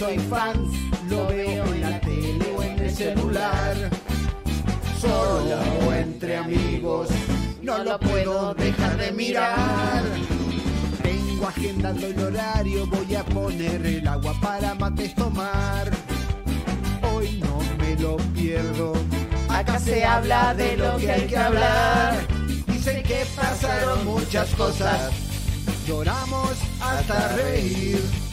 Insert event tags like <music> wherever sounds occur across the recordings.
soy fan, lo veo en la tele o en el celular. Solo o entre amigos, no lo puedo dejar de mirar. Tengo agendando el horario, voy a poner el agua para mates tomar. Hoy no me lo pierdo. Acá se habla de lo que hay que hablar. Dicen que pasaron muchas cosas. Lloramos hasta reír.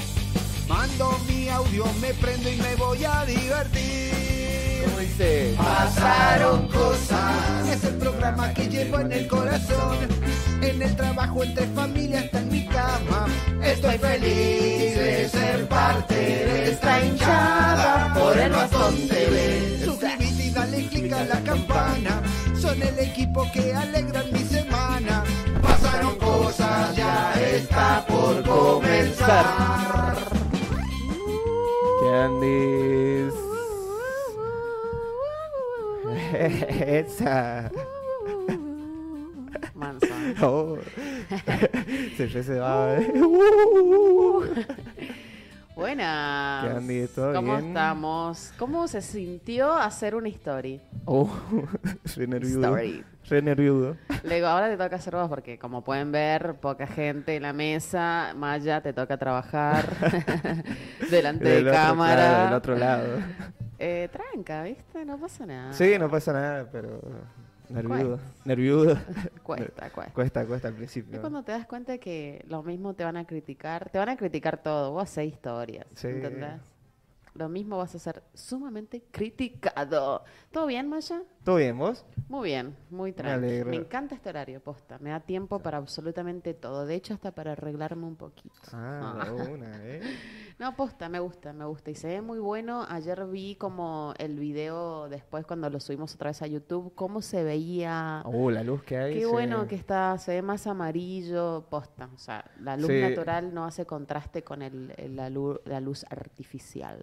Mando mi audio, me prendo y me voy a divertir. ¿Cómo dice? Pasaron cosas. Es el programa que llevo en el corazón. En el trabajo, entre familia, hasta en mi cama. Estoy feliz de ser parte de esta hinchada por el Bastón TV. Suscríbete y dale click a la campana. Son el equipo que alegran mi semana. Pasaron cosas, ya está por comenzar. Candies. <laughs> Esa. Manso. Oh. <laughs> Se fue, se va. <laughs> Buenas. ¿Qué Andy? ¿Todo ¿Cómo bien? estamos? ¿Cómo se sintió hacer una story? Oh, re nerviudo. Story. Re nerviudo. Le digo, ahora te toca hacer vos porque como pueden ver, poca gente en la mesa. Maya, te toca trabajar <laughs> delante Del de otro, cámara. claro, del otro lado. Eh, tranca, ¿viste? No pasa nada. Sí, no pasa nada, pero nerviudo. Nerviudo. Cuesta, <laughs> <laughs> cuesta. Cuesta, cuesta al Es principio. cuando te das cuenta que lo mismo te van a criticar. Te van a criticar todo. Vos hacés historias. Sí. ¿Entendés? Lo mismo vas a ser sumamente criticado. ¿Todo bien, Maya? ¿Todo bien, vos? Muy bien, muy tranquilo. Me, encanta este horario, posta. Me da tiempo para absolutamente todo. De hecho, hasta para arreglarme un poquito. Ah, de una, <laughs> ¿eh? No, posta, me gusta, me gusta. Y se ve muy bueno. Ayer vi como el video después cuando lo subimos otra vez a YouTube, cómo se veía. Uh, la luz que hay. Qué se- bueno que está, se ve más amarillo, posta. O sea, la luz Sí. natural no hace contraste con el, el- la, luz, la luz artificial.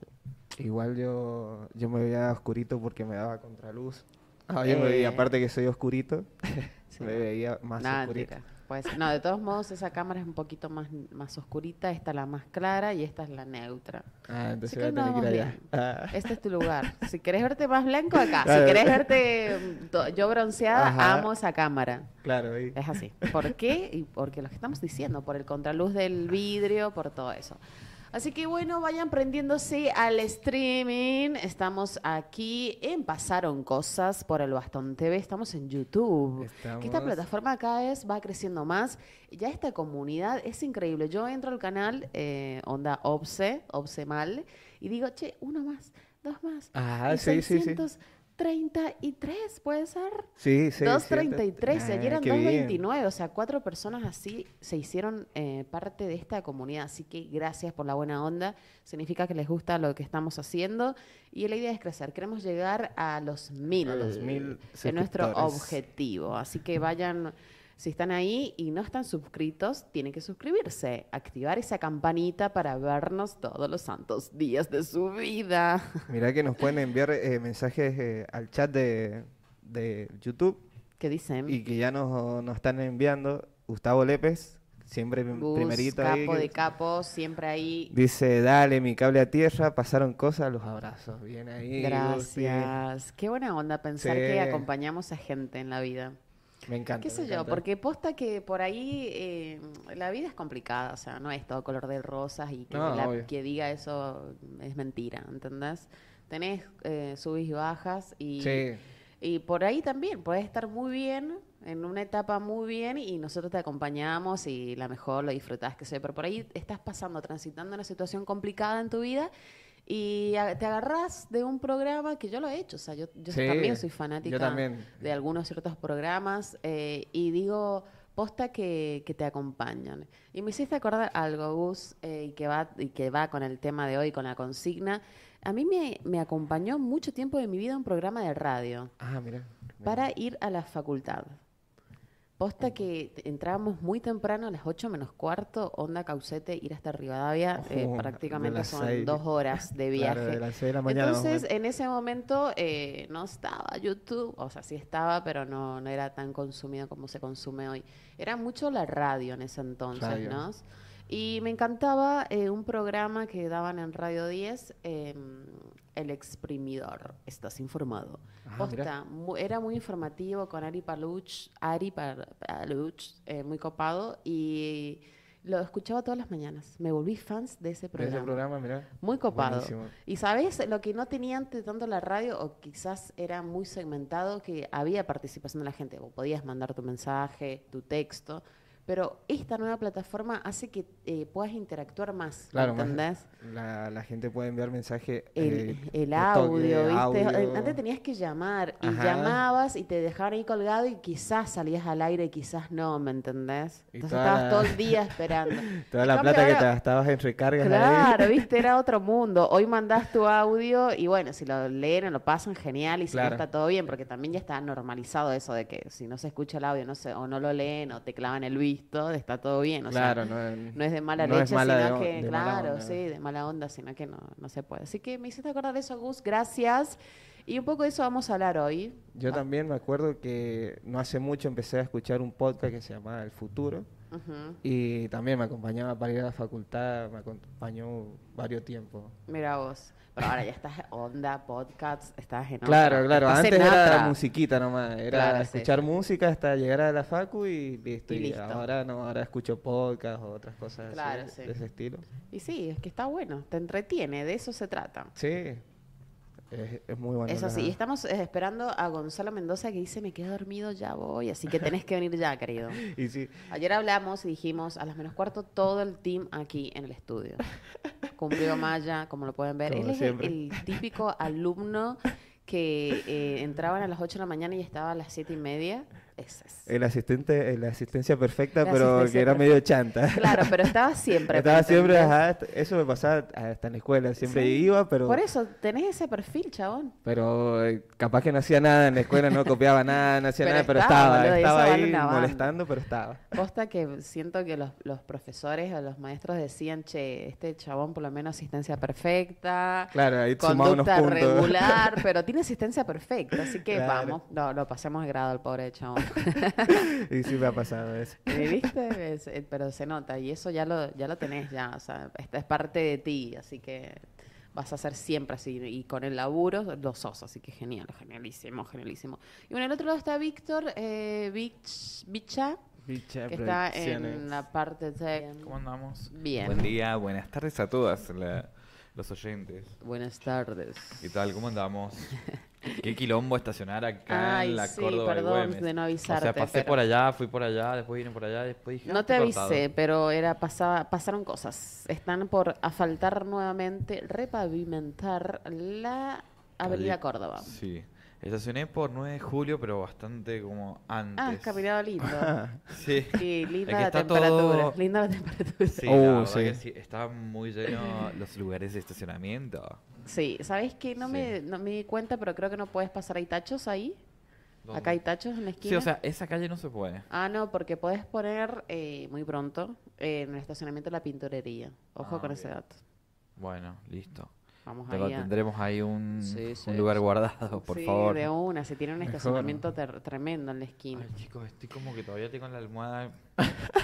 Igual yo, yo me veía oscurito porque me daba contraluz. Ah, yo me Eh. veía, aparte que soy oscurito, <laughs> Sí. me veía más Nada, oscurito. Pues, no, de todos modos, esa cámara es un poquito más, más oscurita, esta es la más clara y esta es la neutra. Ah, entonces voy a tener que ir allá. Ah. Este es tu lugar. Si querés verte más blanco, acá. Claro. Si querés verte mm, yo bronceada, Ajá. amo esa cámara. Claro. Es así. ¿Por qué? Y porque lo que estamos diciendo, por el contraluz del vidrio, por todo eso. Así que bueno, vayan prendiéndose al streaming. Estamos aquí en Pasaron Cosas por el Bastón TV. Estamos en YouTube. Que esta plataforma cada vez va creciendo más. Ya esta comunidad es increíble. Yo entro al canal eh, Onda Obse, Obse Mal, y digo, che, uno más, dos más. Ah, y sí, sí, sí. 633, ¿puede ser? Sí, sí. 233, cierto. ayer eran qué bien. 229, o sea, cuatro personas así se hicieron eh, parte de esta comunidad. Así que gracias por la buena onda. Significa que les gusta lo que estamos haciendo. Y la idea es crecer. Queremos llegar a los mil. A los mil Es nuestro objetivo. Así que vayan. Si están ahí y no están suscritos, tienen que suscribirse, activar esa campanita para vernos todos los santos días de su vida. <laughs> Mirá que nos pueden enviar eh, mensajes eh, al chat de, de YouTube ¿Qué dicen? y que ya nos, nos están enviando. Gustavo Lépez, siempre Gus, primerito capo ahí. de capo, siempre ahí. Dice, dale mi cable a tierra, pasaron cosas, los abrazos. Bien ahí. Gusti. Gracias. Qué buena onda pensar Sí. que acompañamos a gente en la vida. Me encanta. ¿Qué sé yo? Porque posta que por ahí eh, la vida es complicada, o sea, no es todo color de rosas y que, No, la- que diga eso es mentira, ¿entendés? Tenés eh, subes y bajas y, Sí. y por ahí también puedes estar muy bien, en una etapa muy bien y nosotros te acompañamos y la mejor lo disfrutás, que sé, pero por ahí estás pasando, transitando una situación complicada en tu vida y te agarrás de un programa que yo lo he hecho, o sea, yo, yo Sí, también soy fanática también. de algunos ciertos programas eh, y digo posta que, que te acompañan. Y me hiciste acordar algo, Gus, eh, y, que va, y que va con el tema de hoy, con la consigna. A mí me, me acompañó mucho tiempo de mi vida un programa de radio Ah, mira. para ir a la facultad. Posta que entrábamos muy temprano, a las 8 menos cuarto, onda Caucete, ir hasta Rivadavia, eh, prácticamente son seis. dos horas de viaje. Claro, de las seis de la mañana. más o Entonces, en ese momento eh, no estaba YouTube, o sea, sí estaba, pero no, no era tan consumido como se consume hoy. Era mucho la radio en ese entonces, Radio. ¿no? Y me encantaba eh, un programa que daban en Radio 10, eh, El Exprimidor. Estás informado. Ah, Posta, mu- era muy informativo con Ari Paluch, Ari Paluch, eh, muy copado. Y lo escuchaba todas las mañanas. Me volví fans de ese De programa. ese programa, mirá. Muy copado. Buenísimo. Y sabes lo que no tenía antes tanto la radio, o quizás era muy segmentado, que había participación de la gente. Vos podías mandar tu mensaje, tu texto, pero esta nueva plataforma hace que eh, puedas interactuar más. Claro, más- ¿entendés? La, la gente puede enviar mensaje. El, eh, el audio, ¿viste? audio. Antes tenías que llamar y Ajá. llamabas y te dejaban ahí colgado y quizás salías al aire y quizás no, ¿me entendés? Y Entonces estabas la- todo el día esperando. <laughs> Toda la plata que te gastabas en recargas ahí. Claro, <laughs> viste, era otro mundo. Hoy mandás tu audio y bueno, si lo leen o lo pasan, genial, y si Claro. no está todo bien, porque también ya está normalizado eso de que si no se escucha el audio no se, o no lo leen o te clavan el está todo bien. O sea, Claro, no, no es de mala no es leche, mala sino de- que, de mala claro, onda. sí, de mala onda, sino que no, no se puede. Así que me hiciste acordar de eso, Gus, gracias. Y un poco de eso vamos a hablar hoy. Yo Ah, también me acuerdo que no hace mucho empecé a escuchar un podcast que se llamaba El Futuro y también me acompañaba para ir a la facultad, me acompañó varios tiempos. Mira vos. Pero ahora ya estás onda, podcast, estás en Claro, otra, claro, estás antes era otra. musiquita nomás, era Claro, escuchar sí. música hasta llegar a la facu y listo. Y ahora no, ahora escucho podcast o otras cosas Claro, sí. de ese estilo. Y sí, es que está bueno, te entretiene, de eso se trata. Sí, es, es muy bueno. Eso sí, y estamos eh, esperando a Gonzalo Mendoza que dice, me quedé dormido, ya voy, así que tenés que venir ya, querido. <laughs> Y sí, Ayer hablamos y dijimos, a las menos cuarto, todo el team aquí en el estudio. <laughs> Cumplió Maya, como lo pueden ver. Como Él es el típico alumno que eh, entraban a las 8 de la mañana y estaba a las 7 y media. El asistente, la asistencia perfecta, La pero asistencia que era medio chanta. <laughs> Claro, pero estaba siempre. Estaba ¿me siempre, ajá, eso me pasaba hasta en la escuela, siempre Sí. iba, pero Por eso, tenés ese perfil, chabón. pero eh, capaz que no hacía nada en la escuela, no copiaba nada, no hacía Pero nada, pero estaba, estaba, ahí molestando, pero estaba. Posta que siento que los, los profesores o los maestros decían, che, este chabón por lo menos asistencia perfecta, Claro, ahí unos conducta puntos. regular, <laughs> pero tiene asistencia perfecta, así que Claro. vamos, no, lo pasemos de grado al pobre chabón. <laughs> y sí me ha pasado eso. ¿Viste? Es- eh, pero se nota y eso ya lo, ya lo tenés ya, o sea, esta es parte de ti, así que vas a ser siempre así y con el laburo lo sos, así que genial, genialísimo, genialísimo. Y bueno, al otro lado está Víctor eh, Vich- Bicha, Bicha, que está en la parte de... ¿Cómo andamos? Bien. Buen día, buenas tardes a todas la- los oyentes. Buenas tardes. ¿Qué tal? ¿Cómo andamos? <laughs> Qué quilombo estacionar acá Ay, en la sí, Córdoba perdón de no O avisarte, sea, pasé pero- por allá, fui por allá, después vine por allá, después dije... ah, No te estoy cortado. avisé, pero era pasaba, pasaron cosas. Están por asfaltar nuevamente, repavimentar la Avenida Córdoba. Sí. Estacioné por 9 de julio, pero bastante como antes. Ah, caminado lindo. <laughs> Sí. Y linda la está temperatura. todo- Linda la temperatura. Sí, Oh, la sí. que sí. Estaban muy llenos los lugares de estacionamiento. Sí, ¿sabes qué? No, Sí. me, no me di cuenta, pero creo que no puedes pasar. ¿Hay tachos ahí? ¿Dónde? Acá hay tachos en la esquina. Sí, o sea, esa calle no se puede. Ah, no, porque puedes poner eh, muy pronto eh, en el estacionamiento la pintorería. Ojo Ah, con ese dato. Bueno, listo. Vamos Tengo- ahí a... tendremos ahí un, Sí, sí, un lugar sí. guardado, por sí, favor. de una. Se tiene un Mejor. estacionamiento ter- tremendo en la esquina. Ay, chicos, estoy como que todavía tengo la almohada.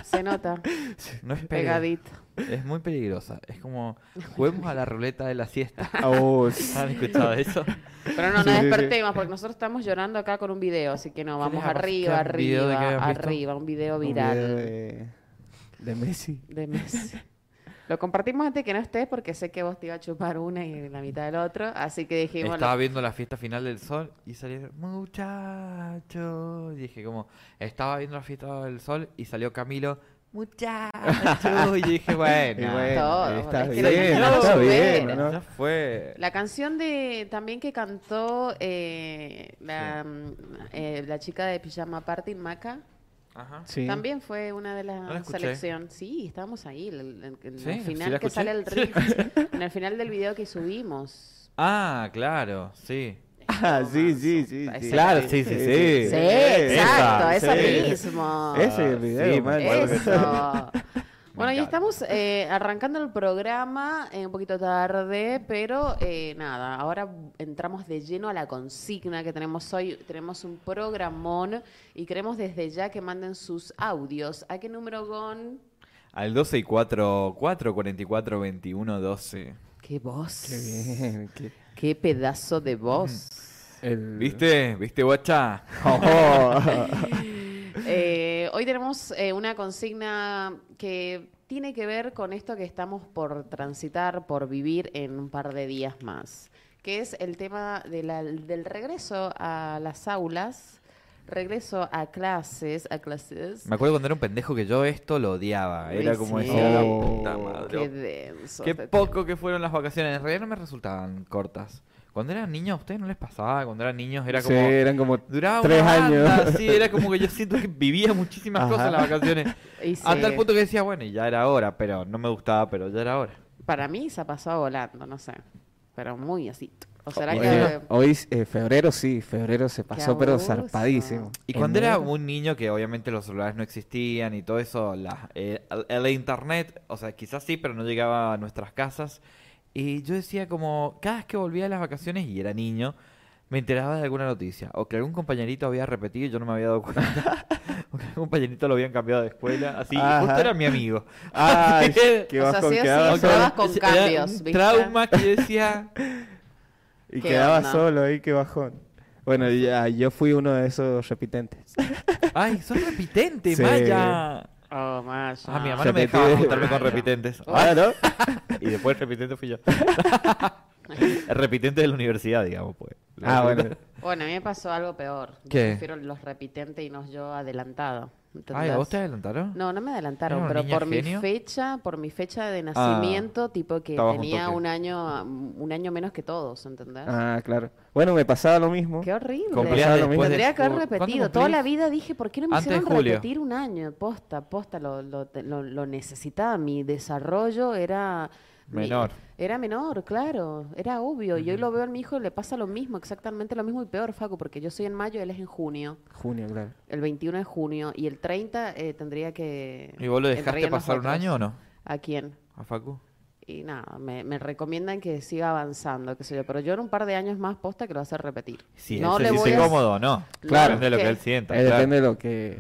Se nota. <laughs> No es Pegadito. Es muy peligrosa. Es como <laughs> juguemos a la ruleta de la siesta. <laughs> Oh. ¿Han escuchado eso? Pero no sí. despertemos porque nosotros estamos llorando acá con un video, así que no, ¿Qué vamos arriba, ¿Qué video de qué arriba, arriba, un video Un viral video de... de, de Messi. Lo compartimos antes que no estés porque sé que vos te iba a chupar una y la mitad del otro, así que dijimos... Estaba viendo la fiesta final del sol y salieron muchachos. Y dije como, estaba viendo la fiesta del sol y salió Camilo, muchachos. <laughs> Y dije, bueno, Y bueno, todo, está es que bien, fue. La canción de también que cantó eh, la, eh, la chica de Pijama Party, Maca, Ajá. Sí. también fue una de No la las escuché. selecciones. Sí, estábamos ahí, el- el- en Sí, el final que sale el riff, <laughs> en el final del video que subimos. Ah, claro, sí. Ah, sí, sí, sí. Claro, sí, sí, sí. Sí, exacto, esa sí. mismo. Ese es el video, que- Eso. Bueno, ya estamos eh, arrancando el programa eh, un poquito tarde, pero eh, nada, ahora entramos de lleno a la consigna que tenemos hoy. Tenemos un programón y queremos desde ya que manden sus audios. ¿A qué número, Gon? Al 12 y 4, 4, 44, 21, 12. Qué voz. Qué bien. qué- Qué pedazo de voz. el- ¿Viste? ¿Viste, guacha? Oh. <laughs> Hoy tenemos eh, una consigna que tiene que ver con esto que estamos por transitar, por vivir en un par de días más, que es el tema de la- del regreso a las aulas, regreso a clases, a clases. Me acuerdo cuando era un pendejo que yo esto lo odiaba. Era como sí. decía, la Oh, puta madre. Qué denso. Qué este poco que fueron las vacaciones. En realidad no me resultaban cortas. Cuando eran niños, ¿a ustedes no les pasaba? Cuando eran niños era Sí, como... eran como Duraba tres una banda, años. Sí, era como que yo <laughs> siento que vivía muchísimas cosas en las vacaciones. <laughs> Y sí, Hasta el punto que decía, bueno, y ya era hora, pero no me gustaba, pero ya era hora. Para mí se ha pasado volando, no sé. Pero muy así. O será Hoy, que... hoy, eh, febrero sí, febrero se pasó, pero zarpadísimo. Y cuando era un niño que obviamente los celulares no existían y todo eso, la, eh, el, el internet, o sea, quizás sí, pero no llegaba a nuestras casas. Y yo decía como, cada vez que volvía de las vacaciones y era niño, me enteraba de alguna noticia. O que algún compañerito había repetido y yo no me había dado cuenta. <laughs> o que algún compañerito lo habían cambiado de escuela. Así, y Ajá. justo era mi amigo. Ay, <laughs> que- qué O sea, bajón sí o sí, quedaba entrabas solo. con Era cambios, un ¿viste? trauma que decía... Y ¿Qué quedaba onda? solo ahí, qué bajón. Bueno, ya, yo fui uno de esos repitentes. ¡Ay, sos repitente, Sí. Maya! Oh, Maya. Ah, mi mamá no me dejaba juntarme <laughs> con repitentes. <laughs> Ah, ¿no? <laughs> Y después el repitente fui yo. el repitente de la universidad, digamos, pues. Ah, bueno. Bueno, a mí me pasó algo peor. Yo ¿Qué? prefiero los repitentes y no yo adelantado. ¿Entendés? Ay, ¿a vos te adelantaron? No, no me adelantaron, ¿Era una pero por genio? mi fecha, por mi fecha de nacimiento, tipo que un tenía toque. un año, un año menos que todos, ¿entendés? Ah, claro. Bueno, me pasaba lo mismo. Qué horrible. Lo mismo. Tendría que haber ju- ¿cuándo repetido. Toda la vida dije, ¿por qué no me Antes hicieron julio. repetir un año? Posta, posta, lo, lo, te- lo- lo necesitaba. Mi desarrollo era... Menor. era menor, claro. Era obvio. Y hoy lo veo a mi hijo y le pasa lo mismo, exactamente lo mismo y peor, Facu, porque yo soy en mayo, él es en junio. Junio, claro. El 21 de junio. Y el 30 eh, tendría que... ¿Y vos lo dejaste pasar un año o no? ¿A quién? ¿A Facu? Y nada, me, me recomiendan que siga avanzando, qué sé yo. Pero yo en un par de años más posta que lo va a hacer repetir. Si no le voy a- cómodo o no. Claro. Depende de lo que él sienta. Eh, claro. depende de lo que...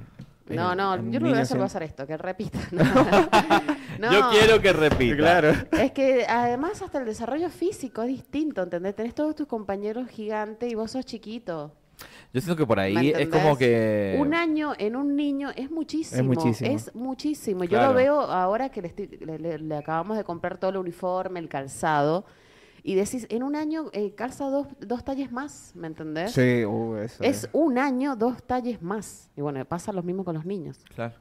No, no, yo no le voy a hacer pasar esto, que repita. <laughs> <laughs> No. Yo quiero que repita. Claro. Es que además hasta el desarrollo físico es distinto, ¿entendés? Tenés todos tus compañeros gigantes y vos sos chiquito. Yo siento que por ¿me ahí es como que... Un año en un niño es muchísimo. muchísimo. Es muchísimo. Yo lo veo ahora que le, estoy- le- le- le acabamos de comprar todo el uniforme, el calzado. Y decís, en un año eh, calza dos, dos talles más, ¿me entendés? Sí, uh, eso. Es eh. un año, dos talles más. Y bueno, pasa lo mismo con los niños. Claro.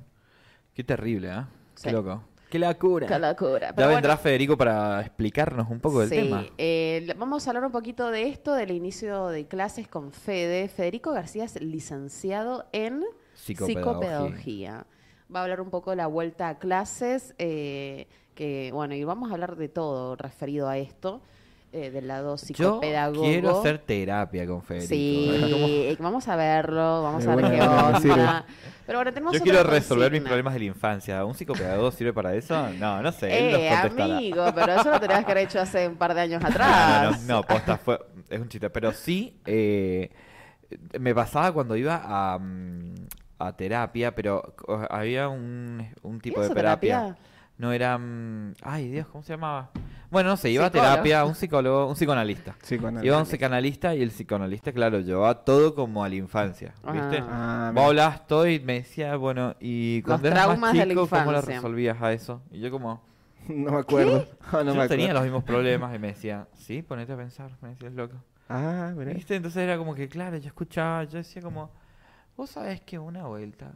Qué terrible, ¿eh? Sí. Qué loco. Qué locura. Qué locura. Ya Pero vendrá bueno, Federico para explicarnos un poco del sí, tema. eh, vamos a hablar un poquito de esto, del inicio de clases con Fede. Federico García es licenciado en Psicopedagogía. psicopedagogía. Va a hablar un poco de la vuelta a clases, eh, que bueno, y vamos a hablar de todo referido a esto, eh, del lado Yo psicopedagogo. quiero hacer terapia con Federico. Sí, <laughs> vamos a verlo, vamos a ver qué onda. Pero bueno, tenemos Yo quiero resolver mis problemas de la infancia. ¿Un psicopedagogo <laughs> sirve para eso? No, no sé. Él Eh, amigo, pero eso lo tenías que haber hecho hace un par de años No, atrás. no, no, posta, fue, es un chiste. Pero sí, eh, me pasaba cuando iba a, mm, a terapia, pero había un, un tipo de terapia. terapia? No era... mm, Ay, Dios, ¿cómo se llamaba? Bueno, no sé, iba Psicólogo. a terapia, un psicólogo, un psicoanalista. Iba a un psicoanalista y el psicoanalista, claro, llevaba todo como a la infancia, ¿viste? Ah, Vos hablabas todo y me decía, bueno, y cuando eras traumas más de la chico, ¿cómo lo resolvías a eso? Y yo como, <laughs> No me acuerdo. Ah, <laughs> no yo me tenía acuerdo. los mismos problemas <laughs> y me decía, sí, ponete a pensar, me decías loco. Ah, mira. ¿Viste? Entonces era como que, claro, yo escuchaba, yo decía como, vos sabés que una vuelta.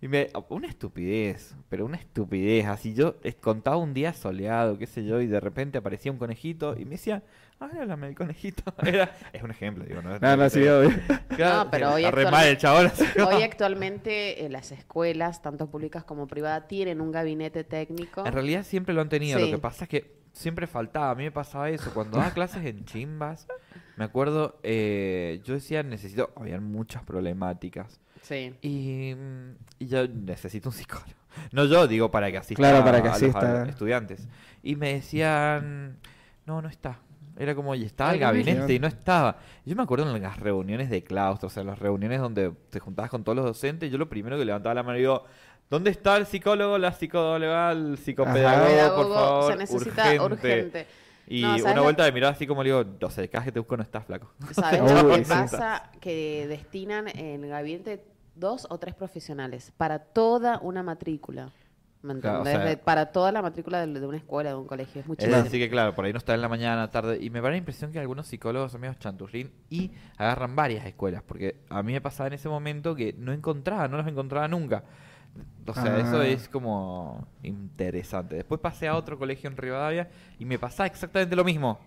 Y me, una estupidez, pero una estupidez. Así yo eh, contaba un día soleado, qué sé yo, y de repente aparecía un conejito y me decía, ah, háblame del conejito. <laughs> Era, es un ejemplo, digo, no <laughs> No, no, sí, obvio. <laughs> Claro, No, pero hoy actualmente- chabón. como- Hoy actualmente eh, las escuelas, tanto públicas como privadas, tienen un gabinete técnico. En realidad siempre lo han tenido, Sí. lo que pasa es que siempre faltaba, a mí me pasaba eso, cuando daba clases en chimbas, me acuerdo, eh, yo decía, necesito, habían muchas problemáticas, Sí. y, mm, y yo necesito un psicólogo. No yo, digo, para que asista Claro, para que a los asista. a- estudiantes. Y me decían, no, no está. Era como, y estaba Ay, el gabinete y no estaba. Yo me acuerdo en las reuniones de claustro, o sea, las reuniones donde te juntabas con todos los docentes, yo lo primero que levantaba la mano y digo, ¿Dónde está el psicólogo, la psicóloga, el psicopedagogo, por Pedagogo, favor? se necesita urgente. Y No, ¿sabes una vuelta de mirar así como le digo, no sé, cada que te busco no estás flaco. <laughs> ¿Sabes <laughs> lo que pasa? Que destinan en el gabinete dos o tres profesionales para toda una matrícula. ¿Me Claro, o sea- para toda la matrícula de, de una escuela, de un colegio. Es muchísimo. decir, que claro, por ahí no está en la mañana, tarde. Y me da la impresión que algunos psicólogos son medio chanturrín y agarran varias escuelas. Porque a mí me pasaba en ese momento que no encontraba, no los encontraba nunca. O sea, Ah. eso es como interesante. Después pasé a otro colegio en Rivadavia y me pasaba exactamente lo mismo.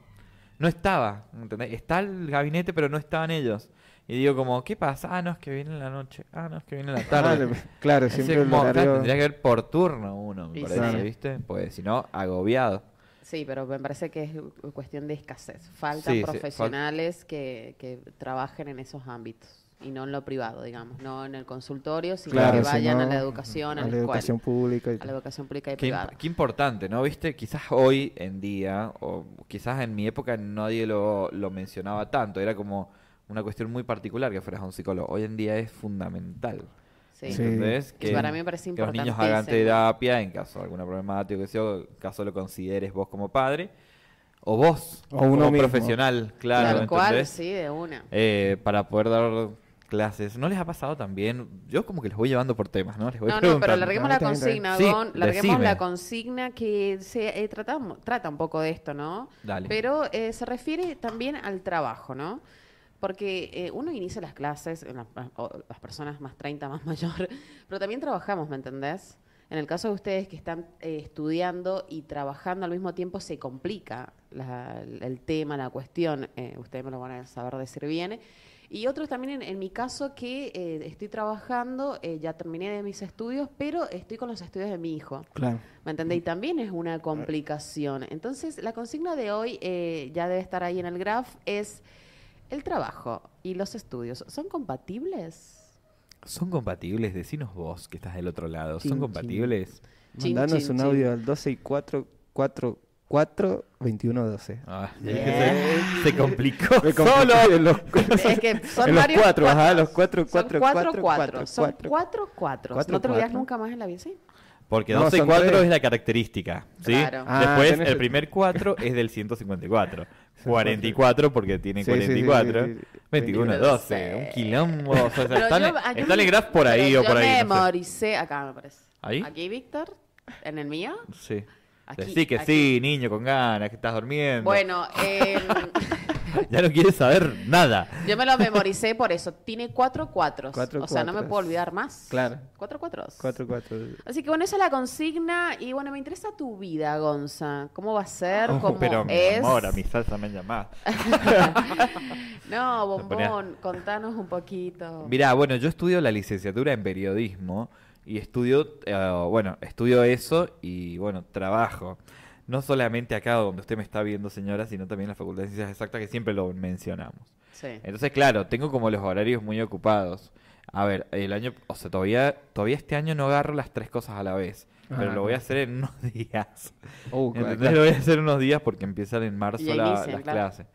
No estaba, ¿entendés? Está el gabinete, pero no estaban ellos. Y digo como, ¿qué pasa? Ah, no, es que viene en la noche. Ah, no, es que viene en la tarde. Claro, siempre el como, horario... tendría que ver por turno uno, me parece, sí. ¿viste? Pues si no, agobiado. Sí, pero me parece que es cuestión de escasez. Faltan Sí, sí, fal- profesionales que, que trabajen en esos ámbitos y no en lo privado, digamos, no en el consultorio, sino Claro, que vayan sino a la educación, a, a la, la educación escuela, pública. y a la educación pública y Qué, imp- privada. qué importante, ¿no? Viste, quizás hoy en día, o quizás en mi época nadie lo, lo mencionaba tanto, era como una cuestión muy particular que fueras a un psicólogo. Hoy en día es fundamental. Sí. ¿Entendés? Y para mí me parece que los niños hagan terapia en caso de alguna problemática, que sea, en caso lo consideres vos como padre, o vos O uno como mismo. profesional, claro, Tal cual, sí, de una. Eh, para poder dar clases. ¿No les ha pasado también? Yo como que les voy llevando por temas, ¿no? Les voy No, no, pero larguemos No, la consigna, Sí, Gon, larguemos decime. la consigna que se eh, tratamos- trata un poco de esto, ¿no? Dale. Pero eh, se refiere también al trabajo, ¿no? Porque eh, uno inicia las clases, en la- o las personas más 30, más <laughs> mayor, pero también trabajamos, ¿me entendés? En el caso de ustedes que están eh, estudiando y trabajando al mismo tiempo, se complica la- el tema, la cuestión. eh, ustedes me lo van a saber decir bien. Y otros también, en, en mi caso, que eh, estoy trabajando, eh, ya terminé de mis estudios, pero estoy con los estudios de mi hijo. Claro. ¿Me entendés? Y también es una complicación. Entonces, la consigna de hoy, eh, ya debe estar ahí en el graph, es el trabajo y los estudios. ¿Son compatibles? ¿Son compatibles? Decinos vos que estás del otro lado. ¿Son compatibles? Chin, Mandanos chin, un chin. audio al 12 y 4, 4, 4, 21, 12. Ah, Bien. se, se complicó <laughs> Me solo. en los, Es que son en los varios cuatro, ajá, los cuatro, Son cuatro, cuatro, cuatro, cuatro. cuatro, Son cuatro. cuatro, ¿No te olvidas nunca más en la vida? ¿sí? Porque No, 12 y son 4 tres. es la característica, ¿sí? Claro. Ah, Después, tenés el primer 4 es del 154. 44 <laughs> porque tiene Sí, sí, sí, 44. sí, sí. 21, 12. Un quilombo. O sea, yo- yo me- el graph por ahí o por Yo ahí. no sé. memoricé, acá me parece. ¿Ahí? Aquí, Víctor, en el mío. Sí. Aquí, Decí que aquí. sí, niño, con ganas, que estás durmiendo. Bueno, eh, <laughs> Ya no quieres saber nada. yo me lo memoricé por eso. Tiene cuatro cuatros. Cuatro o sea, no me cuatros. puedo olvidar más. Claro. Cuatro cuatros. 4, 4. Así que bueno, esa es la consigna. Y bueno, me interesa tu vida, Gonza. ¿Cómo va a ser? Oh, ¿Cómo pero mi es? amor, a mi salsa me llamás. <laughs> No, ponía- bombón, contanos un poquito. Mirá, bueno, yo estudio la licenciatura en periodismo y estudio, eh, bueno, estudio eso y bueno, trabajo. No solamente acá donde usted me está viendo, señora, sino también en la Facultad de Ciencias Exactas, que siempre lo mencionamos. Sí. Entonces, claro, tengo como los horarios muy ocupados. A ver, el año, o sea, todavía, todavía este año no agarro las tres cosas a la vez, pero Ah, lo voy a hacer en unos <laughs> días. Uh, claro, ¿Entendés? claro. Lo voy a hacer unos días porque empiezan en marzo Y la- inician, las claro. clases.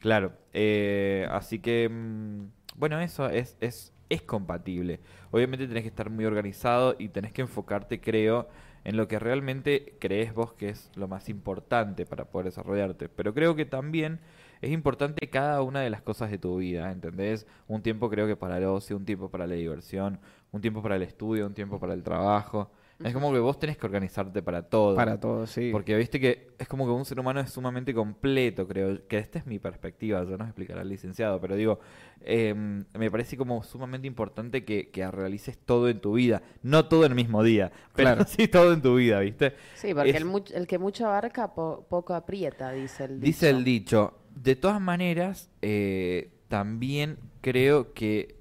Claro, eh, así que, mm, bueno, eso es, es, es compatible. Obviamente tenés que estar muy organizado y tenés que enfocarte, creo, en lo que realmente crees vos que es lo más importante para poder desarrollarte. Pero creo que también es importante cada una de las cosas de tu vida, ¿entendés? Un tiempo creo que para el ocio, un tiempo para la diversión, un tiempo para el estudio, un tiempo para el trabajo. Es como que vos tenés que organizarte para todo. Para todos, sí. Porque viste que es como que un ser humano es sumamente completo, creo. Que esta es mi perspectiva, ya nos explicará el licenciado. Pero digo, em, me parece como sumamente importante que, que realices todo en tu vida. No todo en el mismo día, <laughs> pero Claro. sí todo en tu vida, ¿viste? Sí, porque Es- el, much- el que mucho abarca, po- poco aprieta, dice el dicho. Dice el dicho. De todas maneras, eh, también creo que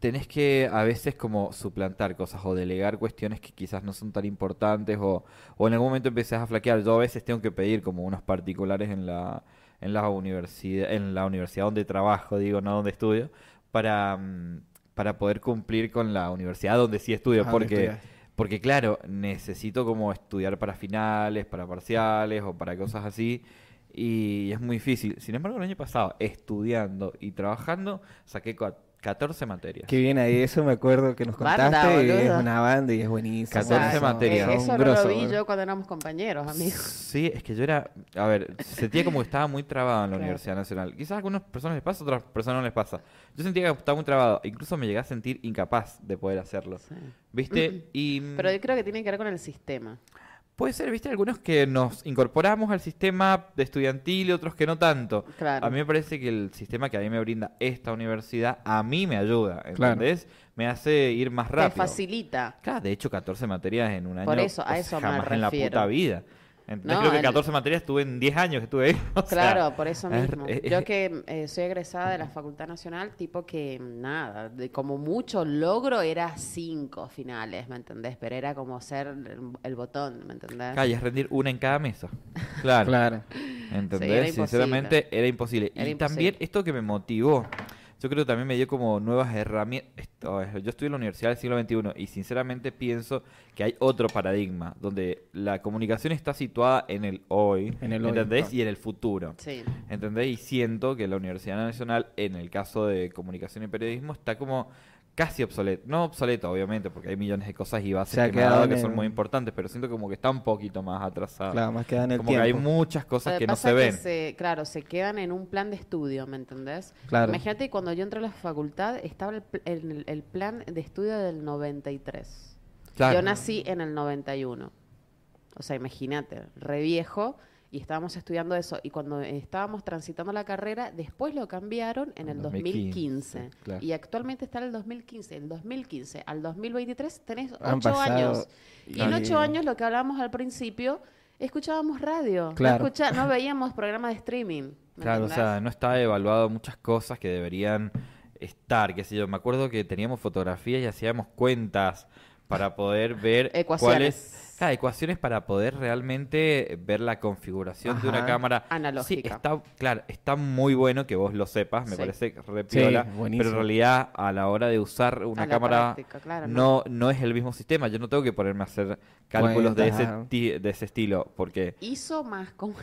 tenés que a veces como suplantar cosas o delegar cuestiones que quizás no son tan importantes o, o en algún momento empezás a flaquear. Yo a veces tengo que pedir como unos particulares en la, en la universidad, en la universidad donde trabajo, digo, no donde estudio, para, mm, para poder cumplir con la universidad donde sí estudio, Ah, porque porque claro, necesito como estudiar para finales, para parciales o para cosas así. Y es muy difícil. Sin embargo, el año pasado, estudiando y trabajando, saqué 14 materias. Qué bien ahí, eso me acuerdo que nos Banda, contaste. y es una banda y es buenísimo. 14 Son- materias. Eh, eso no lo vi yo cuando éramos compañeros, amigos. Sí, es que yo era, a ver, sentía como que estaba muy trabado en la Claro. Universidad Nacional. Quizás a algunas personas les pasa, a otras personas no les pasa. Yo sentía que estaba muy trabado, incluso me llegué a sentir incapaz de poder hacerlo. Sí. ¿Viste? <clears throat> Y Pero yo creo que tiene que ver con el sistema. Puede ser, ¿viste? Algunos que nos incorporamos al sistema de estudiantil y otros que no tanto. Claro. A mí me parece que el sistema que a mí me brinda esta universidad, a mí me ayuda, Claro. ¿entendés? Me hace ir más Te rápido. facilita. Claro, de hecho, 14 materias en un año. Por eso, a eso me jamás en la refiero. puta vida. ¿Entendés? No, Creo que el- 14 materias estuve en 10 años que estuve ahí. <laughs> o sea, Claro, por eso es- mismo. es- Yo que eh, soy egresada de la Facultad Nacional, tipo que nada, de como mucho logro era cinco finales, ¿me entendés? Pero era como ser el, el botón, ¿me entendés? Calla, es rendir una en cada mesa. <laughs> Claro. Claro. ¿Entendés? Sí, era imposible. Sinceramente era imposible. Era y imposible. también esto que me motivó, yo creo que también me dio como nuevas herramientas. Yo estuve en la Universidad del siglo XXI y sinceramente pienso que hay otro paradigma donde la comunicación está situada en el hoy, En el hoy, ¿entendés? Y en el futuro. Sí. ¿Entendés? Y siento que la Universidad Nacional, en el caso de comunicación y periodismo, está como casi obsoleto. No obsoleto, obviamente, porque hay millones de cosas y bases que me ha dado quedado que son el- muy importantes, pero siento como que está un poquito más atrasado. Claro, más queda en el como que hay muchas cosas que no se ven. se- claro, se quedan en un plan de estudio, ¿me entendés? Claro. Imagínate cuando yo entré a la facultad, estaba el- el plan de estudio del 93. Claro. Yo nací en el 91. O sea, imagínate, re viejo, y estábamos estudiando eso. Y cuando estábamos transitando la carrera, después lo cambiaron en el 2015, 2015. claro. Y actualmente está en el 2015. El 2015 al 2023 tenés Han ocho pasado- años. Y en y- ocho años, lo que hablábamos al principio, escuchábamos radio. Claro. No, escucha- no veíamos programas de streaming. ¿me Claro, o sea, no está evaluado muchas cosas que deberían estar, qué sé yo. Me acuerdo que teníamos fotografías y hacíamos cuentas para poder ver Ecuaciones. cuáles... Claro, ecuaciones para poder realmente ver la configuración de una cámara. Analógica. Sí, está, claro, está muy bueno que vos lo sepas, me Sí. parece re Sí, pero en realidad a la hora de usar una cámara práctica, claro, no, no es el mismo sistema. Yo no tengo que ponerme a hacer cálculos de ese, de ese estilo, porque Hizo más como...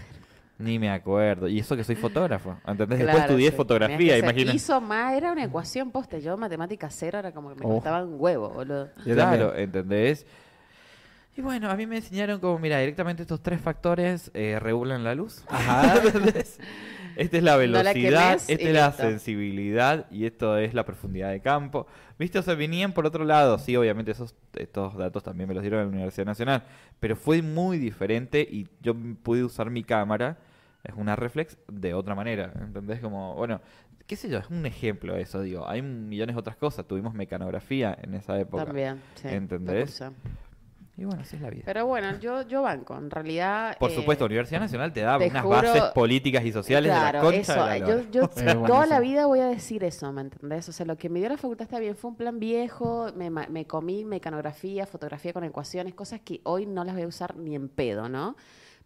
ni me acuerdo. Y eso que soy fotógrafo, ¿entendés? Después estudié sí. fotografía, imagínate. Hizo más, era una ecuación poste. Yo matemática cero era como que me Oh. costaba un huevo, boludo. Yo claro, también. ¿entendés? Y bueno, a mí me enseñaron como, mira, directamente estos tres factores eh, regulan la luz. Ajá. <laughs> ¿Entendés? Esta es la No la velocidad, y esta es la listo. sensibilidad y esto es la profundidad de campo. ¿Viste? O sea, venían por otro lado. Sí, obviamente esos estos datos también me los dieron en la Universidad Nacional. Pero fue muy diferente y yo pude usar mi cámara, es una reflex, de otra manera. ¿Entendés? Como, bueno, qué sé yo, es un ejemplo eso, digo. Hay millones de otras cosas. Tuvimos mecanografía en esa época. También, sí. lo ¿Entendés? Y bueno, así es la vida. Pero bueno, yo, yo banco. En realidad... Por eh, supuesto, Universidad Nacional te da te unas juro- bases políticas y sociales de la Claro, concha eso. de la Yo, <laughs> toda la vida voy a decir eso, ¿me entendés? O sea, lo que me dio la facultad está bien, fue un plan viejo, me, me comí mecanografía, fotografía con ecuaciones, cosas que hoy no las voy a usar ni en pedo, ¿no?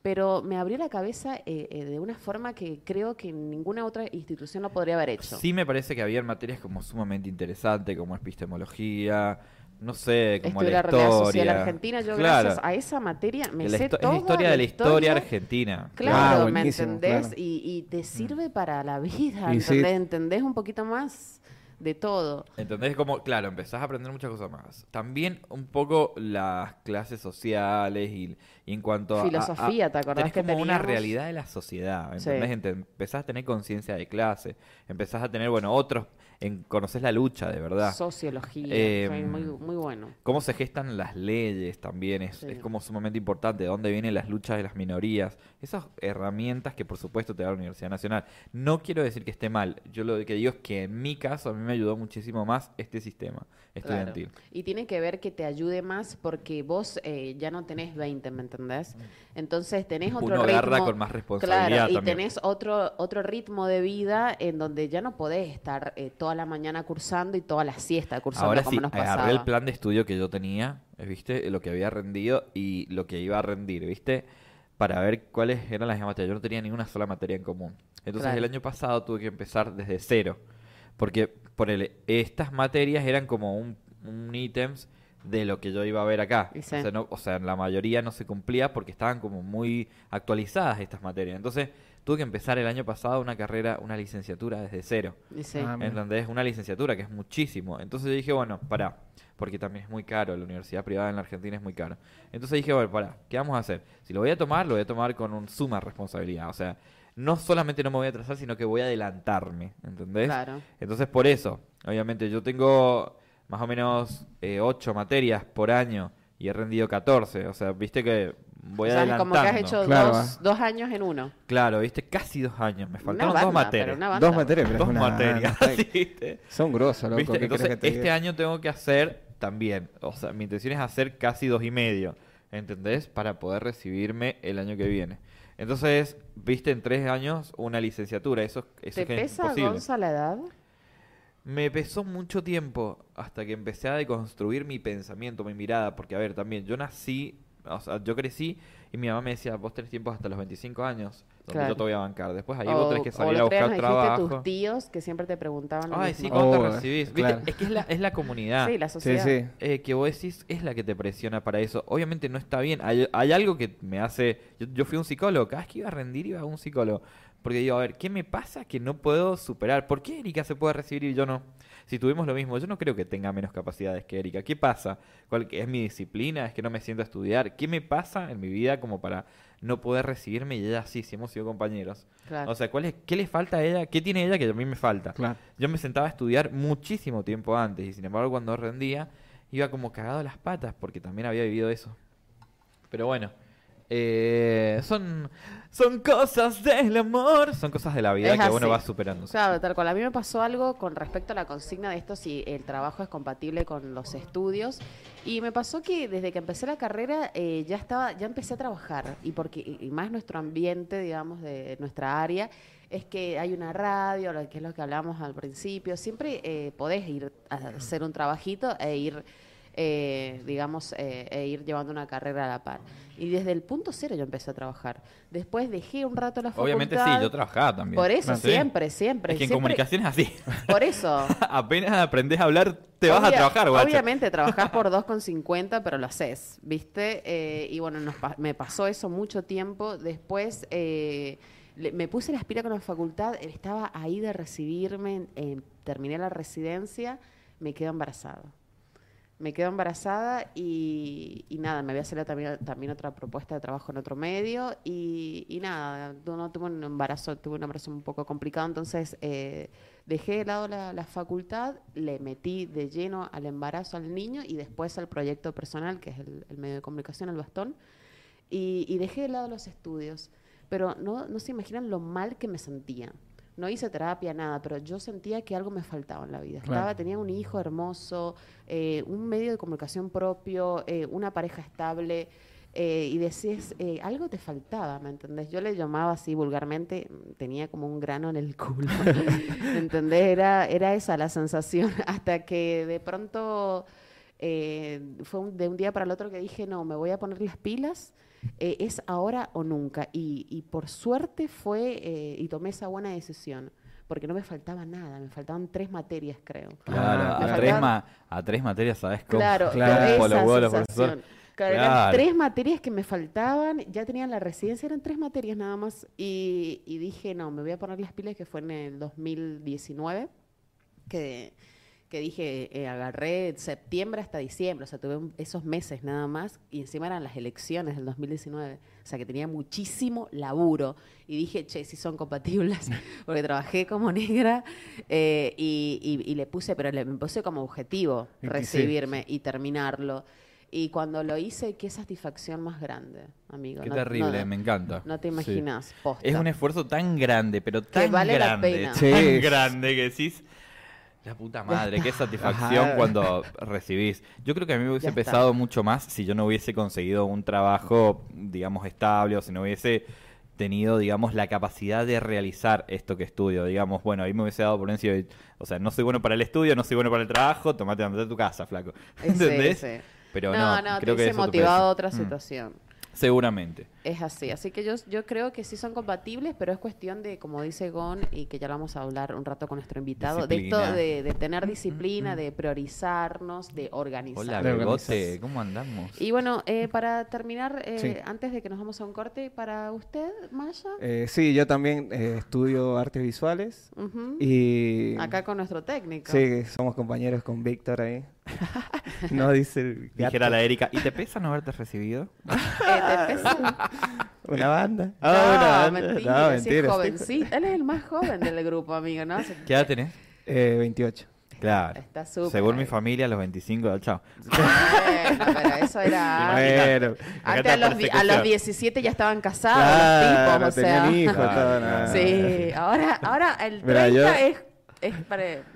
Pero me abrió la cabeza eh, eh, de una forma que creo que ninguna otra institución lo podría haber hecho. Sí me parece que había materias como sumamente interesantes, como epistemología, no sé, como Estudié la la realidad social historia. argentina, yo Claro, gracias a esa materia me la sé toda la historia de la historia argentina. Claro, Ah, ¿me entendés? claro. Y, y te sirve para la vida, Y sí. ¿entendés? ¿Entendés un poquito más de todo? ¿Entendés? Como, claro, empezás a aprender muchas cosas más. También un poco las clases sociales y, y en cuanto a... Filosofía, a- ¿te acordás tenés que como una realidad de la sociedad, ¿entendés? Sí. Empezás a tener conciencia de clase, empezás a tener, bueno, otros, en, conoces la lucha, de verdad. Sociología, Eh, fue muy, muy bueno. Cómo se gestan las leyes también es, Sí. es como sumamente importante, de dónde vienen las luchas de las minorías, esas herramientas que por supuesto te da la Universidad Nacional. No quiero decir que esté mal, yo lo que digo es que en mi caso a mí me ayudó muchísimo más este sistema estudiantil. Claro. Y tiene que ver que te ayude más porque vos eh, ya no tenés 20, ¿me entendés? Entonces tenés otro Uno ritmo. agarra con más responsabilidad Claro, y también. tenés otro, otro ritmo de vida en donde ya no podés estar eh, toda la mañana cursando y toda la siesta cursando Ahora como sí, nos pasaba. agarré el plan de estudio que yo tenía, eh, ¿viste? Lo que había rendido y lo que iba a rendir, ¿viste? Para ver cuáles eran las materias. Yo no tenía ni una sola materia en común. Entonces Claro. el año pasado tuve que empezar desde cero. Porque por el, estas materias eran como un, un ítems de lo que yo iba a ver acá. O, sea, no- o sea, en la mayoría no se cumplía porque estaban como muy actualizadas estas materias. Entonces tuve que empezar el año pasado una carrera, una licenciatura desde cero. Sí. Ah. ¿Entendés? Una licenciatura que es muchísimo. Entonces yo dije, bueno, pará, porque también es muy caro, la universidad privada en la Argentina es muy caro. Entonces dije, bueno, pará, ¿qué vamos a hacer? Si lo voy a tomar, lo voy a tomar con un suma responsabilidad. O sea, no solamente no me voy a atrasar, sino que voy a adelantarme, ¿entendés? Claro. Entonces por eso, obviamente yo tengo más o menos eh, 8 materias por año y he rendido 14. O sea, viste que voy o sea, adelantando. como que has hecho Claro, dos, dos años en uno. Claro, viste, casi dos años. Me faltaron dos materias. banda. Dos materias, pero Dos es una materias, <laughs> ¿viste? Son grosos, loco. ¿Viste? ¿qué Entonces, que te este diga? año tengo que hacer también. O sea, mi intención es hacer casi dos y medio. ¿Entendés? Para poder recibirme el año que viene. Entonces, viste, en tres años una licenciatura. Eso, eso ¿Te es pesa, imposible. Gonza, la edad? Me pesó mucho tiempo hasta que empecé a deconstruir mi pensamiento, mi mirada, porque a ver, también yo nací, o sea, yo crecí y mi mamá me decía, vos tenés tiempo hasta los 25 años, donde Claro. yo te voy a bancar. Después ahí vos tenés que salir a buscar trabajo. tus tíos que siempre te preguntaban lo Ay, mismo. sí, ¿cuándo Oh, te recibís? ¿Viste? claro. Es que es la, es la comunidad. Sí, la Sí, sociedad. sí. eh, que vos decís es la que te presiona para eso. Obviamente no está bien. Hay, hay algo que me hace... Yo, yo fui un psicólogo. Cada vez que iba a rendir iba a un psicólogo. Porque digo, a ver, ¿qué me pasa que no puedo superar? ¿Por qué Erika se puede recibir y yo no? Si tuvimos lo mismo, yo no creo que tenga menos capacidades que Erika. ¿Qué pasa? ¿Cuál, ¿Es mi disciplina? ¿Es que no me siento a estudiar? ¿Qué me pasa en mi vida como para no poder recibirme y ella sí, si hemos sido compañeros? Claro. O sea, ¿cuál es, ¿qué le falta a ella? ¿Qué tiene ella que a mí me falta? Claro. Yo me sentaba a estudiar muchísimo tiempo antes y sin embargo cuando rendía iba como cagado a las patas porque también había vivido eso. Pero bueno, eh, son, son cosas del amor, son cosas de la vida Es que uno va superando. Claro, tal cual. A mí me pasó algo con respecto a la consigna de esto, si el trabajo es compatible con los estudios. Y me pasó que desde que empecé la carrera eh, ya estaba, ya empecé a trabajar. Y porque, y más nuestro ambiente, digamos, de nuestra área, es que hay una radio, que es lo que hablamos al principio. Siempre eh, podés ir a hacer un trabajito e ir eh, digamos, eh, e ir llevando una carrera a la par. Y desde el punto cero yo empecé a trabajar. Después dejé un rato la facultad. Obviamente sí, yo trabajaba también. Por eso, Sí. siempre, siempre. Es que en siempre- comunicación es así. Por eso. <laughs> Apenas aprendés a hablar, te vas a trabajar, guacho. Obviamente trabajás por <laughs> 2,50, pero lo haces, ¿viste? Eh, y bueno, nos pa- me pasó eso mucho tiempo. Después eh, me puse la aspira con la facultad, estaba ahí de recibirme, eh, terminé la residencia, me quedo embarazada. Me quedo embarazada y, nada, me había salido también, también otra propuesta de trabajo en otro medio y, y nada, no tuve un embarazo, tuve un embarazo un poco complicado, entonces eh, dejé de lado la, facultad, le metí de lleno al embarazo al niño y después al proyecto personal, que es el, el medio de comunicación, el bastón, y, y dejé de lado los estudios. Pero no, no se imaginan lo mal que me sentía. No hice terapia, nada, pero yo sentía que algo me faltaba en la vida. Claro. Estaba, tenía un hijo hermoso, eh, un medio de comunicación propio, eh, una pareja estable, eh, y decías, eh, algo te faltaba, ¿me entendés? Yo le llamaba así vulgarmente, tenía como un grano en el culo, <laughs> ¿me entendés? Era, era esa la sensación, <laughs> hasta que de pronto eh, fue un- de un día para el otro que dije, no, me voy a poner las pilas, eh, es ahora o nunca. Y, y por suerte fue, eh, y tomé esa buena decisión, porque no me faltaba nada, me faltaban tres materias, creo. Claro, Ah, a, tres ma- a tres materias, ¿sabes cómo? Claro, <laughs> Claro. esa sensación. profesor. Claro, eran Claro. tres materias que me faltaban, ya tenían la residencia, eran tres materias nada más. Y, y dije, no, me voy a poner las pilas, que fue en el 2019, que, que dije, eh, agarré septiembre hasta diciembre, o sea, tuve un- esos meses nada más, y encima eran las elecciones del 2019, o sea, que tenía muchísimo laburo. Y dije, che, si son compatibles, <laughs> porque trabajé como negra eh, y, y- y le puse, pero le me puse como objetivo que sí. recibirme y terminarlo. Y cuando lo hice, qué satisfacción más grande, amigo. Qué No- terrible, no- me encanta. No te Sí. imaginas, posta. Es un esfuerzo tan grande, pero tan vale la grande, pena. tan Sí. grande que decís, la puta madre, qué satisfacción Ajá. cuando recibís. Yo creo que a mí me hubiese Ya está. pesado mucho más si yo no hubiese conseguido un trabajo, digamos, estable o si no hubiese tenido, digamos, la capacidad de realizar esto que estudio. Digamos, bueno, ahí me hubiese dado por O sea, no soy bueno para el estudio, no soy bueno para el trabajo, tomate, andate a tu casa, flaco. <laughs> Ese, ¿Entendés? ese. Pero no, no, no, creo te que hubiese motivado otra Mm. Seguramente. Es así, así que yo, yo creo que sí son compatibles, pero es cuestión de, como dice Gon, y que ya lo vamos a hablar un rato con nuestro invitado, de esto de, de tener disciplina, de priorizarnos, de organizar. Hola, organizarse. ¿cómo andamos? Y bueno, eh, para terminar, eh, Sí. antes de que nos vamos a un corte, para usted, Maya, Eh, sí, yo también eh, estudio artes visuales y... acá con nuestro técnico. Sí, somos compañeros con Víctor ahí. <laughs> no dice el gato. Dijera la Erika, ¿y te pesa no haberte recibido? <laughs> Eh, ¿te pesa? Una banda. no, Ah, una banda. mentira, No, sí es mentira, sí. jovencito. Él es el más joven del grupo, amigo, ¿no? Se- ¿Qué edad tenés? Eh, 28. Claro. Está súper Según mi familia, a los 25, chao. <laughs> Bueno, pero eso era... Bueno, Antes a los, a los 17 ya estaban casados claro, los tipos, o tenían sea. hijos, Claro, todo, claro. no. Sí, ahora, ahora el 30 Mira, yo- es, es,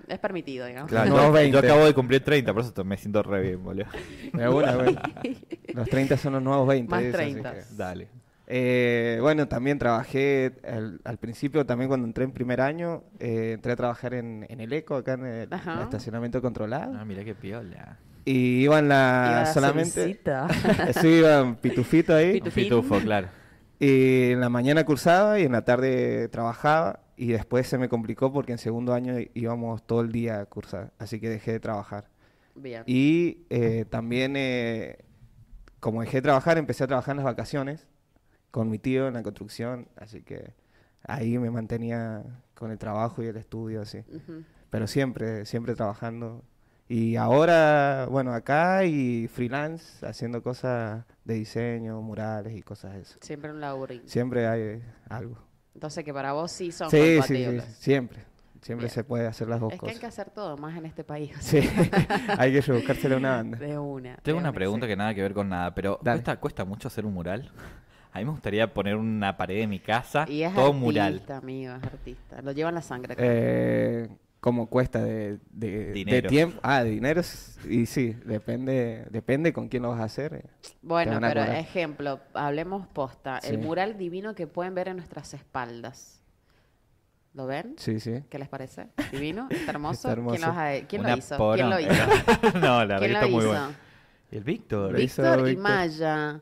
es permitido, digamos. Claro, No, yo, 20. yo acabo de cumplir 30, por eso me siento re bien, boludo. Me una, bueno. <laughs> Los 30 son los nuevos 20. Más dice, así 30. que- Dale. Eh, bueno, también trabajé al, al principio, también cuando entré en primer año, eh, entré a trabajar en, en el ECO, acá en el Ajá. estacionamiento controlado. Ah, mira qué piola. Y iban la, Iba solamente... solcita. <laughs> Sí, iban pitufito ahí. Un Pitufín. pitufo, claro. Y en la mañana cursaba y en la tarde trabajaba. Y después se me complicó porque en segundo año íbamos todo el día a cursar. Así que dejé de trabajar. Bien. Y eh, también, eh, como dejé de trabajar, empecé a trabajar en las vacaciones con mi tío en la construcción. Así que ahí me mantenía con el trabajo y el estudio, así. Pero siempre, siempre trabajando. Y ahora, bueno, acá y freelance, haciendo cosas de diseño, murales y cosas de eso. Siempre un laburín. Siempre hay algo. Entonces que para vos sí son Sí, sí, sí, compatibles. siempre. Siempre Bien. se puede hacer las dos Es que hay cosas. que hacer todo, más en este país. Sí, <laughs> hay que rebuscársela a una banda. De una. Tengo de una pregunta sí. que nada que ver con nada, pero Dale. ¿cuesta, ¿cuesta mucho hacer un mural? A mí me gustaría poner una pared de mi casa, Y es todo artista, mural. amigo, es artista. Lo lleva en la sangre. Eh, ¿Cómo cuesta de, de, tiempo? Ah, de dinero. Y sí, depende depende con quién lo vas a hacer. eh. Bueno, pero cobrar. ejemplo, hablemos posta. El mural divino que pueden ver en nuestras espaldas. ¿Lo ven? Sí, sí. ¿Qué les parece? ¿Divino? ¿Está <laughs> hermoso? Está hermoso. ¿Quién, lo, ha- quién lo Una hizo? ¿Quién lo hizo? <laughs> no, la verdad ¿Quién que lo está muy bueno. ¿Y el Víctor? Lo hizo Víctor y. Maya.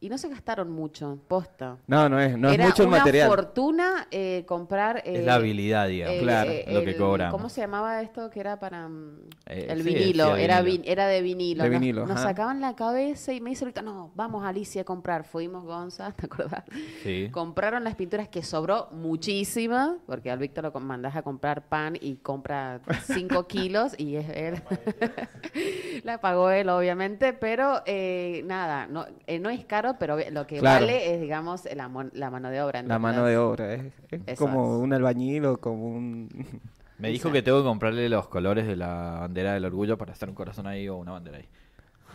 Y no se gastaron mucho, posta. No, no es, no Era es mucho el una material. fortuna eh, comprar... es eh, la habilidad, digamos, eh, Claro, eh, lo que cobramos. ¿Cómo se llamaba esto que era para mm, Eh, el sí, vinilo? sí, era, vinilo. era de vinilo. De Nos- vinilo, Nos, sacaban la cabeza y me dice ahorita, no, vamos Alicia a comprar. Fuimos, Gonza, <laughs> ¿te acordás? Sí. Compraron las pinturas que sobró muchísima, porque al Víctor lo mandás a comprar pan y compra 5 <laughs> kilos y es él. <laughs> la pagó él, obviamente, pero eh, nada, no, eh, no es caro, pero lo que Claro. vale es, digamos, la, mano de obra. La mano de obra. Es, es Eso como es. un albañil o como un... <laughs> Me dijo que tengo que comprarle los colores de la bandera del orgullo para hacer un corazón ahí o una bandera ahí.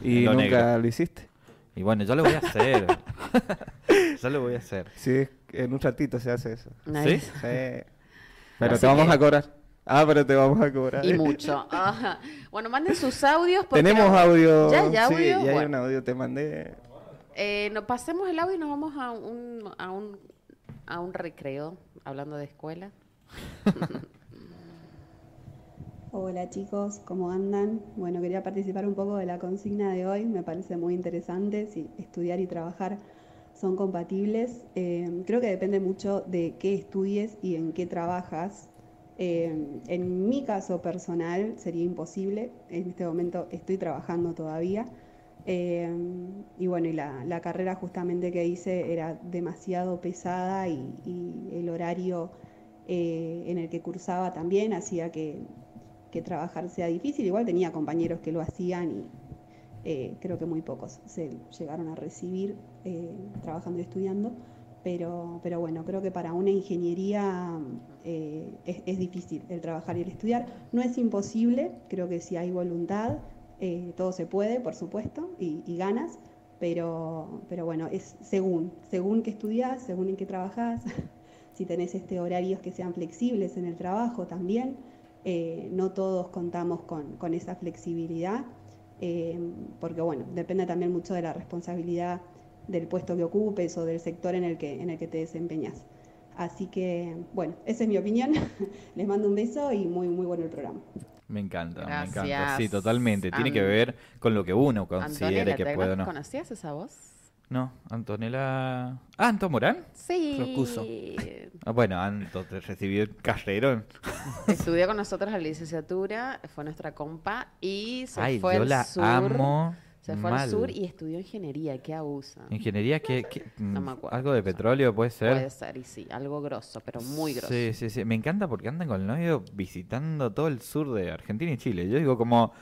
y Lo nunca negro. lo hiciste. Y bueno, yo lo voy a hacer. <laughs> yo lo voy a hacer. Sí, en un ratito se hace eso. Nice. Sí. Pero Así te vamos que- a cobrar. Ah, pero te vamos a cobrar. Y mucho. Ajá. Bueno, manden sus audios. porque Tenemos audio. ¿Ya hay audio? Sí, ya hay un audio, te mandé. Eh, no, pasemos el audio y nos vamos a un, a un, a un recreo, hablando de escuela. <laughs> Hola chicos, ¿cómo andan? Bueno, quería participar un poco de la consigna de hoy, me parece muy interesante si estudiar y trabajar son compatibles. Eh, creo que depende mucho de qué estudies y en qué trabajas. Eh, en mi caso personal sería imposible, en este momento estoy trabajando todavía. Eh, y bueno, y la, la carrera justamente que hice era demasiado pesada y, y el horario eh, en el que cursaba también hacía que, que trabajar sea difícil. Igual tenía compañeros que lo hacían y eh, creo que muy pocos se llegaron a recibir eh, trabajando y estudiando. Pero, pero bueno, creo que para una ingeniería eh, es, es difícil el trabajar y el estudiar. No es imposible, creo que si hay voluntad, eh, todo se puede, por supuesto, y, ganas, pero, pero bueno, es según, según que estudias, según en qué trabajas, <laughs> si tenés este horarios que sean flexibles en el trabajo también. Eh, no todos contamos con, con esa flexibilidad, eh, porque bueno, depende también mucho de la responsabilidad del puesto que ocupes o del sector en el que, en el que te desempeñas. Así que, bueno, esa es mi opinión. <laughs> Les mando un beso y muy, muy bueno el programa. Me encanta, me Gracias, encanta. Sí, totalmente. Tiene que ver con lo que uno considere que puede o no. ¿conocías esa voz? No, Antonella. Ah, Anto Morán. Sí. Rocuso. Ah, bueno, Anto te recibió el carrerón. Estudió con nosotros la licenciatura, fue nuestra compa y se Ay, fue yo al la sur. amo. Se fue mal. al sur y estudió ingeniería. ¿Qué abusa? Ingeniería, que, <laughs> No me acuerdo. algo de petróleo puede ser. Puede ser, y sí, algo grosso, pero muy grosso. Sí, sí, sí. Me encanta porque andan con el novio visitando todo el sur de Argentina y Chile. Yo digo como...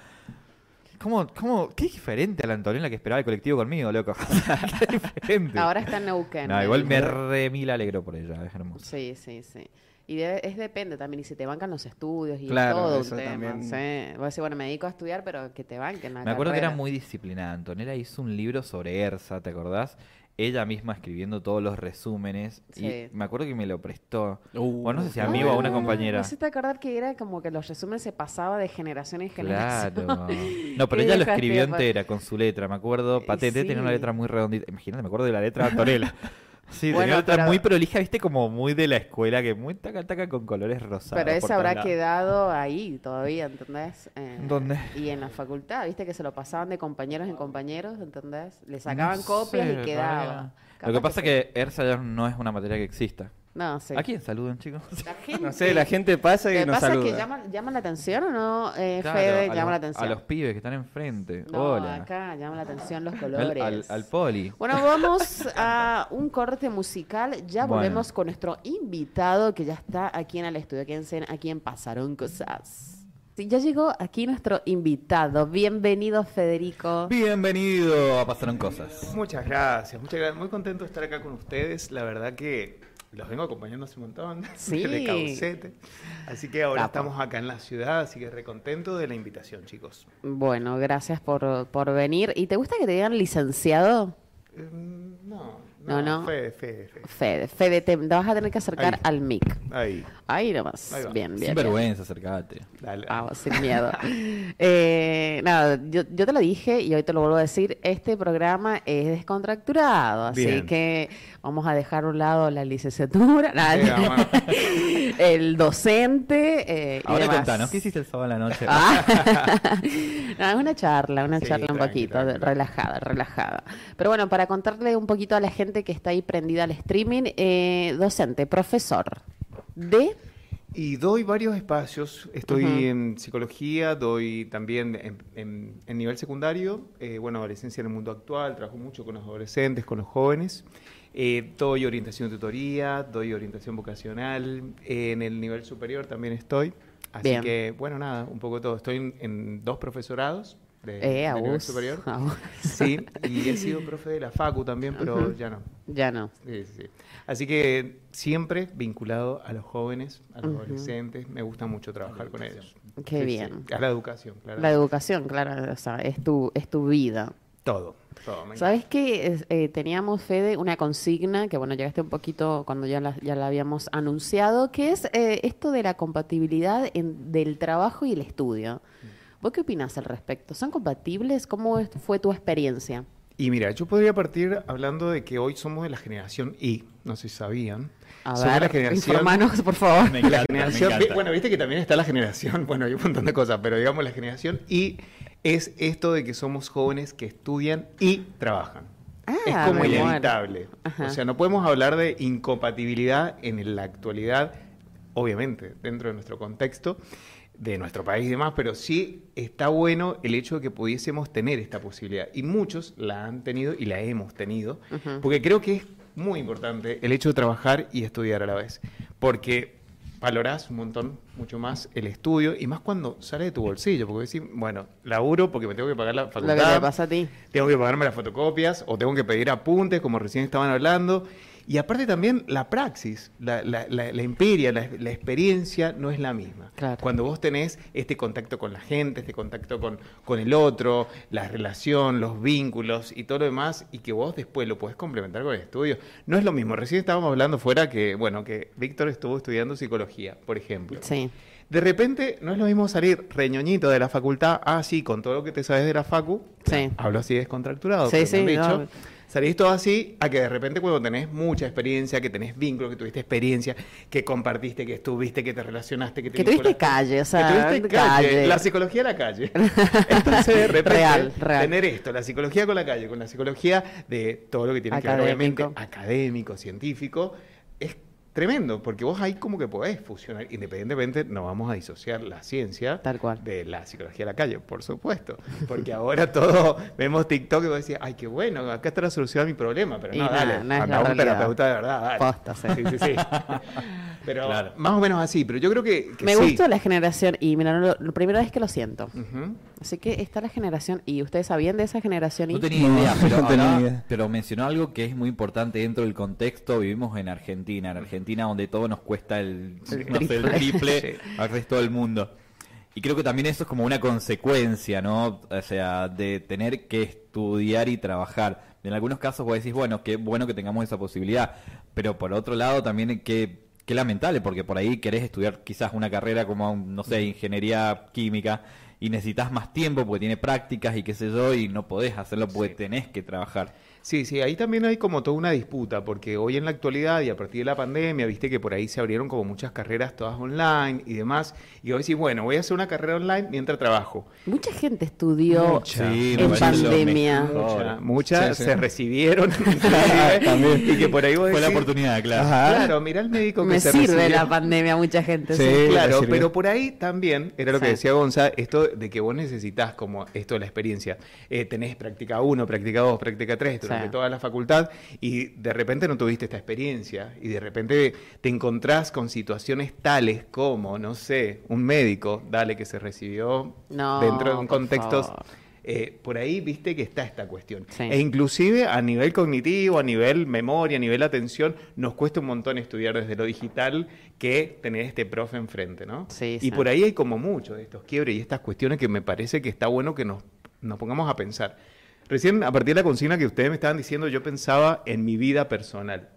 ¿Cómo, cómo, qué diferente a la Antonella que esperaba el colectivo conmigo, loco? <laughs> qué diferente. Ahora está en Neuquén. No, igual me re mil alegro por ella, es hermoso. Sí, sí, sí. Y debe- es depende también, y si te bancan los estudios y Claro, todo un eso tema. también. Sí. Voy a decir, bueno, me dedico a estudiar, pero que te banquen la Me acuerdo que era muy disciplinada. Antonella hizo un libro sobre ERSA, ¿te acordás? Ella misma escribiendo todos los resúmenes. Sí. Y me acuerdo que me lo prestó. Uh, o no sé si a mí o a una compañera. Me hiciste acordar que era como que los resúmenes se pasaba de generación en generación. Claro. <laughs> No, pero ella lo escribió entera con su letra, me acuerdo. Patente tenía una sí. letra muy redondita. Imagínate, me acuerdo de la letra de Antonella. <laughs> Sí, Bueno, tenía pero- muy prolija, viste, como muy de la escuela, que muy taca taca con colores rosados. Pero todos habrá quedado ahí todavía, ¿entendés? Eh, ¿Dónde? Y en la facultad, ¿viste? Que se lo pasaban de compañeros en compañeros, ¿entendés? Le sacaban No copias sé, y quedaba. Lo que pasa es que ERSA ya no es una materia que exista. No, sí. ¿A quién saludan, chicos? La gente... <laughs> No sé, la gente pasa Lo y que nos pasa saluda. es que llama, llama la atención o no, eh, Claro, Fede, a llama los- la atención. A los pibes que están enfrente. No, Hola. acá llama la atención los <laughs> colores. al- al poli. Bueno, vamos a un corte musical. Ya Bueno. volvemos con nuestro invitado que ya está aquí en el estudio. Quédense aquí en Pasaron Cosas. Sí, ya llegó aquí nuestro invitado. Bienvenido, Federico. Bienvenido a Pasaron Cosas. Muchas gracias, muchas gracias. Muy contento de estar acá con ustedes. La verdad que los vengo acompañando hace un montón. <laughs> Sí. De Caucete. Así que ahora Capo. estamos acá en la ciudad, así que recontento de la invitación, chicos. Bueno, gracias por, por venir. ¿Y te gusta que te digan licenciado? Eh, no, No, no. Fede, Fede, Fede. Fede, Fede, te, te vas a tener que acercar Ahí. al mic. Ahí, Ahí nomás. Ahí. Bien, bien. Sin vergüenza, acercate. dale. Vamos, sin miedo. <laughs> Eh, nada, yo, yo te lo dije y hoy te lo vuelvo a decir, este programa es descontracturado, así Bien. que vamos a dejar a un lado la licenciatura, nada, <laughs> el docente eh, y Ahora demás. contanos, ¿qué hiciste el sábado a la noche? Ah. <laughs> No, una charla, una Sí, charla un tranqui, poquito, tranqui, de- tranqui. relajada, relajada. Pero bueno, para contarle un poquito a la gente que está ahí prendida al streaming, eh, docente, profesor de... Y doy varios espacios. Estoy en psicología, doy también en, en- en nivel secundario, eh, bueno, adolescencia en el mundo actual, trabajo mucho con los adolescentes, con los jóvenes. Eh, doy orientación tutoría, doy orientación vocacional. eh, en el nivel superior también estoy. Así Bien. que, bueno, nada, un poco todo. Estoy en, en dos profesorados de, Eh, de nivel superior. <laughs> Sí, y he sido profe de la FACU también, pero ya no. Ya no. Sí, sí, sí. Así que siempre vinculado a los jóvenes, a los adolescentes, me gusta mucho trabajar con ellos. Qué Sí, sí. bien. A la educación, claro. La educación, claro, o sea, es tu, es tu vida. Todo, ¿Sabes qué? Eh, teníamos, Fede, una consigna que, bueno, llegaste un poquito cuando ya la, ya la habíamos anunciado, que es eh, esto de la compatibilidad en- del trabajo y el estudio. ¿Vos qué opinás al respecto? ¿Son compatibles? ¿Cómo fue tu experiencia? Y mira, yo podría partir hablando de que hoy somos de la generación Y, no sé si sabían. A Somos ver, la generación, informanos, por favor. Me la me generación encanta. bueno, viste que también está la generación, <laughs> bueno, hay un montón de cosas, pero digamos la generación Y es esto de que somos jóvenes que estudian y trabajan. es Ah, como me muero. inevitable. O sea, no podemos hablar de incompatibilidad en la actualidad, obviamente, dentro de nuestro contexto, de nuestro país y demás, pero sí está bueno el hecho de que pudiésemos tener esta posibilidad. Y muchos la han tenido y la hemos tenido, porque creo que es muy importante el hecho de trabajar y estudiar a la vez. Porque valorás un montón, mucho más el estudio, y más cuando sale de tu bolsillo, porque decís, bueno, laburo porque me tengo que pagar la Lo facultad que te pasa a ti. tengo que pagarme las fotocopias o tengo que pedir apuntes, como recién estaban hablando. Y aparte también la praxis, la, la, la, la empiria, la, experiencia no es la misma. Claro. Cuando vos tenés este contacto con la gente, este contacto con, con el otro, la relación, los vínculos y todo lo demás, y que vos después lo podés complementar con el estudio, no es lo mismo. Recién estábamos hablando fuera que, bueno, que Víctor estuvo estudiando psicología, por ejemplo. Sí. De repente no es lo mismo salir reñoñito de la facultad, ah, sí, con todo lo que te sabes de la facu, Sí. hablo así descontracturado, Sí, sí, no. Salís todo así a que de repente cuando tenés mucha experiencia, que tenés vínculo, que tuviste experiencia, que compartiste, que estuviste, que te relacionaste, que te Que tuviste calle, o sea, que tuviste calle, calle. la psicología de la calle. <laughs> Entonces de repente Real, real. tener esto, la psicología con la calle, con la psicología de todo lo que tiene que ver obviamente Académico. científico, tremendo, porque vos ahí como que podés fusionar, independientemente no vamos a disociar la ciencia Tal cual. de la psicología de la calle, por supuesto, porque ahora todo vemos TikTok y vos decís, ay, qué bueno, acá está la solución a mi problema, pero Y no, nada, dale, no es anda un terapeuta de verdad, dale. Posta, sí. sí, sí, sí. <laughs> Pero Claro. más o menos así, pero yo creo que, que Me sí. gustó la generación y mira, la primera vez que lo siento. Así que está la generación y ustedes sabían de esa generación y No tenía No, idea, <laughs> pero, no tenía hablaba- idea. pero mencionó algo que es muy importante dentro del contexto. Vivimos en Argentina, en Argentina donde todo nos cuesta el, El no sé, el triple. <laughs> Sí. al resto del mundo. Y creo que también eso es como una consecuencia, ¿no? O sea, de tener que estudiar y trabajar. En algunos casos vos decís, bueno, qué bueno que tengamos esa posibilidad, pero por otro lado también qué, qué lamentable, porque por ahí querés estudiar quizás una carrera como, no sé, ingeniería química y necesitas más tiempo porque tiene prácticas y qué sé yo, y no podés hacerlo porque tenés que trabajar. Sí, sí, ahí también hay como toda una disputa, porque hoy en la actualidad y a partir de la pandemia, viste que por ahí se abrieron como muchas carreras todas online y demás, y vos decís, bueno, voy a hacer una carrera online mientras trabajo. mucha gente estudió Mucha. Sí, me en pandemia. Muchas, muchas Sí, sí. se recibieron, <laughs> También. y que por ahí vos Fue la decís, oportunidad, claro. Ajá. Claro, mira el médico que Me se sirve recibió. la pandemia a mucha gente. Sí. sí. Claro, pero por ahí también, era lo que Sí. decía Gonza, esto de que vos necesitas como esto de la experiencia. Eh, tenés práctica 1, práctica 2, práctica 3 durante Sí. toda la facultad y de repente no tuviste esta experiencia y de repente te encontrás con situaciones tales como, no sé, un médico, dale, que se recibió No, dentro de un contexto... eh, por ahí viste que está esta cuestión. Sí. E inclusive a nivel cognitivo, a nivel memoria, a nivel atención, nos cuesta un montón estudiar desde lo digital que tener este profe enfrente, ¿no? Sí, y sí. por ahí hay como mucho de estos quiebres y estas cuestiones que me parece que está bueno que nos, nos pongamos a pensar. Recién, a partir de la consigna que ustedes me estaban diciendo, yo pensaba en mi vida personal.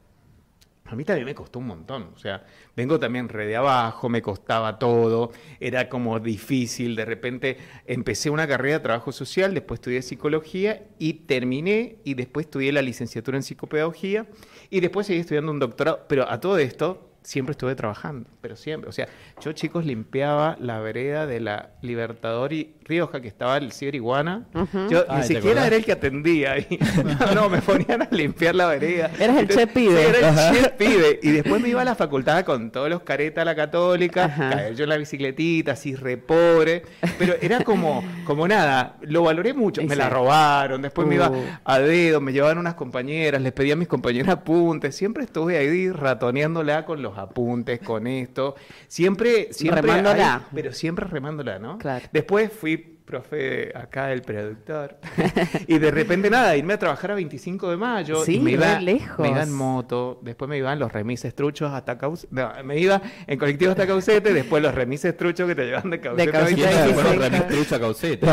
A mí también me costó un montón, o sea, vengo también re de abajo, me costaba todo, era como difícil, de repente empecé una carrera de trabajo social, después estudié psicología y terminé y después estudié la licenciatura en psicopedagogía y después seguí estudiando un doctorado, pero a todo esto siempre estuve trabajando, pero siempre, o sea, yo chicos limpiaba la vereda de la Libertador y Rioja, que estaba el ciber iguana, yo Ay, ni ¿te siquiera era el que atendía ahí, no, <laughs> no, me ponían a limpiar la vereda. Eras el che pibe. Era el che pibe. Y después me iba a la facultad con todos los caretas a la católica, Ajá. caer yo en la bicicletita, así re pobre. Pero era como, como nada, lo valoré mucho. Me la robaron, después me iba Uh. a dedo, me llevaban unas compañeras, les pedía a mis compañeras apuntes. Siempre estuve ahí ratoneándola con los apuntes, con esto. Siempre, siempre. Remándola. ahí, pero siempre remándola, ¿no? Claro. Después fui profe acá el productor <laughs> y de repente nada irme a trabajar a 25 de mayo Sí, y me iba, lejos. me iba en moto después me iban los remises truchos hasta Caucete no, me iba en colectivo hasta Caucete después los remises truchos que te llevan de Caucete, a Caucete ¿Quién a se 25. acuerda de Caucete. Remis Trucha Caucete?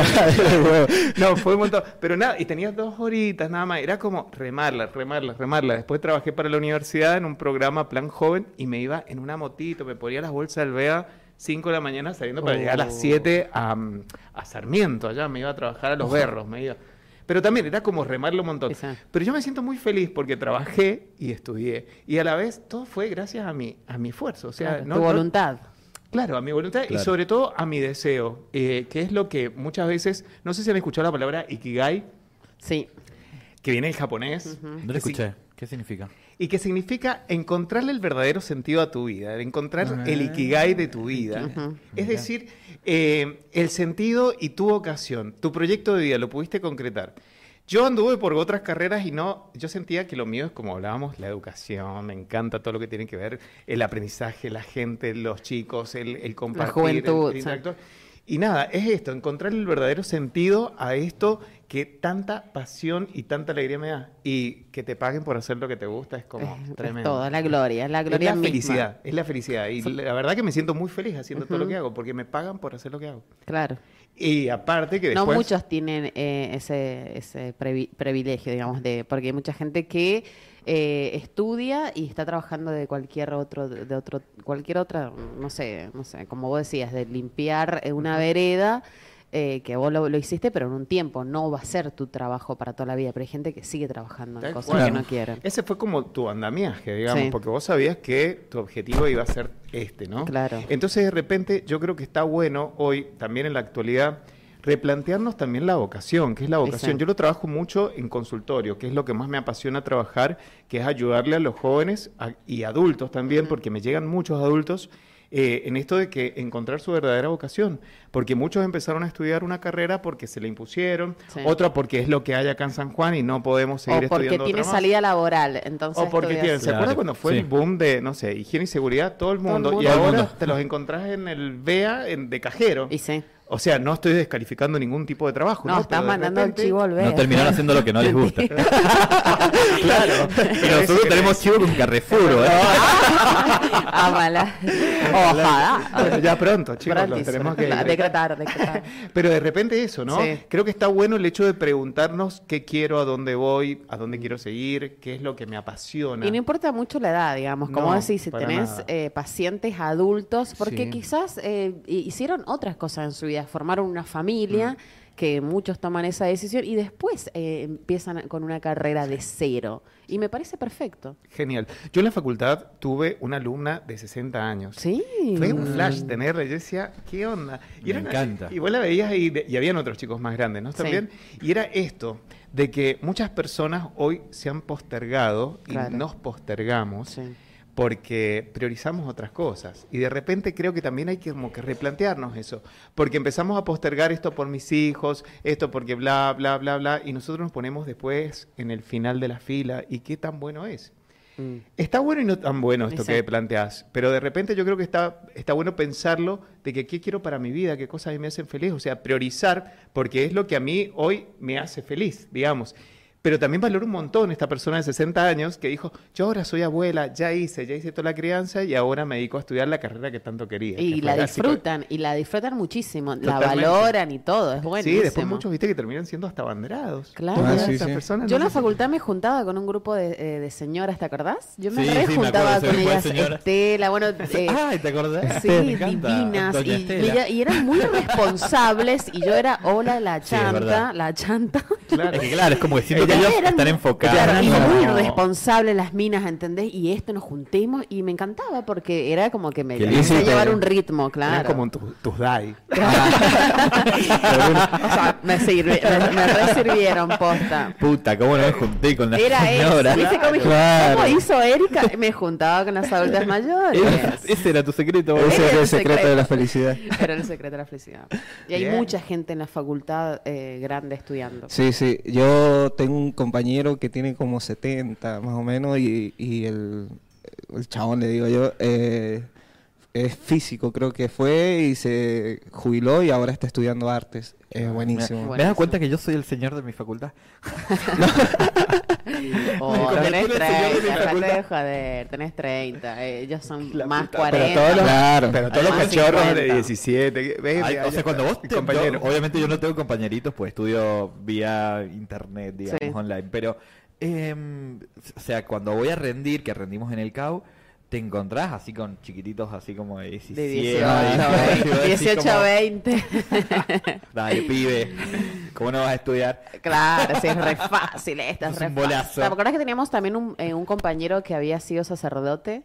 no, fue un montón. Pero nada, y tenía dos horitas nada más. Era como remarla, remarla, remarla. Después trabajé para la universidad en un programa Plan Joven y me iba en una motito, me ponía las bolsas del BEA 5 de la mañana saliendo para llegar a las Oh. 7 a, mm, a Sarmiento. Allá me iba a trabajar a Los Berros, me iba. Pero también era como remarlo un montón. Exacto. Pero yo me siento muy feliz porque trabajé y estudié. Y a la vez todo fue gracias a mi, a mi esfuerzo. O sea, Claro, no- tu no- voluntad. Claro, a mi voluntad y sobre todo a mi deseo, eh, que es lo que muchas veces, no sé si han escuchado la palabra ikigai, Sí. que viene del japonés, No lo escuché. ¿Qué significa? Y que significa encontrarle el verdadero sentido a tu vida, encontrar el ikigai de tu vida. Es decir, eh, el sentido y tu vocación, tu proyecto de vida, lo pudiste concretar. Yo anduve por otras carreras y no, yo sentía que lo mío es como hablábamos, la educación, me encanta todo lo que tiene que ver, el aprendizaje, la gente, los chicos, el, el compartir, juventud, el. Y nada, es esto, encontrar el verdadero sentido a esto que tanta pasión y tanta alegría me da. Y que te paguen por hacer lo que te gusta es como Es- es tremendo. es la gloria, es la Es gloria la misma. felicidad, es la felicidad. Y la verdad que me siento muy feliz haciendo todo lo que hago, porque me pagan por hacer lo que hago. Claro. Y aparte que No muchos tienen eh, ese, ese privilegio, digamos, de porque hay mucha gente que eh, estudia y está trabajando de cualquier otro, de otro, cualquier otra, no sé, no sé, como vos decías, de limpiar eh, una vereda. Eh, que vos lo, lo hiciste, pero en un tiempo. No va a ser tu trabajo para toda la vida. Pero hay gente que sigue trabajando en cosas que no quieren. Ese fue como tu andamiaje, digamos, Sí. porque vos sabías que tu objetivo iba a ser este, ¿no? Claro. Entonces, de repente, yo creo que está bueno hoy, también en la actualidad, replantearnos también la vocación, que es la vocación. Exacto. Yo lo trabajo mucho en consultorio, que es lo que más me apasiona trabajar, que es ayudarle a los jóvenes a- y adultos también, porque me llegan muchos adultos. Eh, en esto de que encontrar su verdadera vocación, porque muchos empezaron a estudiar una carrera porque se le impusieron, Sí. otra porque es lo que hay acá en San Juan y no podemos seguir O porque estudiando tiene otra más. salida laboral. Entonces O porque tienen, ¿se Claro, acuerdan cuando fue sí. el boom de, no sé, higiene y seguridad? Todo el Todo el mundo. Y ahora mundo. te los encontrás en el BEA en- de cajero. Y sí. O sea, no estoy descalificando ningún tipo de trabajo. No, No, estás Pero de mandando el repente- chivo al No terminaron haciendo lo que no les <laughs> gusta. claro. Pero nosotros tenemos chivo con Carrefour, ¿eh? <laughs> Ámala. Ojalá. Bueno, ya pronto, chicos, lo Prontísimo. tenemos que decretar. decretar, decretar. Pero de repente eso, ¿no? Sí. Creo que está bueno el hecho de preguntarnos qué quiero, a dónde voy, a dónde quiero seguir, qué es lo que me apasiona. Y no importa mucho la edad, digamos, como No, decís, si tenés eh, pacientes adultos, porque Sí. quizás eh, hi- hicieron otras cosas en su vida, formaron una familia, Mm. que muchos toman esa decisión y después eh, empiezan con una carrera de cero. Y me parece perfecto. Genial. Yo en la facultad tuve una alumna de 60 años. Sí. Fue un flash tenerla. Yo decía, ¿qué onda? Me eran- encanta. Y vos la veías ahí, de- y habían otros chicos más grandes, ¿no? Sí. También. Y era esto, de que muchas personas hoy se han postergado Claro. y nos postergamos Sí. Porque priorizamos otras cosas. Y de repente creo que también hay que como que replantearnos eso. Porque empezamos a postergar esto por mis hijos, esto porque bla, bla, bla, bla, y nosotros nos ponemos después en el final de la fila. ¿Y qué tan bueno es? Mm. Está bueno y no tan bueno esto que planteas, pero de repente yo creo que está, está bueno pensarlo de que qué quiero para mi vida, qué cosas a mí me hacen feliz, o sea, priorizar, porque es lo que a mí hoy me hace feliz, digamos. Pero también valoro un montón esta persona de 60 años que dijo, yo ahora soy abuela, ya hice, ya hice toda la crianza y ahora me dedico a estudiar la carrera que tanto quería. Y que la disfrutan, y la disfrutan muchísimo, la valoran y todo, es Sí, buenísimo. después muchos, viste, que terminan siendo hasta banderados. Claro. Ah, sí, esas sí. personas, Yo en la sé facultad me juntaba con un grupo de, eh, de señoras, ¿te acordás? Yo me Sí, re sí, me juntaba con ¿cuál ellas? Estela, bueno, <laughs> eh, Ay, ¿te acordás? sí, divinas, y, eran muy responsables, y yo era, hola, la Sí, chanta, la chanta. Claro. Es que claro, es como Ellas ellos eran están enfocados. Claro, y muy responsables las minas, ¿entendés? Y esto nos juntemos, y me encantaba porque era como que me lindo. llevar un ritmo, claro. como tu- tus DAI. <laughs> o sea, me, sirvi- me, me resirvieron posta. Puta, cómo no me junté con la Era señora. eso. ¿Viste cómo, Claro. cómo hizo Erika? Me juntaba con las adultas mayores. Ese- Ese era tu secreto. Ese es el el secreto secreto. de la felicidad. Era el secreto de la felicidad. Y hay Bien. mucha gente en la facultad eh, grande estudiando. Sí, sí. Yo tengo un compañero que tiene como 70 más o menos y, el, el chabón, le digo yo, eh, es físico, creo que fue y se jubiló y ahora está estudiando artes. Es buenísimo. ¿Me das cuenta que yo soy el señor de mi facultad? <laughs> Oh, tenés convirtió en el señor de mi 30, facultad. dejate de joder, tenés 30. eh, ellos son más puta, 40. Pero todos los, Claro. pero todos los cachorros de 50. 17. que- ven, Ay, mira, o sea, cuando vos te, compañero. yo- obviamente yo no tengo compañeritos, pues estudio vía internet, digamos, Sí. online, pero, em, o sea, cuando voy a rendir, que rendimos en el CAU, te encontrás así con chiquititos así como de 17, De 18, ay, 20, así 18 como, 20. <laughs> <laughs> Dale, pibe, ¿cómo no vas a estudiar? Claro, sí, es re <laughs> fácil esta, es re un bolazo. ¿Te acordás que teníamos también un, eh, un compañero que había sido sacerdote?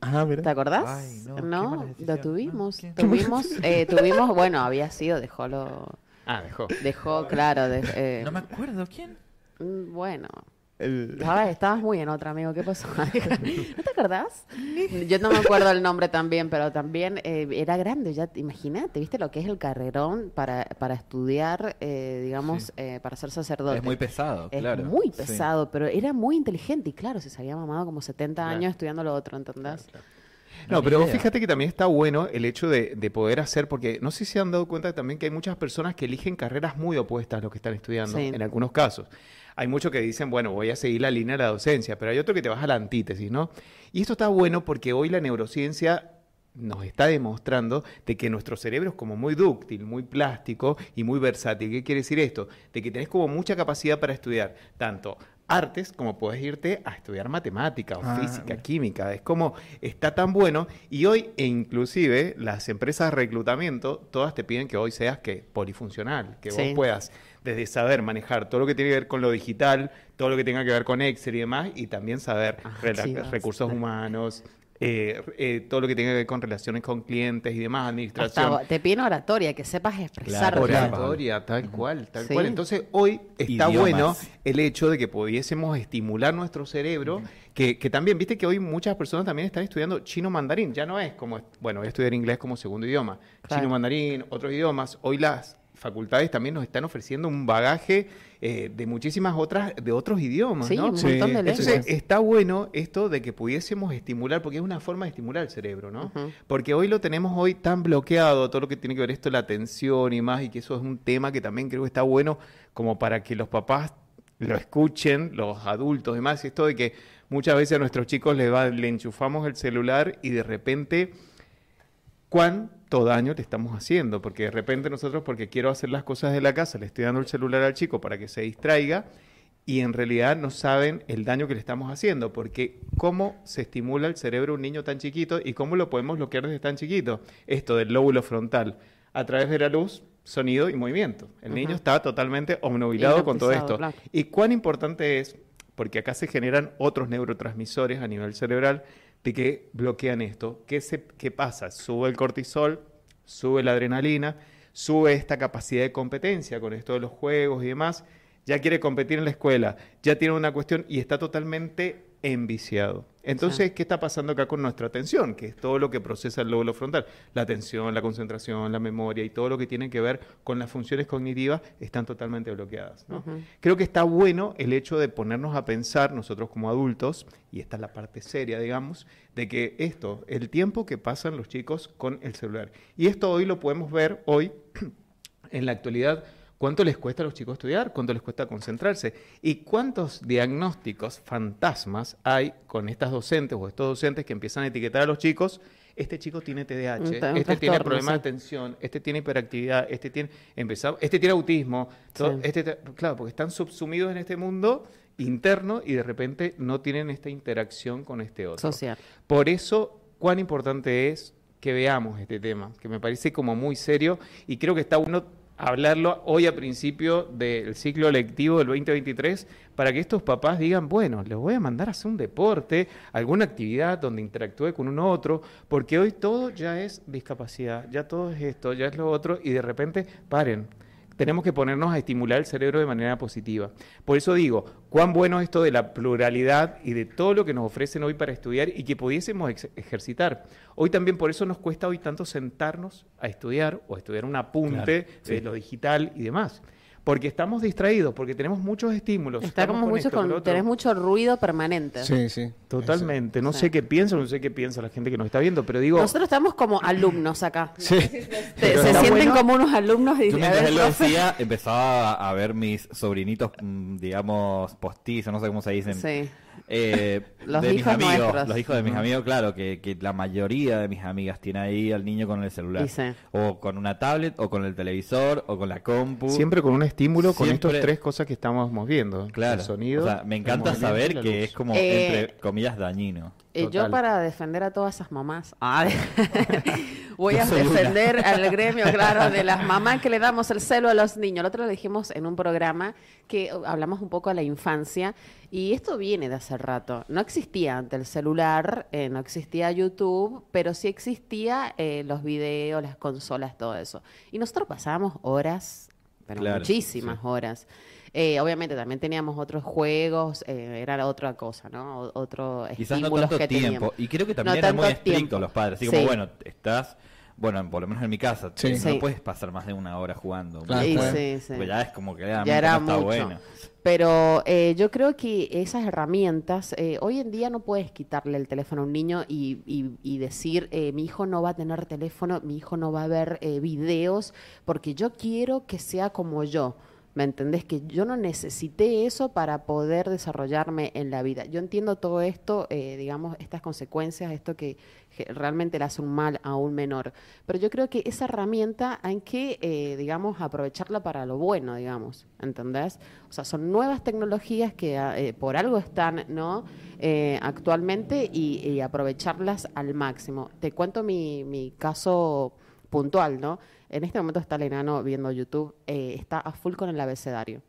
Ah, mira. ¿Te acordás? Ay, no, no, lo tuvimos. No, tuvimos, eh, tuvimos, bueno, había sido, dejó lo, Ah, dejó. dejó, claro, de- eh, No me acuerdo, ¿quién? mm, bueno. El- Estabas, estabas muy en otra, amigo. ¿Qué pasó? <laughs> ¿No te acordás? Yo no me acuerdo el nombre también, pero también eh, era grande. Ya, te- imagínate, ¿viste lo que es el carrerón para, para estudiar, eh, digamos, Sí. eh, para ser sacerdote? Es muy pesado, Es claro. muy Sí. pesado, pero era muy inteligente. Y claro, si se había mamado como 70 Claro. años estudiando lo otro, ¿entendés? No, pero idea. fíjate que también está bueno el hecho de, de poder hacer, porque no sé si se han dado cuenta también que hay muchas personas que eligen carreras muy opuestas a lo que están estudiando, Sí. en algunos casos. Hay muchos que dicen, bueno, voy a seguir la línea de la docencia, pero hay otro que te vas a la antítesis, ¿no? Y esto está bueno porque hoy la neurociencia nos está demostrando de que nuestro cerebro es como muy dúctil, muy plástico y muy versátil. ¿Qué quiere decir esto? De que tenés como mucha capacidad para estudiar tanto artes como puedes irte a estudiar matemática o Ah, física, mira. química. Es como está tan bueno y hoy e inclusive las empresas de reclutamiento todas te piden que hoy seas que polifuncional, que Sí. vos puedas desde saber manejar todo lo que tiene que ver con lo digital, todo lo que tenga que ver con Excel y demás y también saber Ah, recursos humanos, eh, eh, todo lo que tenga que ver con relaciones con clientes y demás, administración. Hasta te piden oratoria, que sepas expresarte. Claro. Oratoria, tal cual, tal Sí. cual. Entonces, hoy está Idiomas. bueno el hecho de que pudiésemos estimular nuestro cerebro, que, que también, viste que hoy muchas personas también están estudiando chino mandarín, ya no es como, bueno, voy a estudiar inglés como segundo idioma, Claro. chino mandarín, otros idiomas. Hoy las facultades también nos están ofreciendo un bagaje eh, de muchísimas otras, de otros idiomas, Sí, ¿no? un Sí. montón de lenguas. Entonces, está bueno esto de que pudiésemos estimular, porque es una forma de estimular el cerebro, ¿no? Porque hoy lo tenemos hoy tan bloqueado, todo lo que tiene que ver esto, la atención y más, y que eso es un tema que también creo que está bueno como para que los papás lo escuchen, los adultos y demás, y esto de que muchas veces a nuestros chicos le, va, le enchufamos el celular y de repente cuánto daño le estamos haciendo, porque de repente nosotros, porque quiero hacer las cosas de la casa, le estoy dando el celular al chico para que se distraiga y en realidad no saben el daño que le estamos haciendo, porque cómo se estimula el cerebro de un niño tan chiquito y cómo lo podemos bloquear desde tan chiquito. Esto del lóbulo frontal, a través de la luz, sonido y movimiento. El niño está totalmente obnubilado con todo esto. Y cuán importante es, porque acá se generan otros neurotransmisores a nivel cerebral de que bloquean esto. ¿Qué, se, qué pasa? Sube el cortisol, sube la adrenalina, sube esta capacidad de competencia con esto de los juegos y demás. Ya quiere competir en la escuela, ya tiene una cuestión y está totalmente enviciado. Entonces. ¿qué está pasando acá con nuestra atención? Que es todo lo que procesa el lóbulo frontal. La atención, la concentración, la memoria y todo lo que tiene que ver con las funciones cognitivas están totalmente bloqueadas. ¿no? Creo que está bueno el hecho de ponernos a pensar nosotros como adultos, y esta es la parte seria, digamos, de que esto, el tiempo que pasan los chicos con el celular. Y esto hoy lo podemos ver hoy <clears throat> en la actualidad. ¿Cuánto les cuesta a los chicos estudiar? ¿Cuánto les cuesta concentrarse? ¿Y cuántos diagnósticos fantasmas hay con estas docentes o estos docentes que empiezan a etiquetar a los chicos? Este chico tiene TDAH, Un este tiene problemas de atención, este tiene hiperactividad, este tiene este tiene autismo, todo- Sí. este te- claro, porque están subsumidos en este mundo interno y de repente no tienen esta interacción con este otro. Social. Por eso, cuán importante es que veamos este tema, que me parece como muy serio y creo que está bueno hablarlo hoy a principio del ciclo lectivo del 2023 para que estos papás digan, bueno, les voy a mandar a hacer un deporte, alguna actividad donde interactúe con uno otro, porque hoy todo ya es discapacidad, ya todo es esto, ya es lo otro y de repente paren tenemos que ponernos a estimular el cerebro de manera positiva. Por eso digo, cuán bueno esto de la pluralidad y de todo lo que nos ofrecen hoy para estudiar y que pudiésemos ex- ejercitar. Hoy también por eso nos cuesta hoy tanto sentarnos a estudiar o a estudiar un apunte Claro, de lo digital y demás. Porque estamos distraídos, porque tenemos muchos estímulos. Está estamos como con mucho esto, con tenés mucho ruido permanente. Sí, sí. Totalmente. No Sí. sé qué piensa, no sé qué piensa la gente que nos está viendo, pero digo... Nosotros estamos como alumnos acá. <laughs> Sí. Se sienten bueno. como unos alumnos y Yo mientras ver, él lo decía, <laughs> empezaba a ver mis sobrinitos, mm, digamos, postizos, no sé cómo se dicen. Sí. Eh, Los de mis amigos, nuestros. los hijos de mis amigos, claro, que, que la mayoría de mis amigas tiene ahí al niño con el celular. Sí. O con una tablet, o con el televisor, o con la compu. Siempre con un estímulo, con Siempre- estas tres cosas que estamos viendo. Claro. El sonido. o sea, me encanta saber que es como, Eh, entre comillas, dañino. Eh, yo para defender a todas esas mamás, <laughs> ah, <laughs> voy a una. defender al <laughs> gremio, claro, de las mamás que le damos el celo a los niños. El otro lo dijimos en un programa que uh, hablamos un poco de la infancia y esto viene de hace rato. No existía antes el celular, eh, no existía YouTube, pero sí existía eh, los videos, las consolas, todo eso. Y nosotros pasábamos horas, pero Claro, muchísimas sí. horas. Eh, obviamente también teníamos otros juegos, eh, era otra cosa, ¿no? Otro Quizás no tanto que tiempo. teníamos. Y creo que No también eran muy estrictos los padres. Así Sí. como, bueno, estás, bueno, por lo menos en mi casa, Sí. no Sí. puedes pasar más de una hora jugando. Claro, sí, sí. Porque ya es como que Ya era no está mucho. bueno. Pero eh, yo creo que esas herramientas, eh, hoy en día no puedes quitarle el teléfono a un niño y, y- y decir, eh, mi hijo no va a tener teléfono, mi hijo no va a ver eh, videos, porque yo quiero que sea como yo. ¿Me entendés? Que yo no necesité eso para poder desarrollarme en la vida. Yo entiendo todo esto, eh, digamos, estas consecuencias, esto que, realmente le hace un mal a un menor. Pero yo creo que esa herramienta hay que, eh, digamos, aprovecharla para lo bueno, digamos. ¿Entendés? O sea, son nuevas tecnologías que eh, por algo están, ¿no? Actualmente y, y aprovecharlas al máximo. Te cuento mi, mi caso puntual, ¿no? En este momento está el enano viendo YouTube, eh, está a full con el abecedario.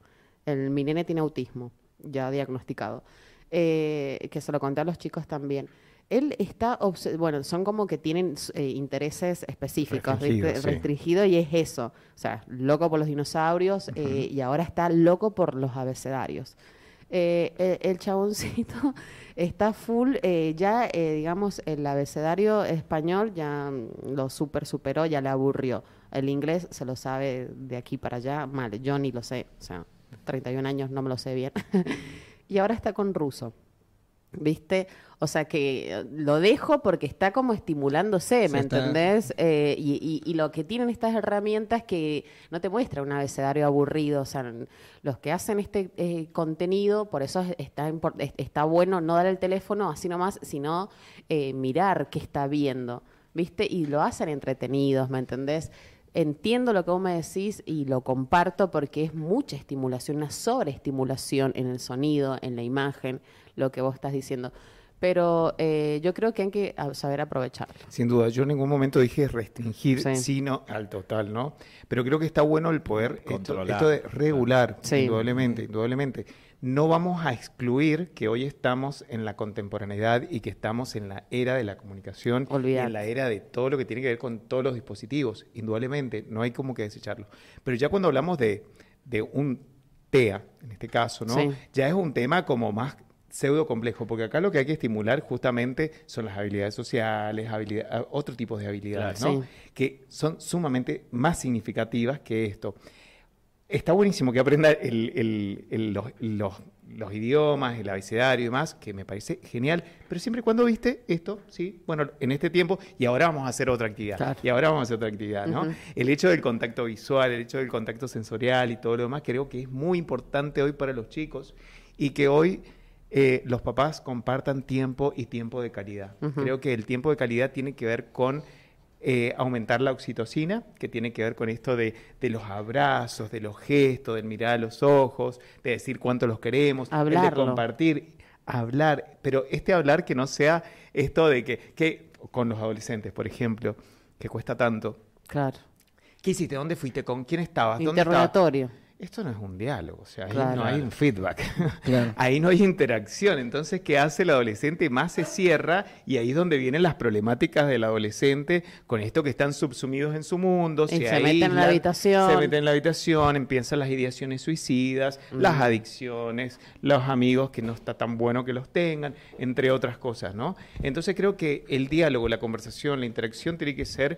El, mi nene tiene autismo, ya diagnosticado, eh, que se lo conté a los chicos también. Él está, bueno, son como que tienen eh, intereses específicos, restringido y es eso. O sea, loco por los dinosaurios y ahora está loco por los abecedarios. Eh, eh, el chaboncito <laughs> está full, eh, ya eh, digamos, el abecedario español ya mm, lo super superó, ya le aburrió. El inglés se lo sabe de aquí para allá, mal, yo ni lo sé, o sea, 31 años no me lo sé bien. <laughs> y ahora está con ruso. ¿Viste? O sea que eh, lo dejo porque está como estimulándose, ¿me entendés? Eh, y, y- y lo que tienen estas herramientas que no te muestra un abecedario aburrido, o sea, los que hacen este eh, contenido, por eso está bueno no dar el teléfono así nomás, sino eh, mirar qué está viendo, ¿viste? Y lo hacen entretenidos, ¿me entendés? Entiendo lo que vos me decís y lo comparto porque es mucha estimulación, una sobreestimulación en el sonido, en la imagen, lo que vos estás diciendo. Pero eh, yo creo que hay que saber aprovecharlo. Sin duda, yo en ningún momento dije restringir, Sí. sino al total, ¿no? Pero creo que está bueno el poder, esto, Controlar. esto de regular, Sí. indudablemente, indudablemente. No vamos a excluir que hoy estamos en la contemporaneidad y que estamos en la era de la comunicación y en la era de todo lo que tiene que ver con todos los dispositivos, indudablemente, no hay como que desecharlo. Pero ya cuando hablamos de, de un TEA, en este caso, ¿no? Sí. Ya es un tema como más pseudo complejo, porque acá lo que hay que estimular justamente son las habilidades sociales, habilidad- otro tipo de habilidades, Claro. ¿no? Sí. Que son sumamente más significativas que esto. Está buenísimo que aprenda el- el- el- los, los- los idiomas, el abecedario y demás, que me parece genial, pero siempre y cuando viste esto, sí, bueno, en este tiempo, y ahora vamos a hacer otra actividad, Claro. y ahora vamos a hacer otra actividad, ¿no? El hecho del contacto visual, el hecho del contacto sensorial y todo lo demás, creo que es muy importante hoy para los chicos y que hoy eh, los papás compartan tiempo y tiempo de calidad. Creo que el tiempo de calidad tiene que ver con eh, aumentar la oxitocina, que tiene que ver con esto de, de los abrazos, de los gestos, del mirar a los ojos, de decir cuánto los queremos, el de compartir, hablar, pero este hablar que no sea esto de que, que con los adolescentes, por ejemplo, que cuesta tanto. Claro. ¿Qué hiciste? ¿Dónde fuiste? ¿Con quién estabas? ¿Dónde estabas? Esto no es un diálogo, o sea, ahí Claro. no hay un feedback. <laughs> Claro. Ahí no hay interacción. Entonces, ¿qué hace el adolescente? Más se cierra y ahí es donde vienen las problemáticas del adolescente con esto que están subsumidos en su mundo. Y se meten en la habitación. Se meten en la habitación, empiezan las ideaciones suicidas, las adicciones, los amigos que no está tan bueno que los tengan, entre otras cosas, ¿no? Entonces, creo que el diálogo, la conversación, la interacción tiene que ser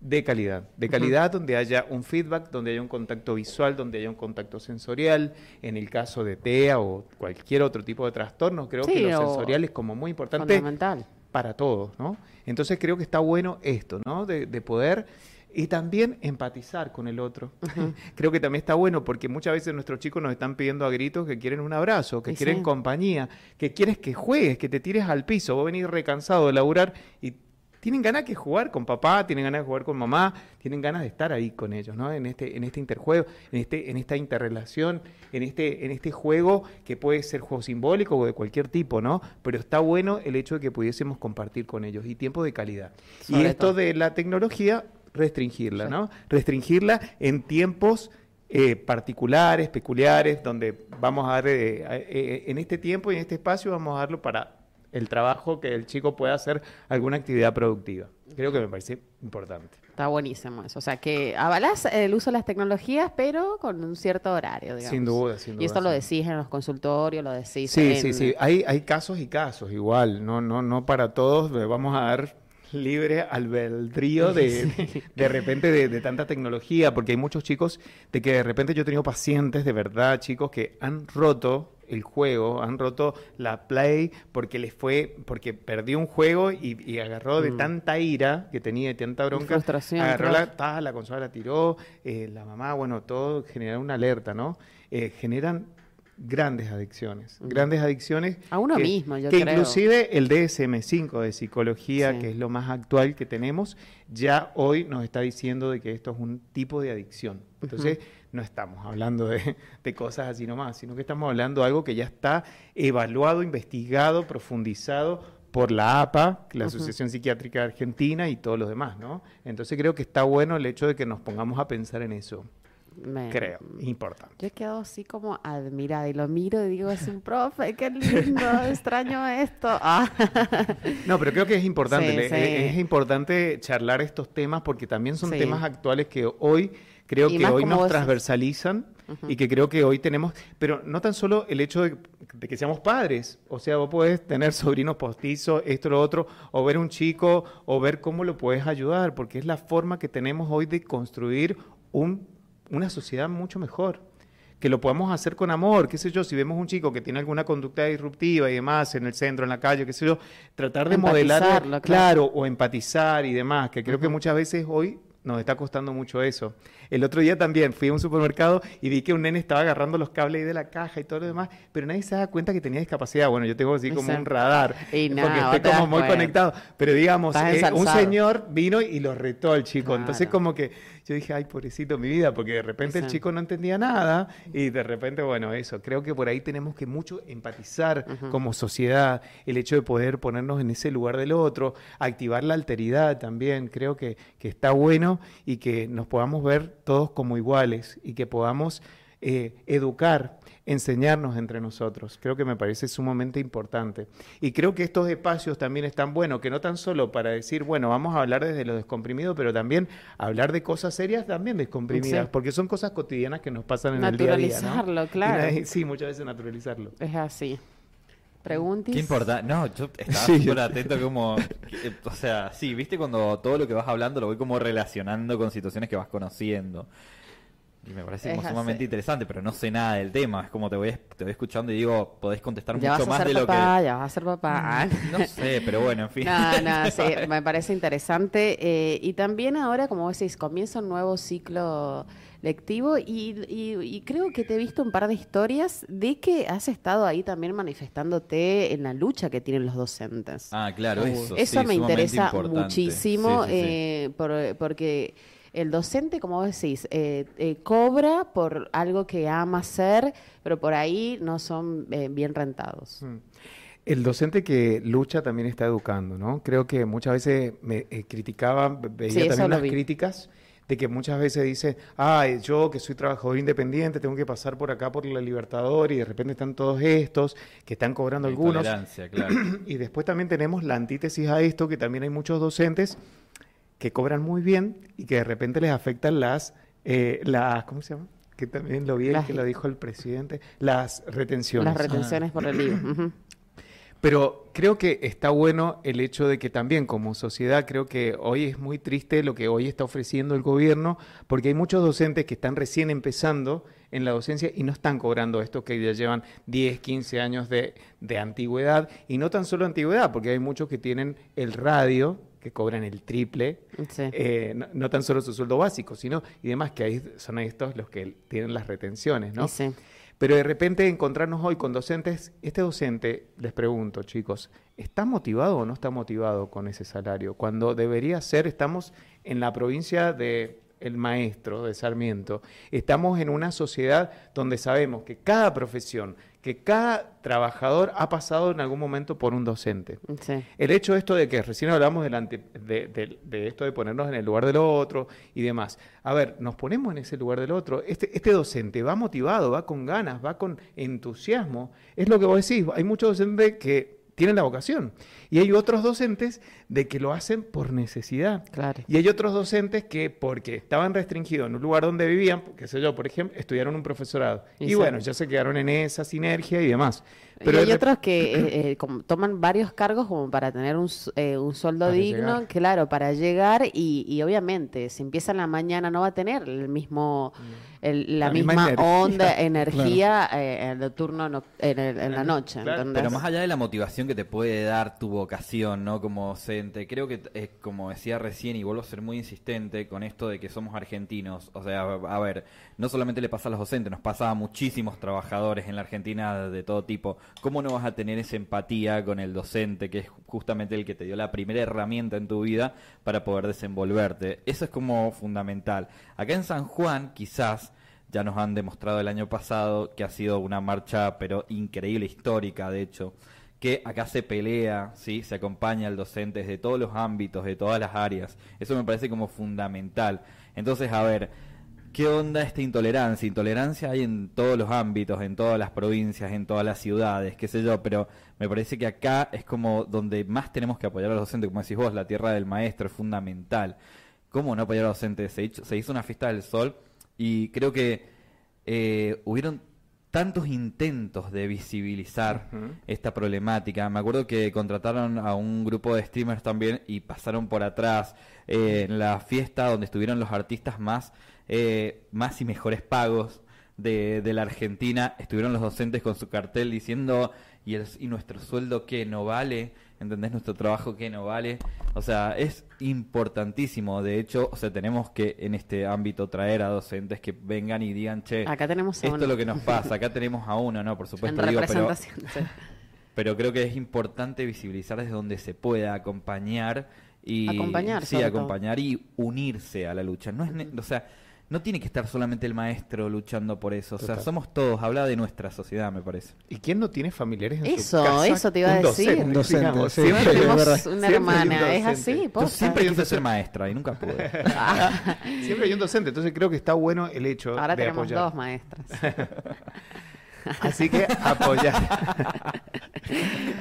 de calidad, de calidad donde haya un feedback, donde haya un contacto visual, donde haya un contacto sensorial, en el caso de TEA o cualquier otro tipo de trastorno, creo Sí, que lo sensorial es como muy importante Fundamental. para todos, ¿no? Entonces creo que está bueno esto, ¿no? De, de poder y también empatizar con el otro. <laughs> creo que también está bueno porque muchas veces nuestros chicos nos están pidiendo a gritos que quieren un abrazo, que Y quieren sí. compañía, que quieres que juegues, que te tires al piso, vos venís recansado de laburar y tienen ganas de jugar con papá, tienen ganas de jugar con mamá, tienen ganas de estar ahí con ellos, ¿no? En este, en este interjuego, en este, en esta interrelación, en este, en este juego que puede ser juego simbólico o de cualquier tipo, ¿no? Pero está bueno el hecho de que pudiésemos compartir con ellos y tiempo de calidad. y esto todo. de la tecnología, restringirla, Sí. ¿no? Restringirla en tiempos eh, particulares, peculiares, donde vamos a dar, eh, eh, en este tiempo y en este espacio vamos a darlo para el trabajo que el chico pueda hacer alguna actividad productiva. Creo que me parece importante. Está buenísimo eso. O sea, que avalás el uso de las tecnologías, pero con un cierto horario, digamos. Sin duda, sin duda. Y esto lo decís en los consultorios, lo decís Sí, en- sí, sí. Hay, hay casos y casos, igual. No, no, no para todos. le Vamos a dar libre albedrío de, <laughs> de, de repente de, de tanta tecnología, porque hay muchos chicos de que de repente yo he tenido pacientes de verdad, chicos, que han roto el juego, han roto la play porque les fue, porque perdió un juego y, y agarró de Mm. tanta ira que tenía y tanta bronca, frustración, agarró la, ta, la consola la tiró, eh, la mamá, bueno, todo genera una alerta, ¿no? Eh, generan grandes adicciones, Mm. grandes adicciones. A uno que- mismo, yo que creo. inclusive el DSM-5 de psicología, Sí. que es lo más actual que tenemos, ya hoy nos está diciendo de que esto es un tipo de adicción. Entonces, no estamos hablando de, <laughs> de cosas así nomás, sino que estamos hablando de algo que ya está evaluado, investigado, profundizado por la APA, la. Asociación Psiquiátrica Argentina y todos los demás, ¿no? Entonces creo que está bueno el hecho de que nos pongamos a pensar en eso. Me- Creo, importante. Yo he quedado así como admirada y lo miro y digo, es un profe, qué lindo, <laughs> extraño esto. Ah. <laughs> No, pero creo que es importante, Sí, le- sí. Es, es importante charlar estos temas porque también son Sí. temas actuales que hoy creo Y que hoy nos vos- transversalizan y que creo que hoy tenemos, pero no tan solo el hecho de, de que seamos padres, o sea, vos podés tener sobrinos postizos, esto, lo otro, o ver un chico, o ver cómo lo puedes ayudar, porque es la forma que tenemos hoy de construir un, una sociedad mucho mejor que lo podamos hacer con amor, qué sé yo, si vemos un chico que tiene alguna conducta disruptiva y demás en el centro, en la calle, qué sé yo, tratar de modelar, claro. o empatizar y demás, que creo que muchas veces hoy nos está costando mucho eso. El otro día también fui a un supermercado y vi que un nene estaba agarrando los cables ahí de la caja y todo lo demás, pero nadie se da cuenta que tenía discapacidad. Bueno, yo tengo así como un radar, Y porque nada, estoy como muy conectado. Pero digamos, eh, un señor vino y lo retó al chico. Entonces como que yo dije, ay, pobrecito mi vida, porque de repente el chico no entendía nada y de repente, bueno, eso. Creo que por ahí tenemos que mucho empatizar como sociedad, el hecho de poder ponernos en ese lugar del otro, activar la alteridad también. Creo que, que está bueno y que nos podamos ver todos como iguales y que podamos eh, educar, enseñarnos entre nosotros. Creo que me parece sumamente importante. Y creo que estos espacios también están buenos, que no tan solo para decir, bueno, vamos a hablar desde lo descomprimido, pero también hablar de cosas serias también descomprimidas, Sí. porque son cosas cotidianas que nos pasan en el día a día. ¿no? Naturalizarlo, claro. sí, muchas veces naturalizarlo. Es así. Preguntis. ¿Qué importa? No, yo estaba Sí, súper atento como... eh, O sea, sí, viste cuando todo lo que vas hablando lo voy como relacionando con situaciones que vas conociendo. Y me parece como sumamente interesante, pero no sé nada del tema. Es como te voy, te voy escuchando y digo, podés contestar Ya mucho más de lo papá, ya vas a ser papá. Que... No <laughs> sé, pero bueno, en fin. No, no, <laughs> sí, me parece interesante. eh, y también ahora, como vos decís, comienza un nuevo ciclo lectivo y, y- y creo que te he visto un par de historias de que has estado ahí también manifestándote en la lucha que tienen los docentes. Ah, claro, eso. Eso sí, me interesa importante. muchísimo Sí, sí, sí. eh, por- porque el docente, como vos decís, eh, eh, cobra por algo que ama hacer, pero por ahí no son eh, bien rentados. Mm. El docente que lucha también está educando, ¿no? Creo que muchas veces me eh, criticaba, ve- veía Sí, también las vi. críticas de que muchas veces dice, ay, yo que soy trabajador independiente tengo que pasar por acá por la Libertador y de repente están todos estos que están cobrando La algunos. claro. <clears throat> Y después también tenemos la antítesis a esto, que también hay muchos docentes que cobran muy bien y que de repente les afectan las, eh, las ¿cómo se llama? Que también lo vi, el Las- que lo dijo el presidente, las retenciones. Las retenciones por el IVA. <clears throat> ujú. Pero creo que está bueno el hecho de que también como sociedad creo que hoy es muy triste lo que hoy está ofreciendo el gobierno porque hay muchos docentes que están recién empezando en la docencia y no están cobrando esto que ya llevan 10, 15 años de, de antigüedad y no tan solo antigüedad porque hay muchos que tienen el radio que cobran el triple Sí. eh, no, no tan solo su sueldo básico, sino y demás que ahí son estos los que tienen las retenciones, ¿no? Sí. Pero de repente encontrarnos hoy con docentes, este docente, les pregunto, chicos, ¿está motivado o no está motivado con ese salario? Cuando debería ser, estamos en la provincia de el maestro de Sarmiento, estamos en una sociedad donde sabemos que cada profesión, que cada trabajador ha pasado en algún momento por un docente. Sí. El hecho esto de que recién hablamos del ante- de, de- de esto de ponernos en el lugar del otro y demás. A ver, nos ponemos en ese lugar del otro. Este, este docente va motivado, va con ganas, va con entusiasmo. Es lo que vos decís. Hay muchos docentes que tienen la vocación. Y hay otros docentes de que lo hacen por necesidad. Claro. Y hay otros docentes que, porque estaban restringidos en un lugar donde vivían, qué sé yo, por ejemplo, estudiaron un profesorado. Y Y, bueno, ya se quedaron en esa sinergia y demás. Pero y hay de- otros que eh, eh, como toman varios cargos como para tener un, su- eh, un sueldo Para digno, llegar. claro, para llegar y, y obviamente si empieza en la mañana no va a tener el mismo, el- la, La misma misma, energía. onda, <laughs> energía eh, en el turno, no- en, el- en la noche. Claro. Pero más allá de la motivación que te puede dar tu vocación, ¿no? Como docente, creo que es como decía recién y vuelvo a ser muy insistente con esto de que somos argentinos. O sea, a ver, no solamente le pasa a los docentes, nos pasa a muchísimos trabajadores en la Argentina de todo tipo. ¿Cómo no vas a tener esa empatía con el docente, que es justamente el que te dio la primera herramienta en tu vida para poder desenvolverte? Eso es como fundamental. Acá en San Juan, quizás ya nos han demostrado el año pasado que ha sido una marcha, pero increíble, histórica, de hecho, que acá se pelea, ¿sí? se acompaña al docente desde todos los ámbitos, de todas las áreas. Eso me parece como fundamental. Entonces, a ver, ¿qué onda esta intolerancia? Intolerancia hay en todos los ámbitos, en todas las provincias, en todas las ciudades, qué sé yo, pero me parece que acá es como donde más tenemos que apoyar a los docentes, como decís vos, la tierra del maestro es fundamental. ¿Cómo no apoyar a los docentes? Se hizo, se hizo una fiesta del sol y creo que eh, hubieron tantos intentos de visibilizar esta problemática. Me acuerdo que contrataron a un grupo de streamers también y pasaron por atrás eh, en la fiesta donde estuvieron los artistas más, eh, más y mejores pagos de, de la Argentina. Estuvieron los docentes con su cartel diciendo, ¿y, el, y nuestro sueldo qué no vale? ¿Entendés? Nuestro trabajo qué no vale. O sea, es importantísimo. De hecho, o sea, tenemos que en este ámbito traer a docentes que vengan y digan, che, Acá tenemos a esto uno. es lo que nos pasa. Acá <laughs> tenemos a uno, ¿no? Por en supuesto, digo, pero, sí. <laughs> pero creo que es importante visibilizar desde donde se pueda acompañar y Acompañar, sí, todo. acompañar y unirse a la lucha. No es, ne- o sea, no tiene que estar solamente el maestro luchando por eso. O sea, Total. somos todos. Habla de nuestra sociedad, me parece. ¿Y quién no tiene familiares en su Eso, casa? eso te iba a Un decir. docente, Un docente, sí. Siempre- Tenemos una Siempre hay un hermana, es así, Yo siempre quise ser maestra y nunca pude. <laughs> Siempre hay un docente, entonces creo que está bueno el hecho Ahora de tenemos apoyar. dos maestras. <laughs> Así que apoyar. <laughs>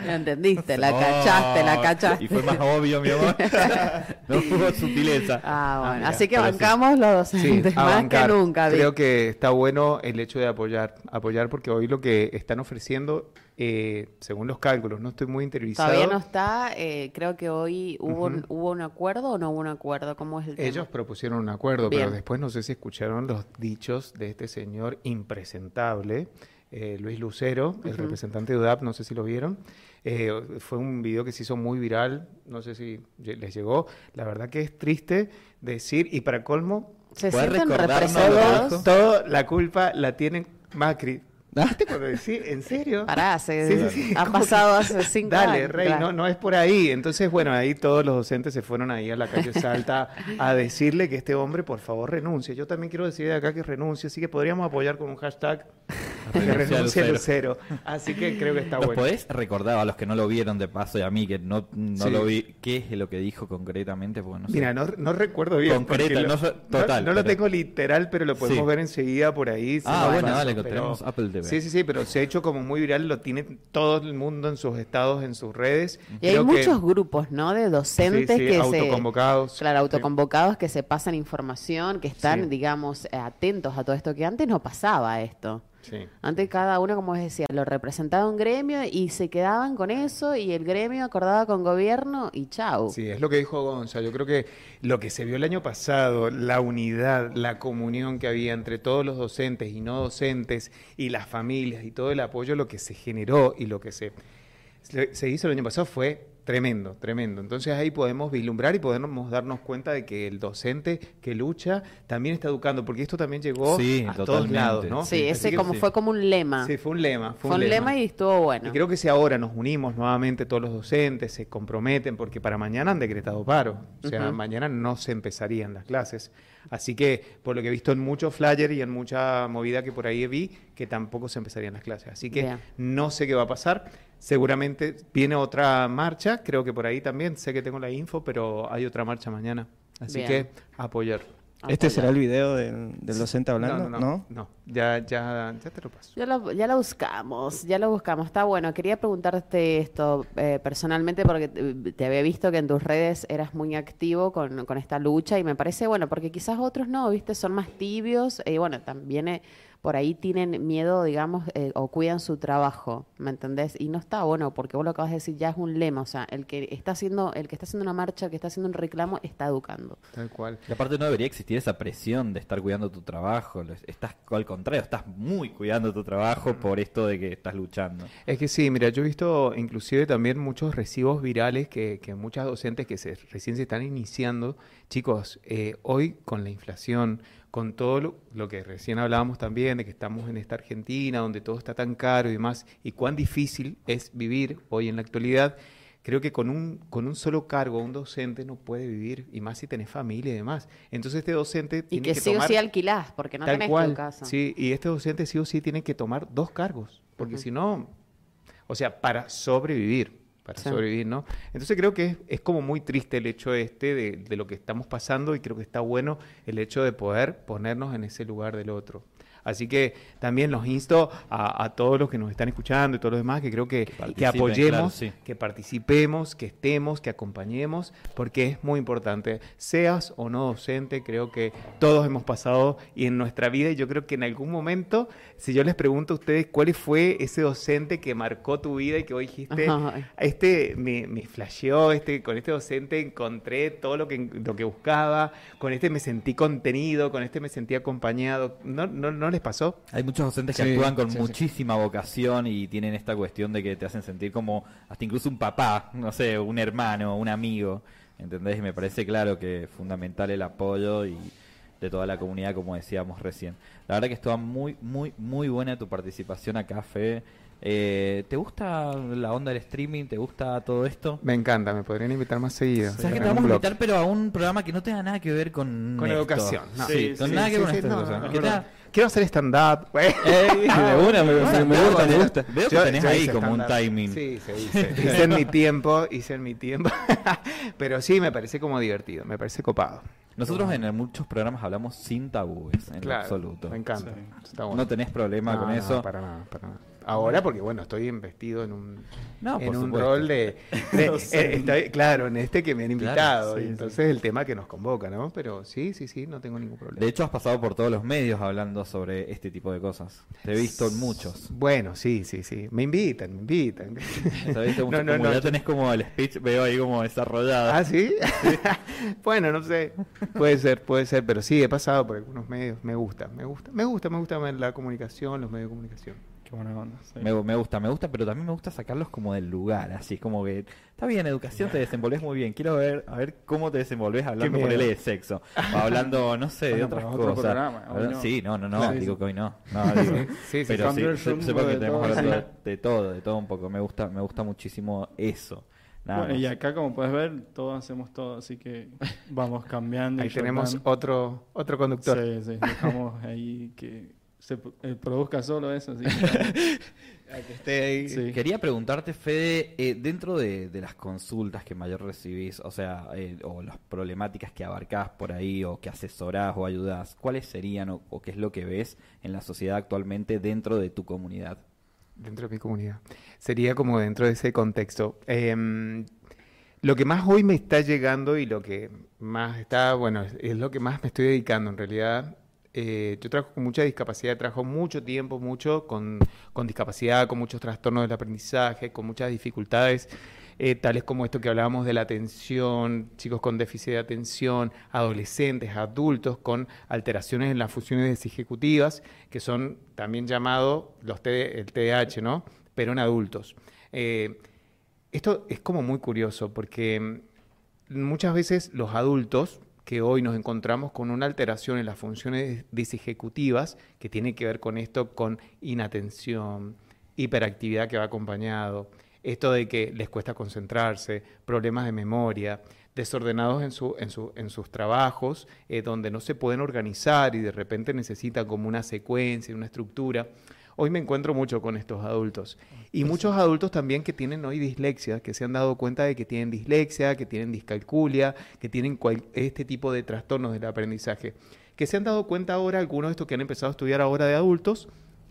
Lo entendiste, la cachaste, la cachaste. Y fue más obvio, mi amor. <laughs> no hubo sutileza. Ah, bueno. mira, Así que sí. bancamos los Sí, docentes a más bancar. que nunca. Creo que está bueno el hecho de apoyar, apoyar porque hoy lo que están ofreciendo, eh, según los cálculos, no estoy muy interiorizado. Todavía no está. eh, creo que hoy hubo, un, hubo un acuerdo o no hubo un acuerdo. ¿Cómo es el Ellos tema? propusieron un acuerdo, pero después no sé si escucharon los dichos de este señor impresentable, eh, Luis Lucero, el representante de UDAP, no sé si lo vieron. Eh, fue un video que se hizo muy viral, no sé si les llegó. La verdad que es triste decir, y para colmo, ¿Se ¿Puedes sienten recordarnos toda la culpa la tienen Macri. ¿Viste cuando decís, en serio? Pará, se, Sí, sí, sí, ha pasado hace <laughs> cinco Dale, años. Rey, claro. no, no es por ahí. Entonces, bueno, ahí todos los docentes se fueron ahí a la calle Salta a decirle que este hombre, por favor, renuncie. Yo también quiero decir de acá que renuncie, así que podríamos apoyar con un hashtag <laughs> que Renuncia renuncie Lucero. Lucero. Así que creo que está ¿Nos bueno. podés recordar a los que no lo vieron de paso y a mí que no, no Sí. lo vi, qué es lo que dijo concretamente? Porque no sé. Mira, no, no recuerdo bien. Concreta, lo- no total, No, lo pero- tengo literal, pero lo podemos Sí. ver enseguida por ahí. Ah, bueno, dale, que tenemos Apple TV. Sí, sí, sí, pero se ha hecho como muy viral, lo tiene todo el mundo en sus estados, en sus redes. Y hay que- muchos grupos, ¿no? De docentes Sí, sí, que autoconvocados. se... Claro, Sí. autoconvocados que se pasan información, que están, digamos, eh, atentos a todo esto, que antes no pasaba esto. Sí. Antes cada uno, como les decía, lo representaba un gremio y se quedaban con eso y el gremio acordaba con gobierno y chau. Sí, es lo que dijo Gonza. Yo creo que lo que se vio el año pasado, la unidad, la comunión que había entre todos los docentes y no docentes y las familias y todo el apoyo, lo que se generó y lo que se, se se hizo el año pasado fue tremendo, tremendo. Entonces ahí podemos vislumbrar y podemos darnos cuenta de que el docente que lucha también está educando, porque esto también llegó Sí, a todos lados, ¿no? Sí, ese que- como sí. fue como un lema. Sí, fue un lema. fue un lema y estuvo bueno. Y creo que si ahora nos unimos nuevamente todos los docentes, se comprometen, porque para mañana han decretado paro. O sea, mañana no se empezarían las clases. Así que, por lo que he visto en muchos flyers y en mucha movida que por ahí vi, que tampoco se empezarían las clases. Así que Bien. no sé qué va a pasar. Seguramente viene otra marcha, creo que por ahí también, sé que tengo la info, pero hay otra marcha mañana. Así Bien. que apoyar. ¿Este Apoyar. será el video del, del docente hablando? No, no, no, no. Ya, ya, ya te lo paso. Ya lo, ya lo buscamos, ya lo buscamos. Está bueno. Quería preguntarte esto eh, personalmente porque te, te había visto que en tus redes eras muy activo con, con esta lucha y me parece bueno porque quizás otros no, viste, son más tibios y bueno, también eh, por ahí tienen miedo, digamos, eh, o cuidan su trabajo, ¿me entendés? Y no está bueno, porque vos lo acabas de decir, ya es un lema, o sea, el que está haciendo, el que está haciendo una marcha, el que está haciendo un reclamo, está educando. Tal cual. Y aparte no debería existir esa presión de estar cuidando tu trabajo. lo- Estás al contrario, estás muy cuidando tu trabajo por esto de que estás luchando. Es que sí, mira, yo he visto inclusive también muchos recibos virales que, que muchas docentes que se, recién se están iniciando. Chicos, eh, hoy con la inflación, con todo lo, lo que recién hablábamos también, de que estamos en esta Argentina, donde todo está tan caro y demás, y cuán difícil es vivir hoy en la actualidad, creo que con un, con un solo cargo, un docente no puede vivir, y más si tenés familia y demás. Entonces este docente Y tiene que, que sí o sí alquilás, porque no tenés cual, tu casa. Sí, y este docente sí o sí tiene que tomar dos cargos, porque si no, o sea, para sobrevivir, para Sí. sobrevivir, ¿no? Entonces creo que es, es como muy triste el hecho este de, de lo que estamos pasando y creo que está bueno el hecho de poder ponernos en ese lugar del otro. Así que también los insto a, a todos los que nos están escuchando y todos los demás que creo que, apoyemos, claro, sí. que participemos, que estemos, que acompañemos, porque es muy importante. Seas o no docente, creo que todos hemos pasado y en nuestra vida, y yo creo que en algún momento, si yo les pregunto a ustedes cuál fue ese docente que marcó tu vida y que hoy dijiste, este me, me flasheó, este, con este docente encontré todo lo que, lo que buscaba, con este me sentí contenido, con este me sentí acompañado. ¿No, no, no les pasó? Hay muchos docentes que Sí, actúan con sí, sí. muchísima vocación y tienen esta cuestión de que te hacen sentir como hasta incluso un papá, no sé, un hermano, un amigo, ¿entendés? Y me parece claro que es fundamental el apoyo y de toda la comunidad, como decíamos recién. La verdad que estuvo muy, muy, muy buena tu participación acá, Fe. Eh, ¿Te gusta la onda del streaming? ¿Te gusta todo esto? Me encanta, me podrían invitar más seguido. ¿Sabes que te vamos a invitar, pero a un programa que no tenga nada que ver con Con esto? educación, no. Sí, Sí, con sí, nada que ver sí, con no, esta no, cosa. no, ¿Qué no. tal? Quiero hacer stand-up. <laughs> güey. de una, me, gusta, me gusta, me gusta. Veo que Yo- tenés yo ahí hice como un timing. Sí, se <laughs> hice. Hice en mi tiempo, hice en mi tiempo. <laughs> Pero sí, me parece como divertido, me parece copado. Nosotros en muchos programas hablamos sin tabúes, en lo Claro, absoluto. Me encanta. Sí. Está bueno. No tenés problema No, con no, eso. para nada, para nada. Ahora porque, bueno, estoy investido en un, No, en por un rol de... <laughs> de- No sé. eh, estoy- claro, en este que me han Claro, invitado. sí, y sí. entonces el tema que nos convoca, ¿no? Pero sí, sí, sí, no tengo ningún problema. De hecho, has pasado por todos los medios hablando sobre este tipo de cosas. Te he visto en muchos. Bueno, sí, sí, sí. Me invitan, me invitan. <laughs> Mucho- <laughs> No, no, como no, ya yo- tenés como el speech, veo ahí como desarrollado. ¿Ah, sí? bueno, no sé. Puede ser, puede ser, pero sí, he pasado por algunos medios. Me gusta, me gusta, me gusta, me gusta la comunicación, los medios de comunicación. Qué buena onda. sí. Me, me gusta, me gusta, pero también me gusta sacarlos como del lugar, así como que está bien, educación te desenvolves muy bien. Quiero ver a ver cómo te desenvolves hablando por de sexo o hablando, no sé, de otras es otro cosas. programa, no. Sí, no, no, no, Claro. digo que hoy no. no <laughs> digo, Sí, sí, pero sí, el sepa que de tenemos todo. hablando de, de todo, de todo un poco. Me gusta, me gusta muchísimo eso. Nada Bueno, y acá, como puedes ver, todos hacemos todo, así que vamos cambiando. y Ahí tenemos otro, otro conductor. Sí, sí, dejamos ahí que se eh, produzca solo eso, así que, <laughs> a que esté ahí. Sí. Quería preguntarte, Fede, eh, dentro de, de las consultas que mayor recibís, o sea, eh, o las problemáticas que abarcás por ahí, o que asesorás o ayudás, ¿cuáles serían o, o qué es lo que ves en la sociedad actualmente dentro de tu comunidad? Dentro de mi comunidad. Sería como dentro de ese contexto. Em, lo que más hoy me está llegando y lo que más está, bueno, es lo que más me estoy dedicando en realidad. Eh, yo trabajo con mucha discapacidad, trabajo mucho tiempo, mucho con, con discapacidad, con muchos trastornos del aprendizaje, con muchas dificultades, eh, tales como esto que hablábamos de la atención, chicos con déficit de atención, adolescentes, adultos con alteraciones en las funciones ejecutivas, que son también llamados los TD el TDAH, ¿no? Pero en adultos. Eh, esto es como muy curioso porque mm, muchas veces los adultos que hoy nos encontramos con una alteración en las funciones disejecutivas que tiene que ver con esto, con inatención, hiperactividad que va acompañado, esto de que les cuesta concentrarse, problemas de memoria, desordenados en, su, en, su, en sus trabajos, eh, donde no se pueden organizar y de repente necesitan como una secuencia, una estructura. Hoy me encuentro mucho con estos adultos. Y muchos adultos también que tienen hoy dislexia, que se han dado cuenta de que tienen dislexia, que tienen discalculia, que tienen cual- este tipo de trastornos del aprendizaje. Que se han dado cuenta ahora, algunos de estos que han empezado a estudiar ahora de adultos,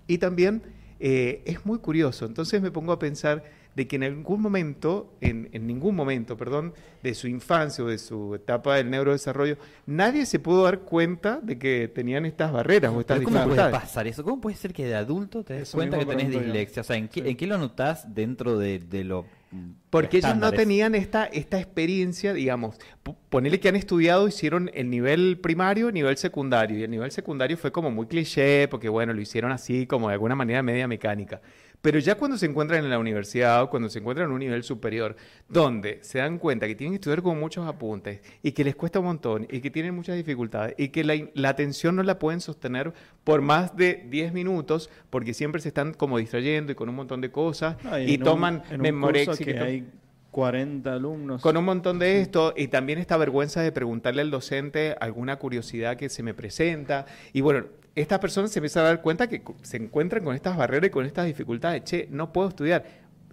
y también eh, es muy curioso. Entonces me pongo a pensar de que en algún momento, en, en ningún momento, perdón, de su infancia o de su etapa del neurodesarrollo, nadie se pudo dar cuenta de que tenían estas barreras o estas Pero ¿Cómo puede pasar eso? ¿Cómo puede ser que de adulto te des Eso cuenta que tenés dislexia? O sea, ¿en qué, en qué lo notás dentro de, de lo mm, Porque ellos no tenían esta, esta experiencia, digamos, p- ponele que han estudiado, hicieron el nivel primario, nivel secundario, y el nivel secundario fue como muy cliché, porque bueno, lo hicieron así, como de alguna manera media mecánica. Pero ya cuando se encuentran en la universidad o cuando se encuentran en un nivel superior, donde se dan cuenta que tienen que estudiar con muchos apuntes y que les cuesta un montón y que tienen muchas dificultades y que la, atención no la pueden sostener por más de 10 minutos porque siempre se están como distrayendo y con un montón de cosas No, y, toman un que hay 40 alumnos. con un montón de esto y también esta vergüenza de preguntarle al docente alguna curiosidad que se me presenta. Y bueno, estas personas se empiezan a dar cuenta que se encuentran con estas barreras y con estas dificultades. Che, no puedo estudiar.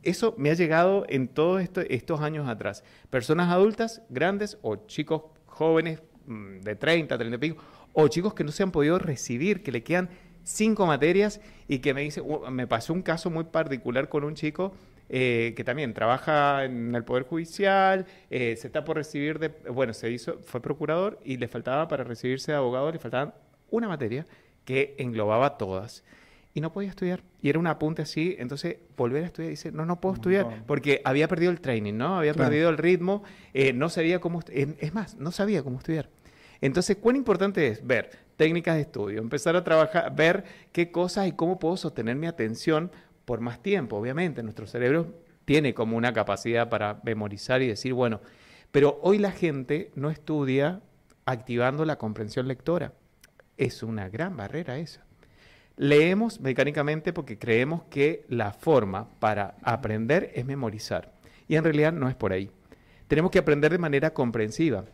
Eso me ha llegado en todos esto- estos años atrás. Personas adultas, grandes o chicos jóvenes mm, de 30, 30 y pico, o chicos que no se han podido recibir, que le quedan cinco materias y que me dice, "Uh, me pasó un caso muy particular con un chico eh, que también trabaja en el Poder Judicial, eh, se está por recibir de, bueno, se hizo, fue procurador y le faltaba para recibirse de abogado, le faltaban una materia que englobaba todas. Y no podía estudiar. Y era un apunte así. Entonces, volver a estudiar. Dice, no, no puedo estudiar. Porque había perdido el training, ¿no? Había Claro. perdido el ritmo. eh, no sabía cómo... Es más, no sabía cómo estudiar. Entonces, ¿cuán importante es ver técnicas de estudio, empezar a trabajar, ver qué cosas y cómo puedo sostener mi atención por más tiempo? Obviamente, nuestro cerebro tiene como una capacidad para memorizar y decir, bueno, pero hoy la gente no estudia activando la comprensión lectora. Es una gran barrera esa. Leemos mecánicamente porque creemos que la forma para aprender es memorizar. Y en realidad no es por ahí. Tenemos que aprender de manera comprensiva.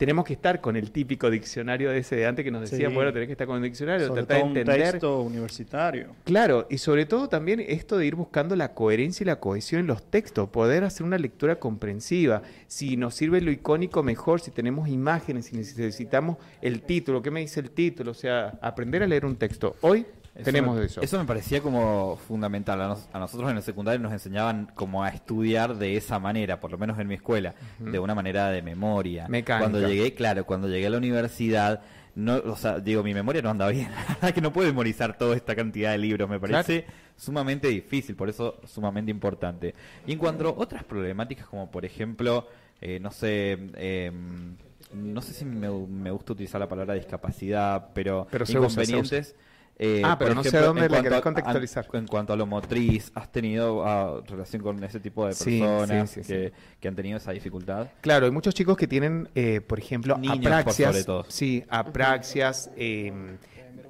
Tenemos que estar con el típico diccionario de ese de antes que nos decían, Sí. bueno, tenés que estar con el diccionario, Sobre tratar de todo un entender. texto universitario. Claro, y sobre todo también esto de ir buscando la coherencia y la cohesión en los textos, poder hacer una lectura comprensiva. Si nos sirve lo icónico, mejor, si tenemos imágenes, si necesitamos el título, ¿qué me dice el título? O sea, aprender a leer un texto. Hoy Eso tenemos me, eso. Eso me parecía como fundamental. A, nos- a nosotros en el secundario nos enseñaban como a estudiar de esa manera, por lo menos en mi escuela, de una manera de memoria. Mecánica. Cuando llegué, claro, cuando llegué a la universidad, no, o sea, digo, mi memoria no anda bien. <laughs> Que no puedo memorizar toda esta cantidad de libros, me parece sumamente difícil, por eso sumamente importante. Y en cuanto a otras problemáticas, como por ejemplo, eh, no sé, em, no sé si me, me gusta utilizar la palabra discapacidad, pero, Pero se usa, se inconvenientes. Eh, Ah, pero por no sé dónde cuanto querés a- contextualizar. a- en cuanto a lo motriz, ¿has tenido ah, relación con ese tipo de personas sí, sí, que, sí. que han tenido esa dificultad? Claro, hay muchos chicos que tienen, eh, por ejemplo, Niños, por apraxias. sobre todo. Sí, apraxias, eh,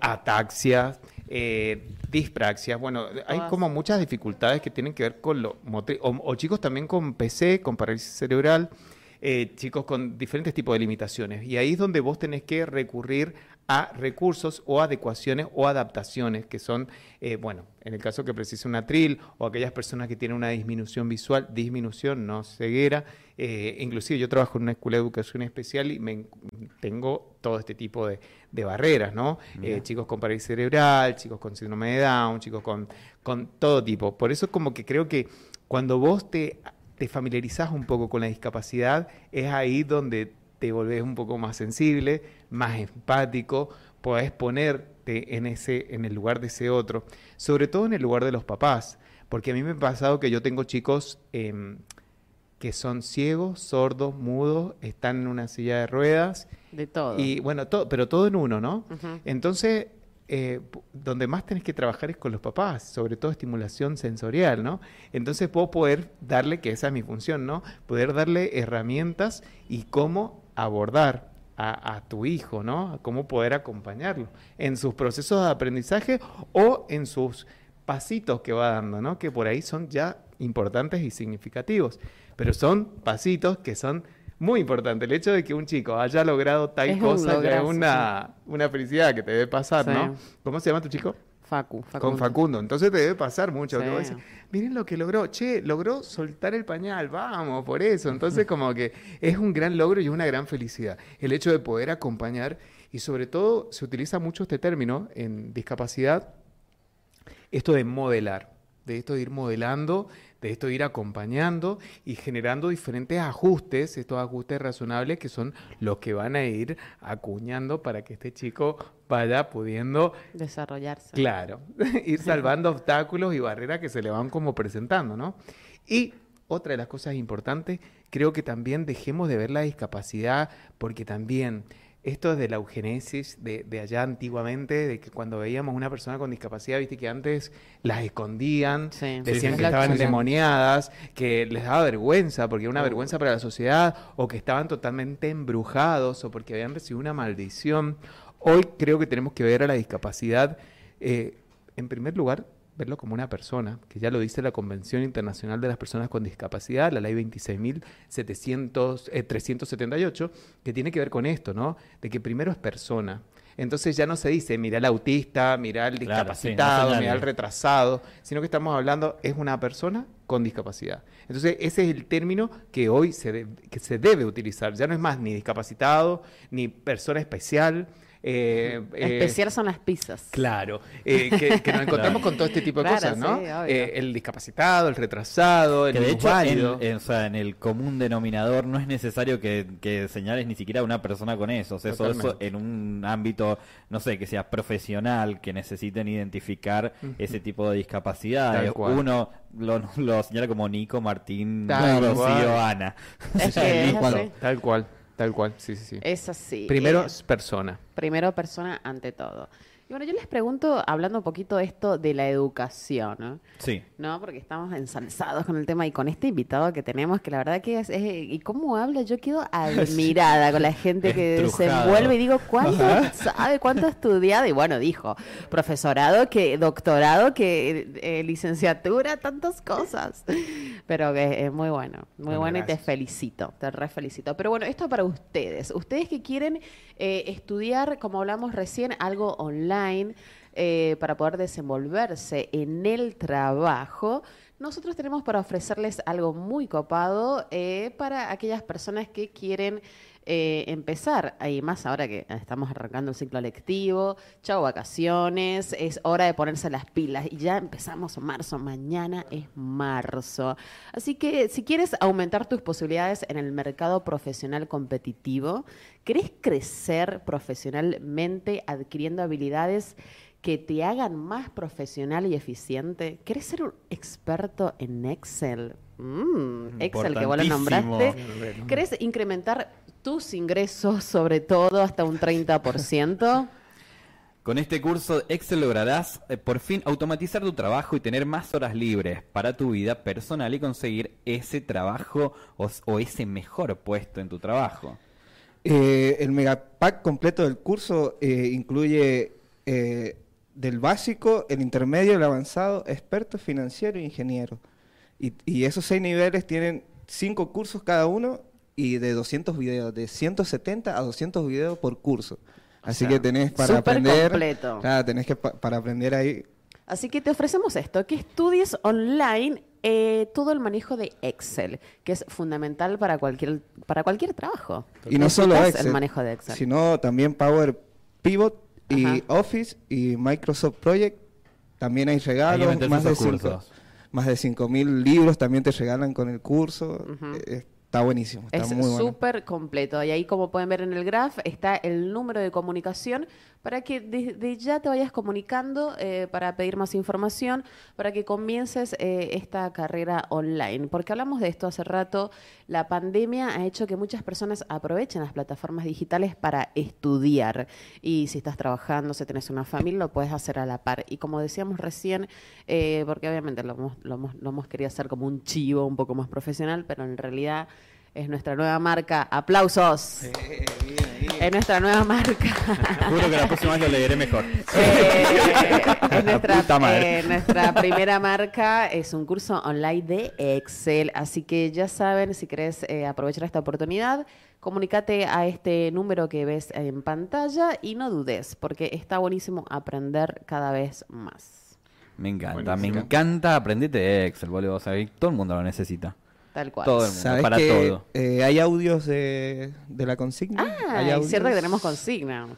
ataxias, eh, dispraxias. Bueno, hay como muchas dificultades que tienen que ver con lo motri- o, o chicos también con PC, con parálisis cerebral, eh, chicos con diferentes tipos de limitaciones. Y ahí es donde vos tenés que recurrir a recursos o adecuaciones o adaptaciones que son, eh, bueno, en el caso que precise una tril o aquellas personas que tienen una disminución visual, disminución, no ceguera. eh, inclusive yo trabajo en una escuela de educación especial y me, en- tengo todo este tipo de, de barreras, ¿no? Eh, chicos con parálisis cerebral, chicos con síndrome de Down, chicos con, con todo tipo. Por eso como que creo que cuando vos te, te familiarizás un poco con la discapacidad, es ahí donde te volvés un poco más sensible, más empático, podés ponerte en, ese, en el lugar de ese otro, sobre todo en el lugar de los papás, porque a mí me ha pasado que yo tengo chicos em, que son ciegos, sordos, mudos, están en una silla de ruedas, De todo. y bueno, todo, pero todo en uno, ¿no? Entonces, eh, donde más tenés que trabajar es con los papás, sobre todo estimulación sensorial, ¿no? Entonces puedo poder darle, que esa es mi función, ¿no? Poder darle herramientas y cómo abordar a, a tu hijo, ¿no? A cómo poder acompañarlo en sus procesos de aprendizaje o en sus pasitos que va dando, ¿no? Que por ahí son ya importantes y significativos, pero son pasitos que son muy importantes. El hecho de que un chico haya logrado tal Es un cosa ya es una, una felicidad que te debe pasar, Sí. ¿no? ¿Cómo se llama tu chico? Facu, Facundo. Con Facundo. Entonces te debe pasar mucho. que decís, Miren lo que logró. Che, logró soltar el pañal. Vamos, por eso. Entonces como que es un gran logro y una gran felicidad. El hecho de poder acompañar y sobre todo se utiliza mucho este término en discapacidad, esto de modelar. de esto de ir modelando, de esto ir acompañando y generando diferentes ajustes, estos ajustes razonables que son los que van a ir acuñando para que este chico vaya pudiendo Desarrollarse. Claro, <laughs> ir salvando obstáculos y barreras que se le van como presentando, ¿no? Y otra de las cosas importantes, creo que también dejemos de ver la discapacidad, porque también esto es de la eugenesis de, de allá antiguamente, de que cuando veíamos una persona con discapacidad, viste que antes las escondían, Sí. decían Sí, que estaban endemoniadas, que les daba vergüenza, porque era una vergüenza para la sociedad, o que estaban totalmente embrujados, o porque habían recibido una maldición. Hoy creo que tenemos que ver a la discapacidad, eh, en primer lugar, verlo como una persona, que ya lo dice la Convención Internacional de las Personas con Discapacidad, la ley 26.378, eh, 378, que tiene que ver con esto, ¿no? De que primero es persona. Entonces ya no se dice, mira el autista, mira el Claro, sí, no discapacitado, mira el retrasado, sino que estamos hablando, es una persona con discapacidad. Entonces ese es el término que hoy se, de- que se debe utilizar. Ya no es más ni discapacitado, ni persona especial. Eh, eh, Especial son las pizzas. Claro, eh, que, que nos <laughs> encontramos con todo este tipo de Claro, cosas, ¿no? sí. Eh, el discapacitado, el retrasado, el Que de hecho, en, en- o sea, en el común denominador no es necesario que, que señales ni siquiera a una persona con eso. O sea, eso, eso en un ámbito, no sé, que sea profesional, que necesiten identificar ese tipo de discapacidades. Tal cual. Uno lo, lo señala como Nico, Martín, Rocío. Ana. Es <laughs> que es Tal cual. Tal cual, sí, sí, sí. Es así. Primero Eh, es persona. primero persona ante todo. Y bueno, yo les pregunto, hablando un poquito de esto de la educación, ¿no? Sí. ¿no? Porque estamos ensalzados con el tema y con este invitado que tenemos, que la verdad que es, es- y cómo habla, yo quedo <laughs> admirada con la gente que se envuelve y digo, ¿cuánto sabe, cuánto ha estudiado? Y bueno, dijo, profesorado, que doctorado, que eh, licenciatura, tantas cosas. Pero que es muy bueno, muy Bueno, bueno y te felicito, te re felicito. Pero bueno, esto para ustedes, ustedes que quieren eh, estudiar, como hablamos recién, algo online eh, para poder desenvolverse en el trabajo, nosotros tenemos para ofrecerles algo muy copado eh, para aquellas personas que quieren eh, empezar, y más ahora que estamos arrancando el ciclo lectivo, chao vacaciones, es hora de ponerse las pilas y ya empezamos marzo, mañana es marzo. Así que si quieres aumentar tus posibilidades en el mercado profesional competitivo, ¿querés crecer profesionalmente adquiriendo habilidades que te hagan más profesional y eficiente? ¿Querés ser un experto en Excel? Mm, Excel que vos lo nombraste. ¿Querés incrementar tus ingresos sobre todo hasta un 30%? <laughs> Con este curso Excel lograrás eh, por fin automatizar tu trabajo y tener más horas libres para tu vida personal y conseguir ese trabajo o ese mejor puesto en tu trabajo. Eh, el megapack completo del curso eh, incluye eh, del básico, el intermedio, el avanzado, experto financiero e ingeniero. Y, y esos seis niveles tienen cinco cursos cada uno y de 200 videos, de 170 a 200 videos por curso. Así sea, que tenés para súper aprender, completo. claro, tenés que pa- para aprender ahí Así que te ofrecemos esto, que estudies online eh, todo el manejo de Excel, que es fundamental para cualquier, para cualquier trabajo. Y no solo Excel, el manejo de Excel. sino también Power Pivot y Ajá. Office y Microsoft Project. También hay regalos, más de, cinco, cursos. Más de 5.000 libros también te regalan con el curso. Eh, Está buenísimo, está Es bueno. súper completo. Y ahí, como pueden ver en el graph, está el número de comunicación para que desde ya te vayas comunicando eh, para pedir más información, para que comiences eh, esta carrera online. Porque hablamos de esto hace rato, la pandemia ha hecho que muchas personas aprovechen las plataformas digitales para estudiar. Y si estás trabajando, si tenés una familia, lo puedes hacer a la par. Y como decíamos recién, eh, porque obviamente lo hemos, lo, hemos, lo hemos querido hacer como un chivo un poco más profesional, pero en realidad es nuestra nueva marca. ¡Aplausos! Es nuestra nueva marca. <laughs> Juro que la próxima vez lo leeré mejor. Eh, <laughs> es nuestra, puta madre. eh, nuestra primera marca es un curso online de Excel. Así que ya saben, si querés eh, aprovechar esta oportunidad, comunícate a este número que ves en pantalla y no dudes, porque está buenísimo aprender cada vez más. Me encanta, me encanta aprenderte de Excel, boludo. O sea, todo el mundo lo necesita. Tal cual. Todo el mundo, ¿Sabes para que todo. eh, hay audios de, de la consigna? Ah, ¿Hay es cierto que tenemos consigna.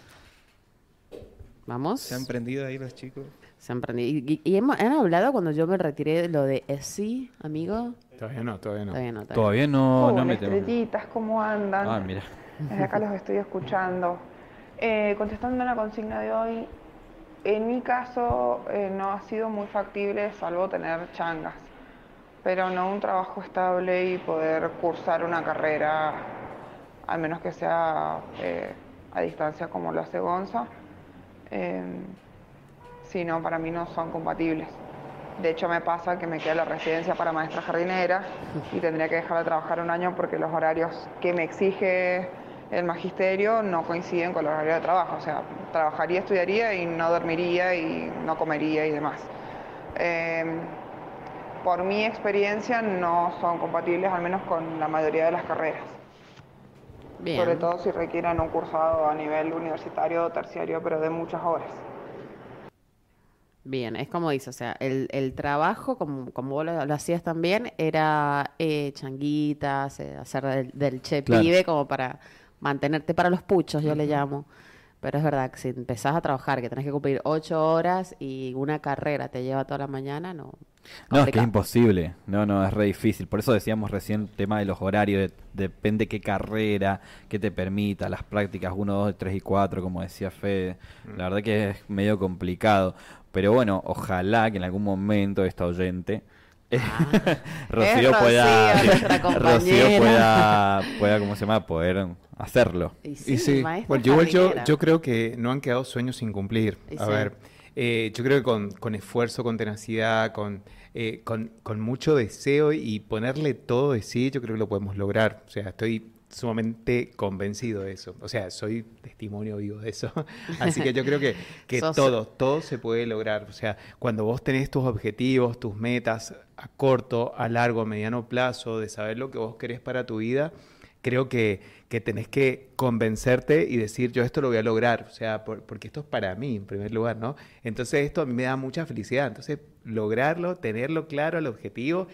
Vamos. Se han prendido ahí los chicos. Se han prendido. ¿Y, y- y hemos- han hablado cuando yo me retiré de lo de ESI, amigo? Todavía no, todavía no. Todavía no, todavía Todavía no, me tengo. estrellitas, ¿cómo andan? Ah, mira. Desde acá los estoy escuchando. Eh, contestando a la consigna de hoy, en mi caso eh, no ha sido muy factible salvo tener changas, pero no un trabajo estable y poder cursar una carrera, al menos que sea eh, a distancia como lo hace Gonza. Eh, si no, para mí no son compatibles. De hecho, me pasa que me queda la residencia para maestra jardinera y tendría que dejar de trabajar un año porque los horarios que me exige el magisterio no coinciden con los horarios de trabajo. O sea, trabajaría, estudiaría y no dormiría y no comería y demás. Eh, por mi experiencia no son compatibles, al menos con la mayoría de las carreras. Bien. Sobre todo si requieren un cursado a nivel universitario o terciario, pero de muchas horas. Bien, es como dice, o sea, el, el trabajo, como, como vos lo, lo hacías también, era eh, changuitas, eh, hacer del, del che Claro. pibe como para mantenerte para los puchos, yo le llamo. Pero es verdad que si empezás a trabajar, que tenés que cumplir ocho horas y una carrera te lleva toda la mañana, no. No, es que es imposible. No, no, es re difícil. Por eso decíamos recién el tema de los horarios. de- depende qué carrera, qué te permita, las prácticas 1, 2, 3 y 4, como decía Fede. La verdad que es medio complicado. Pero bueno, ojalá que en algún momento esta oyente... <laughs> Rocío Es pueda, Rocío, Rocío pueda, <laughs> pueda, ¿cómo se llama? Poder hacerlo. Y Y sí, bueno, yo, yo, creo que no han quedado sueños sin cumplir. Y A sí. ver, eh, yo creo que con, con esfuerzo, con tenacidad, con, eh, con, con mucho deseo y ponerle todo de sí, yo creo que lo podemos lograr. O sea, estoy sumamente convencido de eso. O sea, soy testimonio vivo de eso. <laughs> Así que yo creo que, que Sos- todo, todo se puede lograr. O sea, cuando vos tenés tus objetivos, tus metas a corto, a largo, a mediano plazo, de saber lo que vos querés para tu vida, creo que, que tenés que convencerte y decir, yo esto lo voy a lograr, o sea, por- porque esto es para mí, en primer lugar, ¿no? Entonces esto a mí me da mucha felicidad, entonces lograrlo, tenerlo claro, el objetivo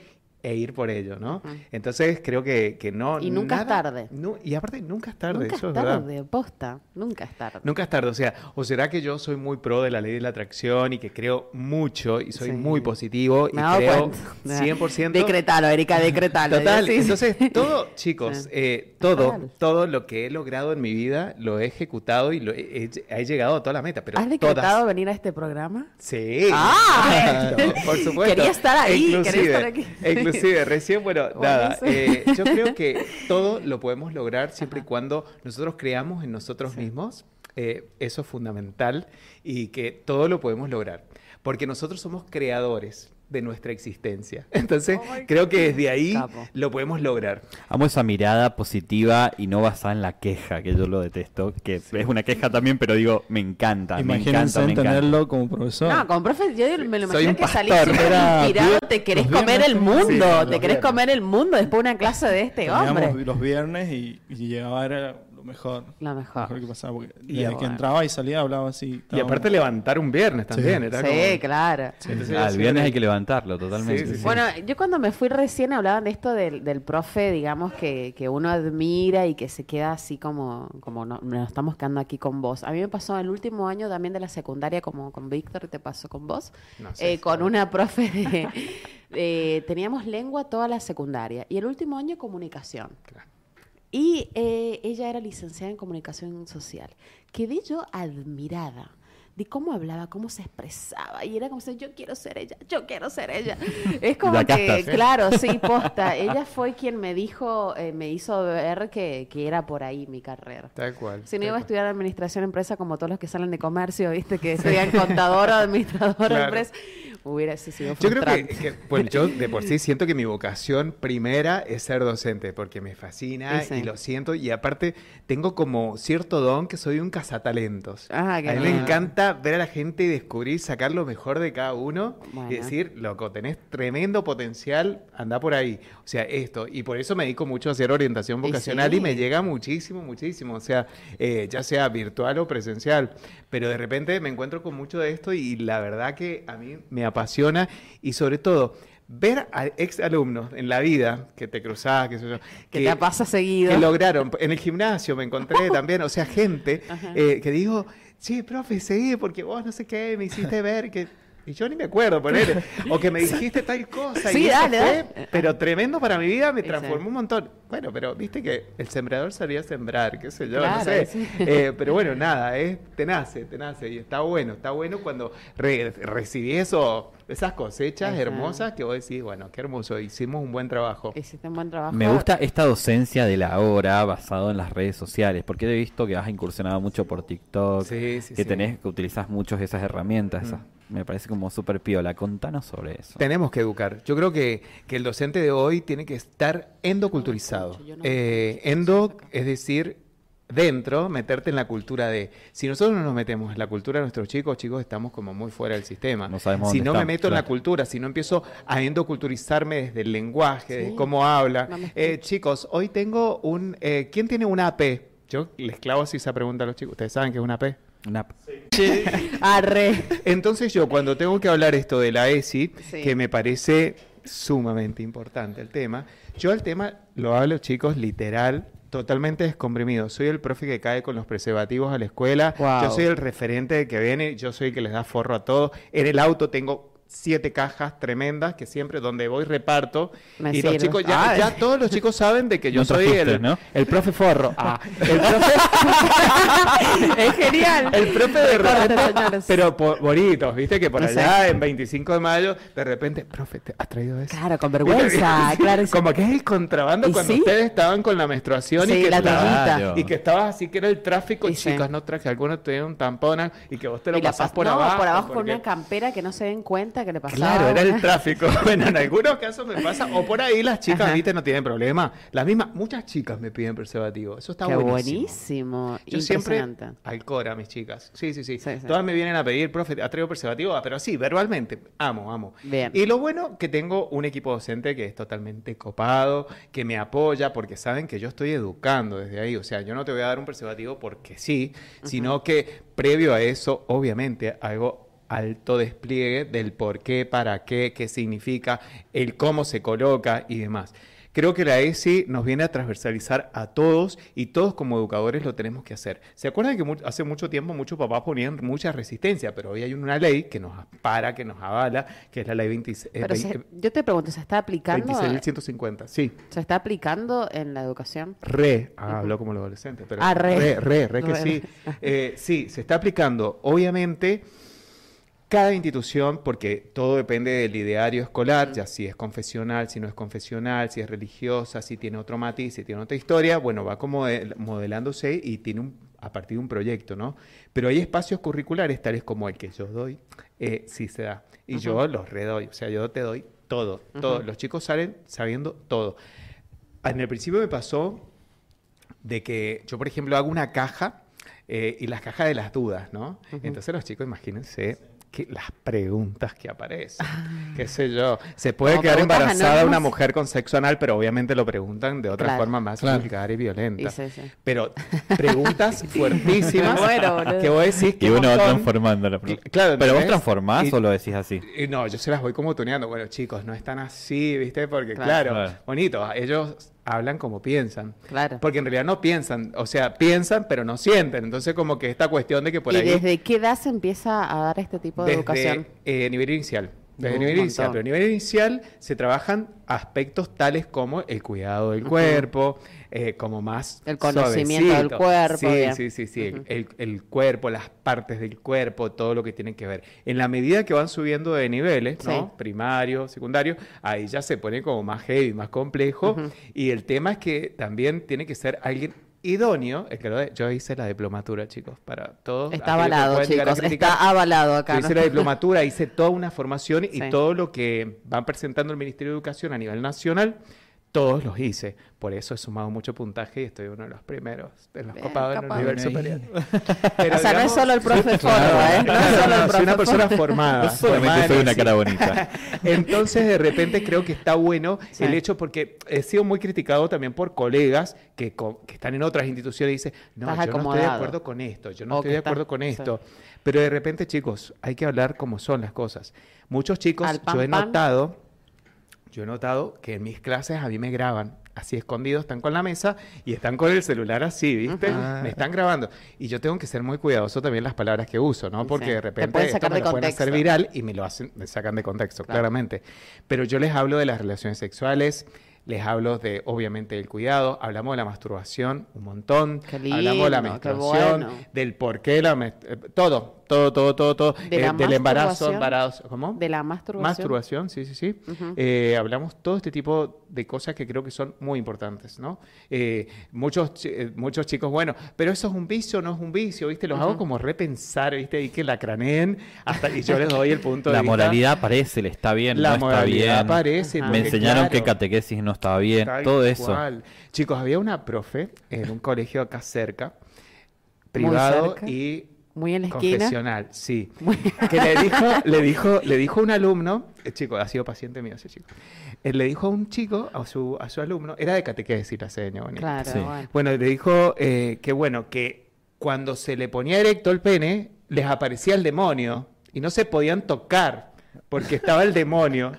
e ir por ello, ¿no? Entonces creo que, que no... Y nunca es tarde. y aparte, nunca es tarde, Nunca eso es es verdad. tarde, posta, nunca es tarde. Nunca es tarde, o sea, o será que yo soy muy pro de la ley de la atracción y que creo mucho y soy Sí. muy positivo y Me creo cuenta. 100%. Decretalo, Erika, decretalo. Total, Sí, sí. entonces todo, <laughs> chicos, Sí. eh, todo, Total. todo lo que he logrado en mi vida lo he ejecutado y lo he, he- he llegado a toda la meta, pero ¿Has decretado todas. venir a este programa? Sí. ¡Ah! <laughs> Por supuesto. Quería estar ahí, quería estar aquí. inclusive, <laughs> recién, bueno, nada, Buenísimo. eh, yo creo que <laughs> todo lo podemos lograr siempre y cuando nosotros creamos en nosotros mismos. eh, eso es fundamental y que todo lo podemos lograr, porque nosotros somos creadores de nuestra existencia. <laughs> Entonces, creo que desde ahí Capo. lo podemos lograr. Amo esa mirada positiva y no basada en la queja, que yo lo detesto, que es una queja también, pero digo, me encanta, me Imagínense encanta, me encanta. tenerlo como profesor. No, como profe, yo me lo Soy imagino un que salís inspirado, te querés comer viernes el mundo, sí, te querés viernes. comer el mundo después de una clase de este Teníamos hombre. los viernes y, y llegaba lo mejor. Lo Lo mejor. mejor que pasaba. Porque Y desde bueno. que entraba y salía hablaba así. Y aparte levantar un viernes también. Era Sí, como- claro. Entonces, Ah, el viernes hay que levantarlo totalmente. Sí, sí, sí. Bueno, yo cuando me fui recién hablaban de esto del, del profe, digamos, que, que uno admira y que se queda así como, como no, nos estamos quedando aquí con vos. A mí me pasó el último año también de la secundaria como con Víctor, ¿te pasó con vos? No sé, Eh, con sí. una profe de... <laughs> de- teníamos lengua toda la secundaria y el último año comunicación. Claro. Y eh, ella era licenciada en comunicación social. Quedé yo admirada de cómo hablaba, cómo se expresaba. Y era como si yo quiero ser ella, yo quiero ser ella. <laughs> Es como que, estás, ¿eh? claro, sí, <laughs> posta. Ella fue quien me dijo, eh, me hizo ver que, que era por ahí mi carrera. Tal cual. Si no iba a estudiar administración empresa como todos los que salen de comercio, viste, que estudian contador o administrador Claro. empresa, hubiese sido Yo creo que, frustrante. que, bueno, yo de por sí <laughs> siento que mi vocación primera es ser docente, porque me fascina Y sí. y lo siento, y aparte tengo como cierto don que soy un cazatalentos. Ah, a qué mí me bien. Ver a la gente y descubrir, sacar lo mejor de cada uno Bueno. y decir, loco, tenés tremendo potencial, anda por ahí. O sea, esto, y por eso me dedico mucho a hacer orientación vocacional y, me llega muchísimo, muchísimo, o sea, eh, ya sea virtual o presencial, pero de repente me encuentro con mucho de esto y la verdad que a mí me apasiona. Y sobre todo ver a ex alumnos en la vida que te cruzás, que, Que te pasa seguido. que lograron, en el gimnasio me encontré <laughs> también, o sea, gente eh, que digo, sí, profe, seguí porque vos no sé qué, me hiciste ver que... Y yo ni me acuerdo, poner <laughs> O que me dijiste tal cosa. Sí, y dale, fue, dale. Pero tremendo para mi vida, me transformó sí. un montón. Bueno, pero viste que el sembrador sabía sembrar, qué sé yo, no sé. sí. Eh, pero bueno, nada, es, te nace, te nace. Y está bueno, está bueno cuando re- recibí eso, esas cosechas hermosas que vos decís, bueno, qué hermoso, hicimos un buen trabajo. Hiciste un buen trabajo. Me gusta esta docencia de la hora basado en las redes sociales, porque he visto que has incursionado mucho por TikTok, Sí, sí, que sí. tenés, que utilizas muchas esas herramientas. Mm. esas- me parece como súper piola. Contanos sobre eso. Tenemos que educar. Yo creo que, que el docente de hoy tiene que estar endoculturizado. No Eh, endo, es decir, dentro, meterte en la cultura de... Si nosotros no nos metemos en la cultura de nuestros chicos, chicos, estamos como muy fuera del sistema. No sabemos si no me meto en la cultura, si no empiezo a endoculturizarme desde el lenguaje, de Sí. cómo habla. Eh, chicos, hoy tengo un... eh, ¿Quién tiene una AP? Yo les clavo así esa pregunta a los chicos. ¿Ustedes saben qué es una AP? Una- Arre. Entonces yo cuando tengo que hablar esto de la ESI, Sí. que me parece sumamente importante el tema, yo el tema lo hablo chicos literal, totalmente descomprimido. Soy el profe que cae con los preservativos a la escuela, yo soy el referente que viene, yo soy el que les da forro a todos. En el auto tengo siete cajas tremendas que siempre donde voy reparto Me y los chicos ya, Ay. ya todos los chicos saben de que yo No soy trajiste, el, ¿no? el profe forro ah, el profe <laughs> es genial. <laughs> el profe de repente, pero por, bonitos, viste que por No sé. allá en 25 de mayo, de repente, profe, ¿te has traído eso? Claro, con vergüenza, claro. sí. Como que es el contrabando ¿Y cuando sí? ustedes estaban con la menstruación Sí, y que la y que estabas así que era el tráfico, Y sí. chicas, no traje, algunos tuvieron un tampón y que vos te lo Y la pasás pas- por no, abajo. por abajo con una campera que no se den cuenta que le pasaba. Claro, era el tráfico. <laughs> Bueno, en algunos casos me pasa. O por ahí las chicas, Ajá. viste, no tienen problema. Las mismas, muchas chicas me piden preservativo. Eso está Qué buenísimo. buenísimo. Yo siempre al Cora, mis chicas. Sí, sí, sí, Sí, sí. Todas me vienen a pedir, profe, ¿ha traído preservativo? Ah, pero así, verbalmente. Amo, amo. Bien. Y lo bueno que tengo un equipo docente que es totalmente copado, que me apoya, porque saben que yo estoy educando desde ahí. O sea, yo no te voy a dar un preservativo porque sí, sino que previo a eso, obviamente, hago alto despliegue del por qué, para qué, qué significa, el cómo se coloca y demás. Creo que la ESI nos viene a transversalizar a todos y todos como educadores lo tenemos que hacer. ¿Se acuerdan que mu- hace mucho tiempo muchos papás ponían mucha resistencia, pero hoy hay una ley que nos para, que nos avala, que es la ley 26, eh, Pero se- yo te pregunto, ¿se está aplicando? 26.150? Sí, ¿Se está aplicando en la educación? re, ah, hablo como los adolescentes, pero Ah, re. re, re, re que Re. sí. <laughs> Eh, sí, se está aplicando. Obviamente, cada institución, porque todo depende del ideario escolar, ya si es confesional, si no es confesional, si es religiosa, si tiene otro matiz, si tiene otra historia, bueno, va como de- modelándose y tiene un, a partir de un proyecto, ¿no? Pero hay espacios curriculares, tales como el que yo doy, eh, sí se da. Y yo los redoy, o sea, yo te doy todo, todo. Los chicos salen sabiendo todo. En el principio me pasó de que yo, por ejemplo, hago una caja eh, y las cajas de las dudas, ¿no? Entonces los chicos, imagínense que las preguntas que aparecen, qué sé yo, se puede Como quedar embarazada una mujer con sexo anal, pero obviamente lo preguntan de otra Claro. forma más Claro. vulgar y violenta. Y sí, sí. Pero <laughs> preguntas fuertísimas muero, que vos decís que Y uno va transformando la Cl- claro, ¿Pero vos transformás Y- o lo decís así? y no, yo se las voy como tuneando. Bueno, chicos, no están así, ¿viste? Porque, Claro. claro, Claro. bonito, ellos hablan como piensan. Claro. Porque en realidad no piensan, o sea, piensan pero no sienten. Entonces como que esta cuestión de que por ¿Y ahí... desde qué edad se empieza a dar este tipo de desde educación? eh, nivel inicial. Desde Un nivel inicial. Pero a nivel inicial se trabajan aspectos tales como el cuidado del cuerpo, eh, como más El conocimiento del cuerpo, Sí, bien. sí, sí, sí. El, el cuerpo, las partes del cuerpo, todo lo que tiene que ver. En la medida que van subiendo de niveles, ¿no? Primario, secundario, ahí ya se pone como más heavy, más complejo. Y el tema es que también tiene que ser alguien idóneo. el que lo de- yo hice la diplomatura, chicos, para todos. Está avalado, chicos. Está avalado acá. Yo ¿no? hice la diplomatura, hice toda una formación y Sí. todo lo que van presentando el Ministerio de Educación a nivel nacional, todos los hice. Por eso he sumado mucho puntaje y estoy uno de los primeros, de los Bien, copados en el superior. Pero <laughs> o sea, no es solo el profe Claro, ¿eh? No es claro, solo el soy profe una persona formada. Formada en soy una <laughs> cara bonita. <laughs> Entonces, de repente creo que está bueno Sí. el hecho, porque he sido muy criticado también por colegas que, co- que están en otras instituciones y dicen, no, Estás yo no estoy de acuerdo con esto, yo no O estoy de está- acuerdo con sí. esto. Pero de repente, chicos, hay que hablar como son las cosas. Muchos chicos, pan, yo he pan. notado, yo he notado que en mis clases a mí me graban. así escondidos, están con la mesa y están con el celular así, ¿viste? Ah. Me están grabando. Y yo tengo que ser muy cuidadoso también las palabras que uso, ¿no? Porque Sí. de Te repente pueden esto sacar me de lo pueden hacer contexto. viral y me lo hacen, me sacan de contexto, Claro. claramente. Pero yo les hablo de las relaciones sexuales, les hablo de, obviamente, del cuidado, hablamos de la masturbación un montón, Qué hablamos de la lindo, menstruación, bueno. del por qué la eh, todo, todo, todo, todo, todo, De la eh, del embarazo, embarazo, ¿cómo? De la masturbación. Masturbación, sí, sí, sí. Eh, hablamos todo este tipo de cosas que creo que son muy importantes, ¿no? Eh, muchos, eh, muchos chicos, bueno, pero eso es un vicio, no es un vicio, ¿viste? Los hago como repensar, ¿viste? Y que la craneen hasta y yo les doy el punto <laughs> La de vista. moralidad aparece, le está bien, La no está moralidad bien. aparece. Me enseñaron que catequesis no estaba bien, todo eso. cual. Chicos, había una profe en un colegio acá cerca, privado cerca. y Muy en la esquina. confesional, sí. Que le dijo, le dijo, le dijo a un alumno, el chico, ha sido paciente mío ese chico. Él le dijo a un chico, a su, a su alumno, era de catequesis la seña, bonita. Claro, Sí. bueno. Bueno, le dijo eh, que bueno, que cuando se le ponía erecto el pene, les aparecía el demonio y no se podían tocar porque estaba el demonio.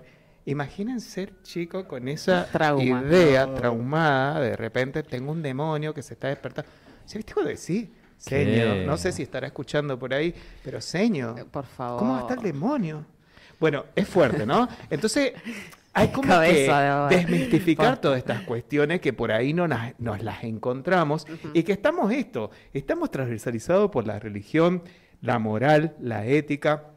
Imaginen ser chico con esa Trauma. idea traumada, de repente tengo un demonio que se está despertando. ¿Se viste cuando decís? Señor, no sé si estará escuchando por ahí, pero señor, Por favor. ¿cómo está el demonio? Bueno, es fuerte, ¿no? Entonces, hay <laughs> como Cabeza que desmistificar Por- todas estas cuestiones que por ahí no nos las encontramos y que estamos esto, estamos transversalizados por la religión, la moral, la ética,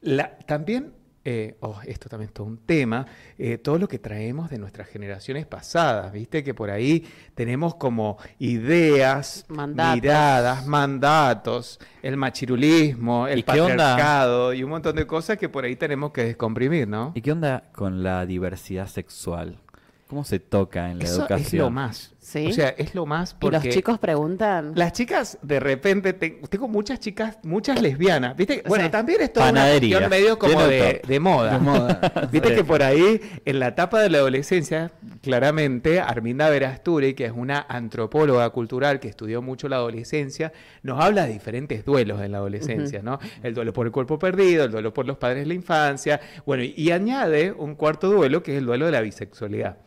la, también, eh, oh, esto también es todo un tema, eh, todo lo que traemos de nuestras generaciones pasadas, viste que por ahí tenemos como ideas, Mandatos. miradas, mandatos, el machirulismo, el ¿Y patriarcado y un montón de cosas que por ahí tenemos que descomprimir, ¿no? ¿Y qué onda con la diversidad sexual? ¿Cómo se toca en la Eso educación? es lo más. ¿Sí? O sea, es lo más Y porque... los chicos preguntan. Las chicas, de repente, te- tengo muchas chicas, muchas lesbianas, ¿viste? Bueno, Sí. también es toda Panadería. medio como de, de moda. De moda. <laughs> Viste Sí. que por ahí, en la etapa de la adolescencia, claramente, Arminda Verasturi, que es una antropóloga cultural que estudió mucho la adolescencia, nos habla de diferentes duelos en la adolescencia, ¿no? El duelo por el cuerpo perdido, el duelo por los padres de la infancia, bueno, y, y añade un cuarto duelo, que es el duelo de la bisexualidad.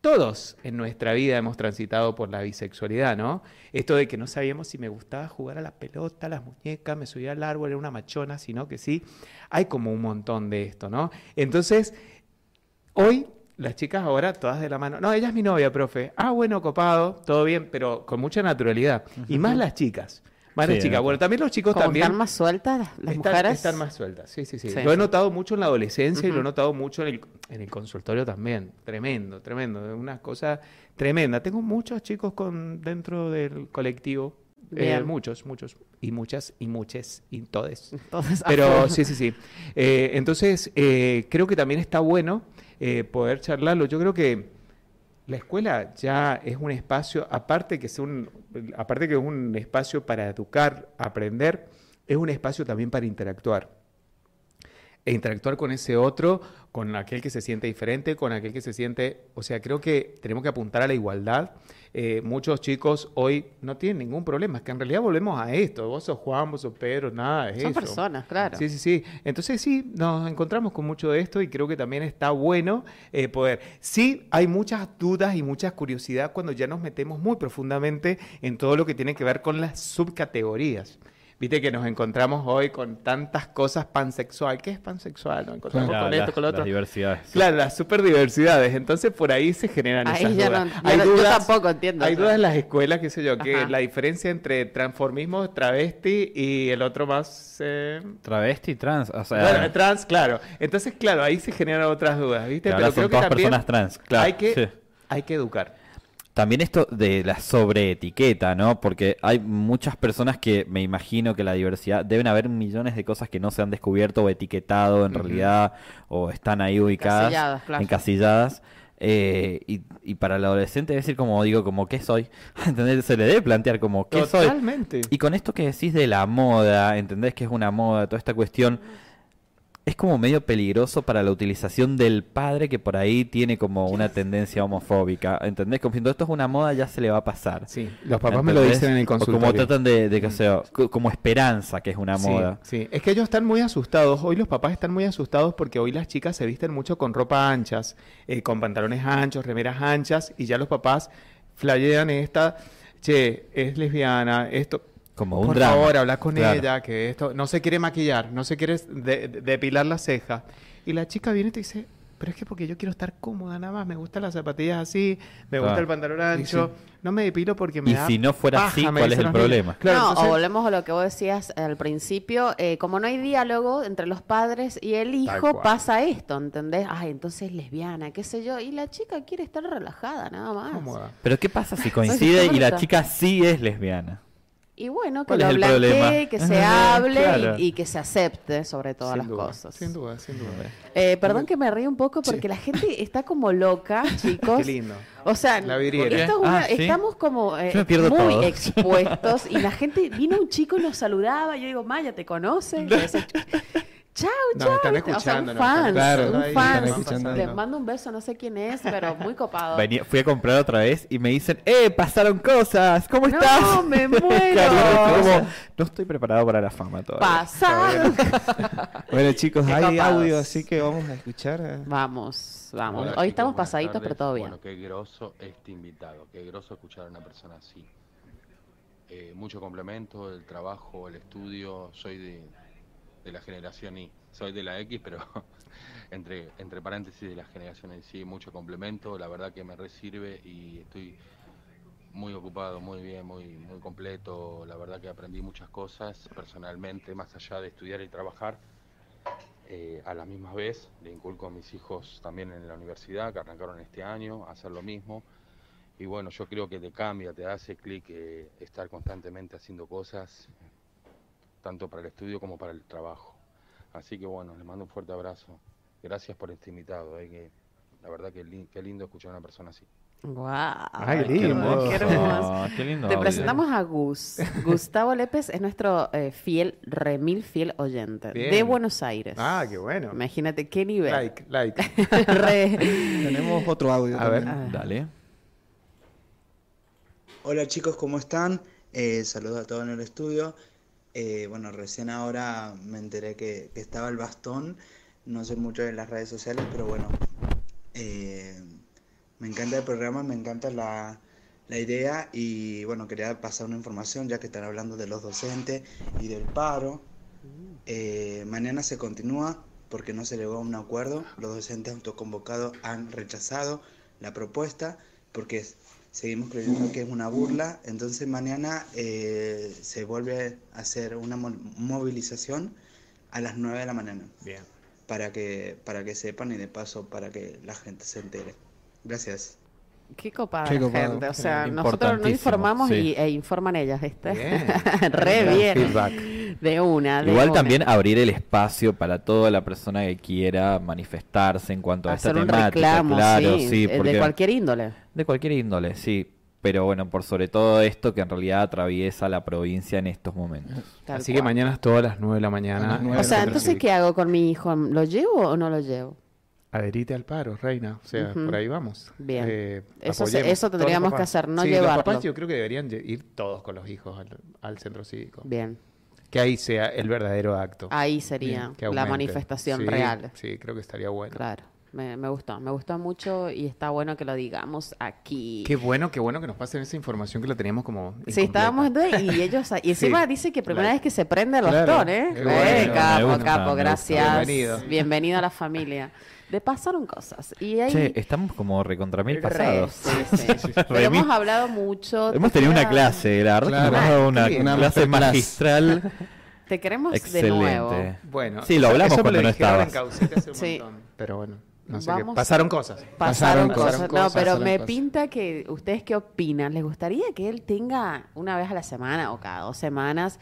Todos en nuestra vida hemos transitado por la bisexualidad, ¿no? Esto de que no sabíamos si me gustaba jugar a la pelota, a las muñecas, me subía al árbol, era una machona, sino que sí. Hay como un montón de esto, ¿no? Entonces, hoy las chicas ahora todas de la mano. No, ella es mi novia, profe. Ah, bueno, copado, todo bien, pero con mucha naturalidad. Y más las chicas. Más las chicas. Bueno, también los chicos Como también. están más sueltas las, las Están, mujeres. están más sueltas, sí, sí, sí. Sí, lo he notado mucho en la adolescencia y lo he notado mucho en el, en el consultorio también. Tremendo, tremendo. Una cosa tremenda. Tengo muchos chicos con dentro del colectivo. eh, muchos, muchos. Y muchas, y muchas, y todes. Entonces, Pero afuera. sí, sí, sí. Eh, entonces, eh, creo que también está bueno eh, poder charlarlo. Yo creo que la escuela ya es un espacio, aparte que, sea un, aparte que es un espacio para educar, aprender, es un espacio también para interactuar. E interactuar con ese otro, con aquel que se siente diferente, con aquel que se siente... O sea, creo que tenemos que apuntar a la igualdad. Eh, muchos chicos hoy no tienen ningún problema. Es que en realidad volvemos a esto. Vos sos Juan, vos sos Pedro, nada de Son eso. personas, claro. Sí, sí, sí. Entonces sí, nos encontramos con mucho de esto y creo que también está bueno eh, poder. Sí, hay muchas dudas y muchas curiosidad cuando ya nos metemos muy profundamente en todo lo que tiene que ver con las subcategorías. Viste que nos encontramos hoy con tantas cosas pansexual. ¿Qué es pansexual? Nos encontramos Claro, con esto, las- con lo otro. las diversidades. Claro, las superdiversidades. Entonces por ahí se generan Ahí esas ya dudas. no- ya no- yo tampoco entiendo Hay eso. dudas en las escuelas, qué sé yo, que Ajá. la diferencia entre transformismo, travesti y el otro más... eh, Travesti, trans, o sea, bueno, trans, claro. Entonces, claro, ahí se generan otras dudas, ¿viste? que ahora son todas también personas trans, claro. hay, que, sí. hay que educar. También esto de la sobreetiqueta, ¿no? Porque hay muchas personas que me imagino que la diversidad, deben haber millones de cosas que no se han descubierto o etiquetado en realidad, o están ahí ubicadas, Encasilladas, claro. encasilladas. eh, y, y para el adolescente decir como digo, como ¿qué soy? <laughs> ¿Entendés? Se le debe plantear como ¿qué soy? Totalmente. Y con esto que decís de la moda, ¿entendés que es una moda, toda esta cuestión? Es como medio peligroso para la utilización del padre que por ahí tiene como una tendencia homofóbica. ¿Entendés? Como esto es una moda, ya se le va a pasar. Sí, los papás me lo dicen en el O como consultorio. tratan de, de que sea, co- como esperanza que es una Sí, moda. Sí, es que ellos están muy asustados. Hoy los papás están muy asustados porque hoy las chicas se visten mucho con ropa anchas, eh, con pantalones anchos, remeras anchas, y ya los papás flayean esta, che, es lesbiana, esto. Como un Por drama. favor, habla con Claro. ella, que esto no se quiere maquillar, no se quiere de- de- depilar la ceja. Y la chica viene y te dice, pero es que porque yo quiero estar cómoda nada más, me gustan las zapatillas así, me gusta el pantalón Sí, ancho, no me depilo porque me Y da si no fuera así, paja", me ¿cuál es el problema? Claro, no, entonces- o volvemos a lo que vos decías al principio, eh, como no hay diálogo entre los padres y el hijo, pasa esto, ¿entendés? Ay, entonces es lesbiana, qué sé yo, y la chica quiere estar relajada, nada más. cómoda. Pero ¿qué pasa si <laughs> coincide y la chica sí es lesbiana? Y bueno, que ¿Cuál lo blanquee, que <laughs> se hable Claro. y, y que se acepte sobre todas Sin las duda, cosas. Sin duda, sin duda. Eh, perdón que me río un poco porque la gente está como loca, <laughs> chicos. Qué lindo. O sea, La vidriera. esto es una- Ah, ¿sí? estamos como eh, muy todo. <laughs> expuestos y la gente, vino un chico y nos saludaba. Yo digo, Maya, ¿te conoce? Decía, chao, No, chao. están ¿viste? O sea, un escuchando, fan, Claro, un fan. escuchando. Les mando un beso, no sé quién es, pero muy copado. Venía- fui a comprar otra vez y me dicen, ¡eh, pasaron cosas! ¿Cómo No, estás? me <laughs> muero. Como, no estoy preparado para la fama todavía. Pasaron. Bueno, chicos, Qué hay copados. audio, así que vamos a escuchar. eh. Vamos, vamos. Hola, Hoy chicos, estamos pasaditos, tardes. pero todo bien. Bueno, qué groso este invitado, qué groso escuchar a una persona así. Eh, mucho complemento, el trabajo, el estudio, soy de, de la generación Y, soy de la X, pero <laughs> entre, entre paréntesis de la generación en sí, mucho complemento, la verdad que me resirve y estoy muy ocupado, muy bien, muy, muy completo, la verdad que aprendí muchas cosas personalmente, más allá de estudiar y trabajar eh, a la misma vez. Le inculco a mis hijos también en la universidad, que arrancaron este año, a hacer lo mismo. Y bueno, yo creo que te cambia, te hace clic eh, estar constantemente haciendo cosas, tanto para el estudio como para el trabajo. Así que bueno, les mando un fuerte abrazo. Gracias por este invitado, eh, que la verdad que qué lindo escuchar a una persona así. Guau. Ay, qué lindo. Qué hermoso. Ah, qué lindo Te audio. presentamos a Gus. <laughs> Gustavo Lépez es nuestro eh, fiel, remil fiel oyente Bien. de Buenos Aires. Ah, qué bueno. Imagínate qué nivel. Like, like. <laughs> Re- Tenemos otro audio. A ver. también. Dale. Hola chicos, ¿cómo están? Eh, saludos a todos en el estudio. Eh, bueno, recién ahora me enteré que, estaba el bastón. No sé mucho de las redes sociales, pero bueno, eh, me encanta el programa, me encanta la, la idea y bueno, quería pasar una información ya que están hablando de los docentes y del paro. Eh, mañana se continúa porque no se llegó a un acuerdo. Los docentes autoconvocados han rechazado la propuesta porque seguimos creyendo que es una burla. Entonces mañana eh, se vuelve a hacer una mo- movilización a las 9 de la mañana Bien. para que, para que sepan y de paso para que la gente se entere. Gracias. Qué copada Qué gente. O sea, nosotros nos informamos sí. y, e informan ellas, ¿viste? Bien. <laughs> Re bien. feedback. De una. de Igual una. también abrir el espacio para toda la persona que quiera manifestarse en cuanto a Hacer esta un temática. reclamo, claro, sí, sí, eh, porque- de cualquier índole. De cualquier índole, sí. Pero bueno, por sobre todo esto que en realidad atraviesa la provincia en estos momentos. Tal Así que mañana es todas las 9 de la mañana. O sea, entonces, ¿qué hago con mi hijo? ¿Lo llevo o no lo llevo? Adherite al paro, reina. O sea, por ahí vamos. Bien. Eh, Eso se- eso tendríamos que hacer, no sí, llevarlo. Los papás yo creo que deberían ir todos con los hijos al, al centro cívico. Bien. Que ahí sea el verdadero acto. Ahí sería la manifestación Sí, real. Sí, creo que estaría bueno. Claro. Me, me gustó, me gustó mucho y está bueno que lo digamos aquí. Qué bueno, qué bueno que nos pasen esa información que la teníamos como. Sí, estábamos y ellos y <laughs> encima Sí. dice que primera Claro. vez que se prende el Claro. bastón, ¿eh? Eh, bueno. Me capo, gusta, capo, gracias. Bienvenido. Bienvenido a la familia. De pasaron cosas. Y ahí Che, estamos como recontra mil Re, pasados. sí, sí. <laughs> Pero Re hemos hablado mucho. Hemos te tenido una clase, la verdad Claro. ha dado una, clase Una masterclass. magistral. Te queremos de Excelente. nuevo. Bueno, Sí, lo hablamos cuando lo no en estabas. Caucete hace un Sí. montón, Pero bueno, no sé qué. Pasaron cosas. Pasaron, Pasaron cosas. cosas, No, pero pasaron me cosas. pinta que ustedes qué opinan. ¿Les gustaría que él tenga una vez a la semana o cada dos semanas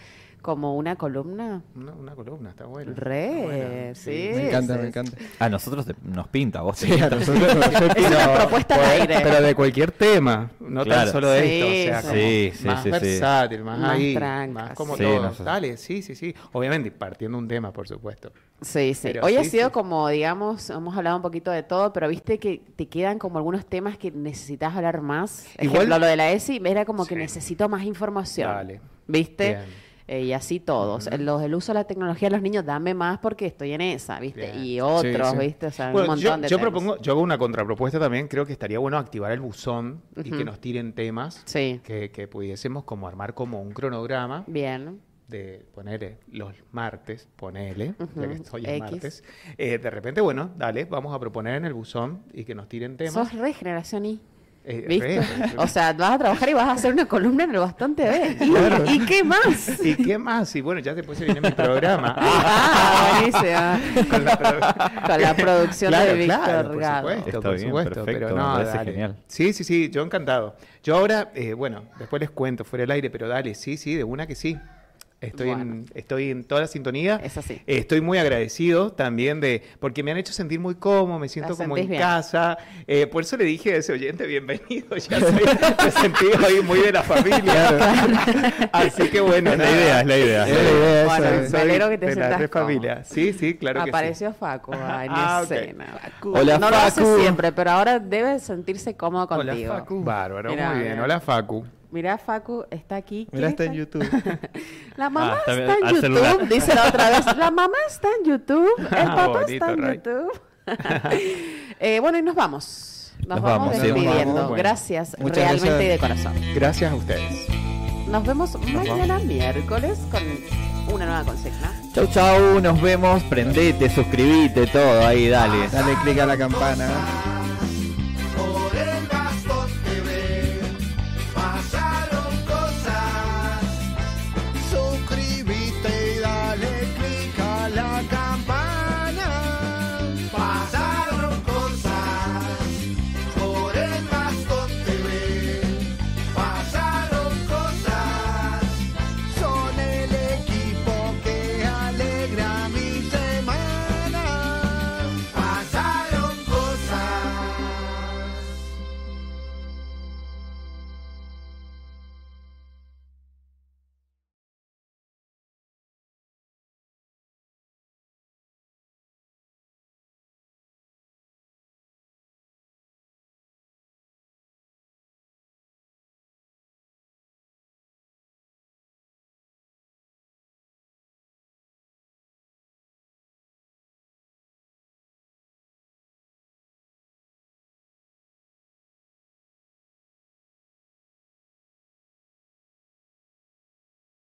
como una columna. Una, una columna, está bueno. Re, Está buena, sí. Me encanta, sí, me encanta. A nosotros te- nos pinta, vos Sí, a pinta. nosotros <laughs> yo Es una propuesta al pero- aire. Pero de cualquier tema, no Claro. tan solo de Sí, esto. O sea, sí. como Sí, sí, más versátil, más, Más ahí, trancas. más como Sí, todo. no sé. Dale, sí, sí, sí. Obviamente, partiendo un tema, por supuesto. Sí, sí. Pero Hoy ha sido sí. como, digamos, hemos hablado un poquito de todo, pero viste que te quedan como algunos temas que necesitas hablar más. Igual- Ejemplo, lo de la ESI, era como que necesito más información. Dale. ¿Viste? Bien. Eh, y así todos. Los del uso de la tecnología de los niños, dame más porque estoy en esa, ¿viste? Bien. Y otros, sí. ¿viste? O sea, Bueno, un yo, montón de yo temas. propongo, yo hago una contrapropuesta también. Creo que estaría bueno activar el buzón y Ujú. que nos tiren temas Sí. que, que pudiésemos como armar como un cronograma Bien. de ponerle los martes, ponele, ya Ujú, que hoy es X. martes. Eh, de repente, bueno, dale, vamos a proponer en el buzón y que nos tiren temas. Sos re generación I. Eh, ¿Viste? re. O sea, vas a trabajar y vas a hacer una columna en el Bastón TV. ¿Y, ¿y qué más? ¿Y qué más? Y bueno, ya después se viene mi programa. <laughs> Ah, buenísimo. Con la produ- Con la producción Claro, de Víctor claro, por Gado. supuesto, Está por bien, supuesto, perfecto, pero me no, parece dale. genial. Sí, sí, sí, yo encantado. Yo ahora, eh, bueno, después les cuento fuera del aire, pero dale, sí, sí, de una que sí. Estoy, Bueno. en, estoy en toda la sintonía. Es así. Eh, Estoy muy agradecido también de, porque me han hecho sentir muy cómodo, me siento ¿Te como en bien? casa. Eh, por eso le dije a ese oyente, bienvenido, <laughs> ya soy, me sentí hoy muy de la familia. <laughs> Así que bueno, Es la idea, es la idea. Es la idea Bueno, me alegro que te de la familia. Sí, sí, claro que sí. Apareció Facu en Ah, escena. Hola, no lo hace Facu. siempre, pero ahora debe sentirse cómodo Hola, contigo. Facu. Bárbaro, Mirá, muy bien. Hola, Facu. Mirá, Facu está aquí. Mira, ¿Quién está en YouTube. <laughs> La mamá Ah, está está, en YouTube, dice la otra vez. La mamá está en YouTube, el <laughs> papá Bonito, está en Ray. YouTube. <laughs> Eh, bueno, y nos vamos. Nos, Nos vamos, vamos, sí, nos despidiendo. vamos. Bueno. Gracias, Muchas realmente gracias. y de corazón. Gracias a ustedes. Nos vemos mañana miércoles con una nueva consigna. Chau, chau, nos vemos. Prendete, suscribite, todo ahí, dale. Dale click a la campana.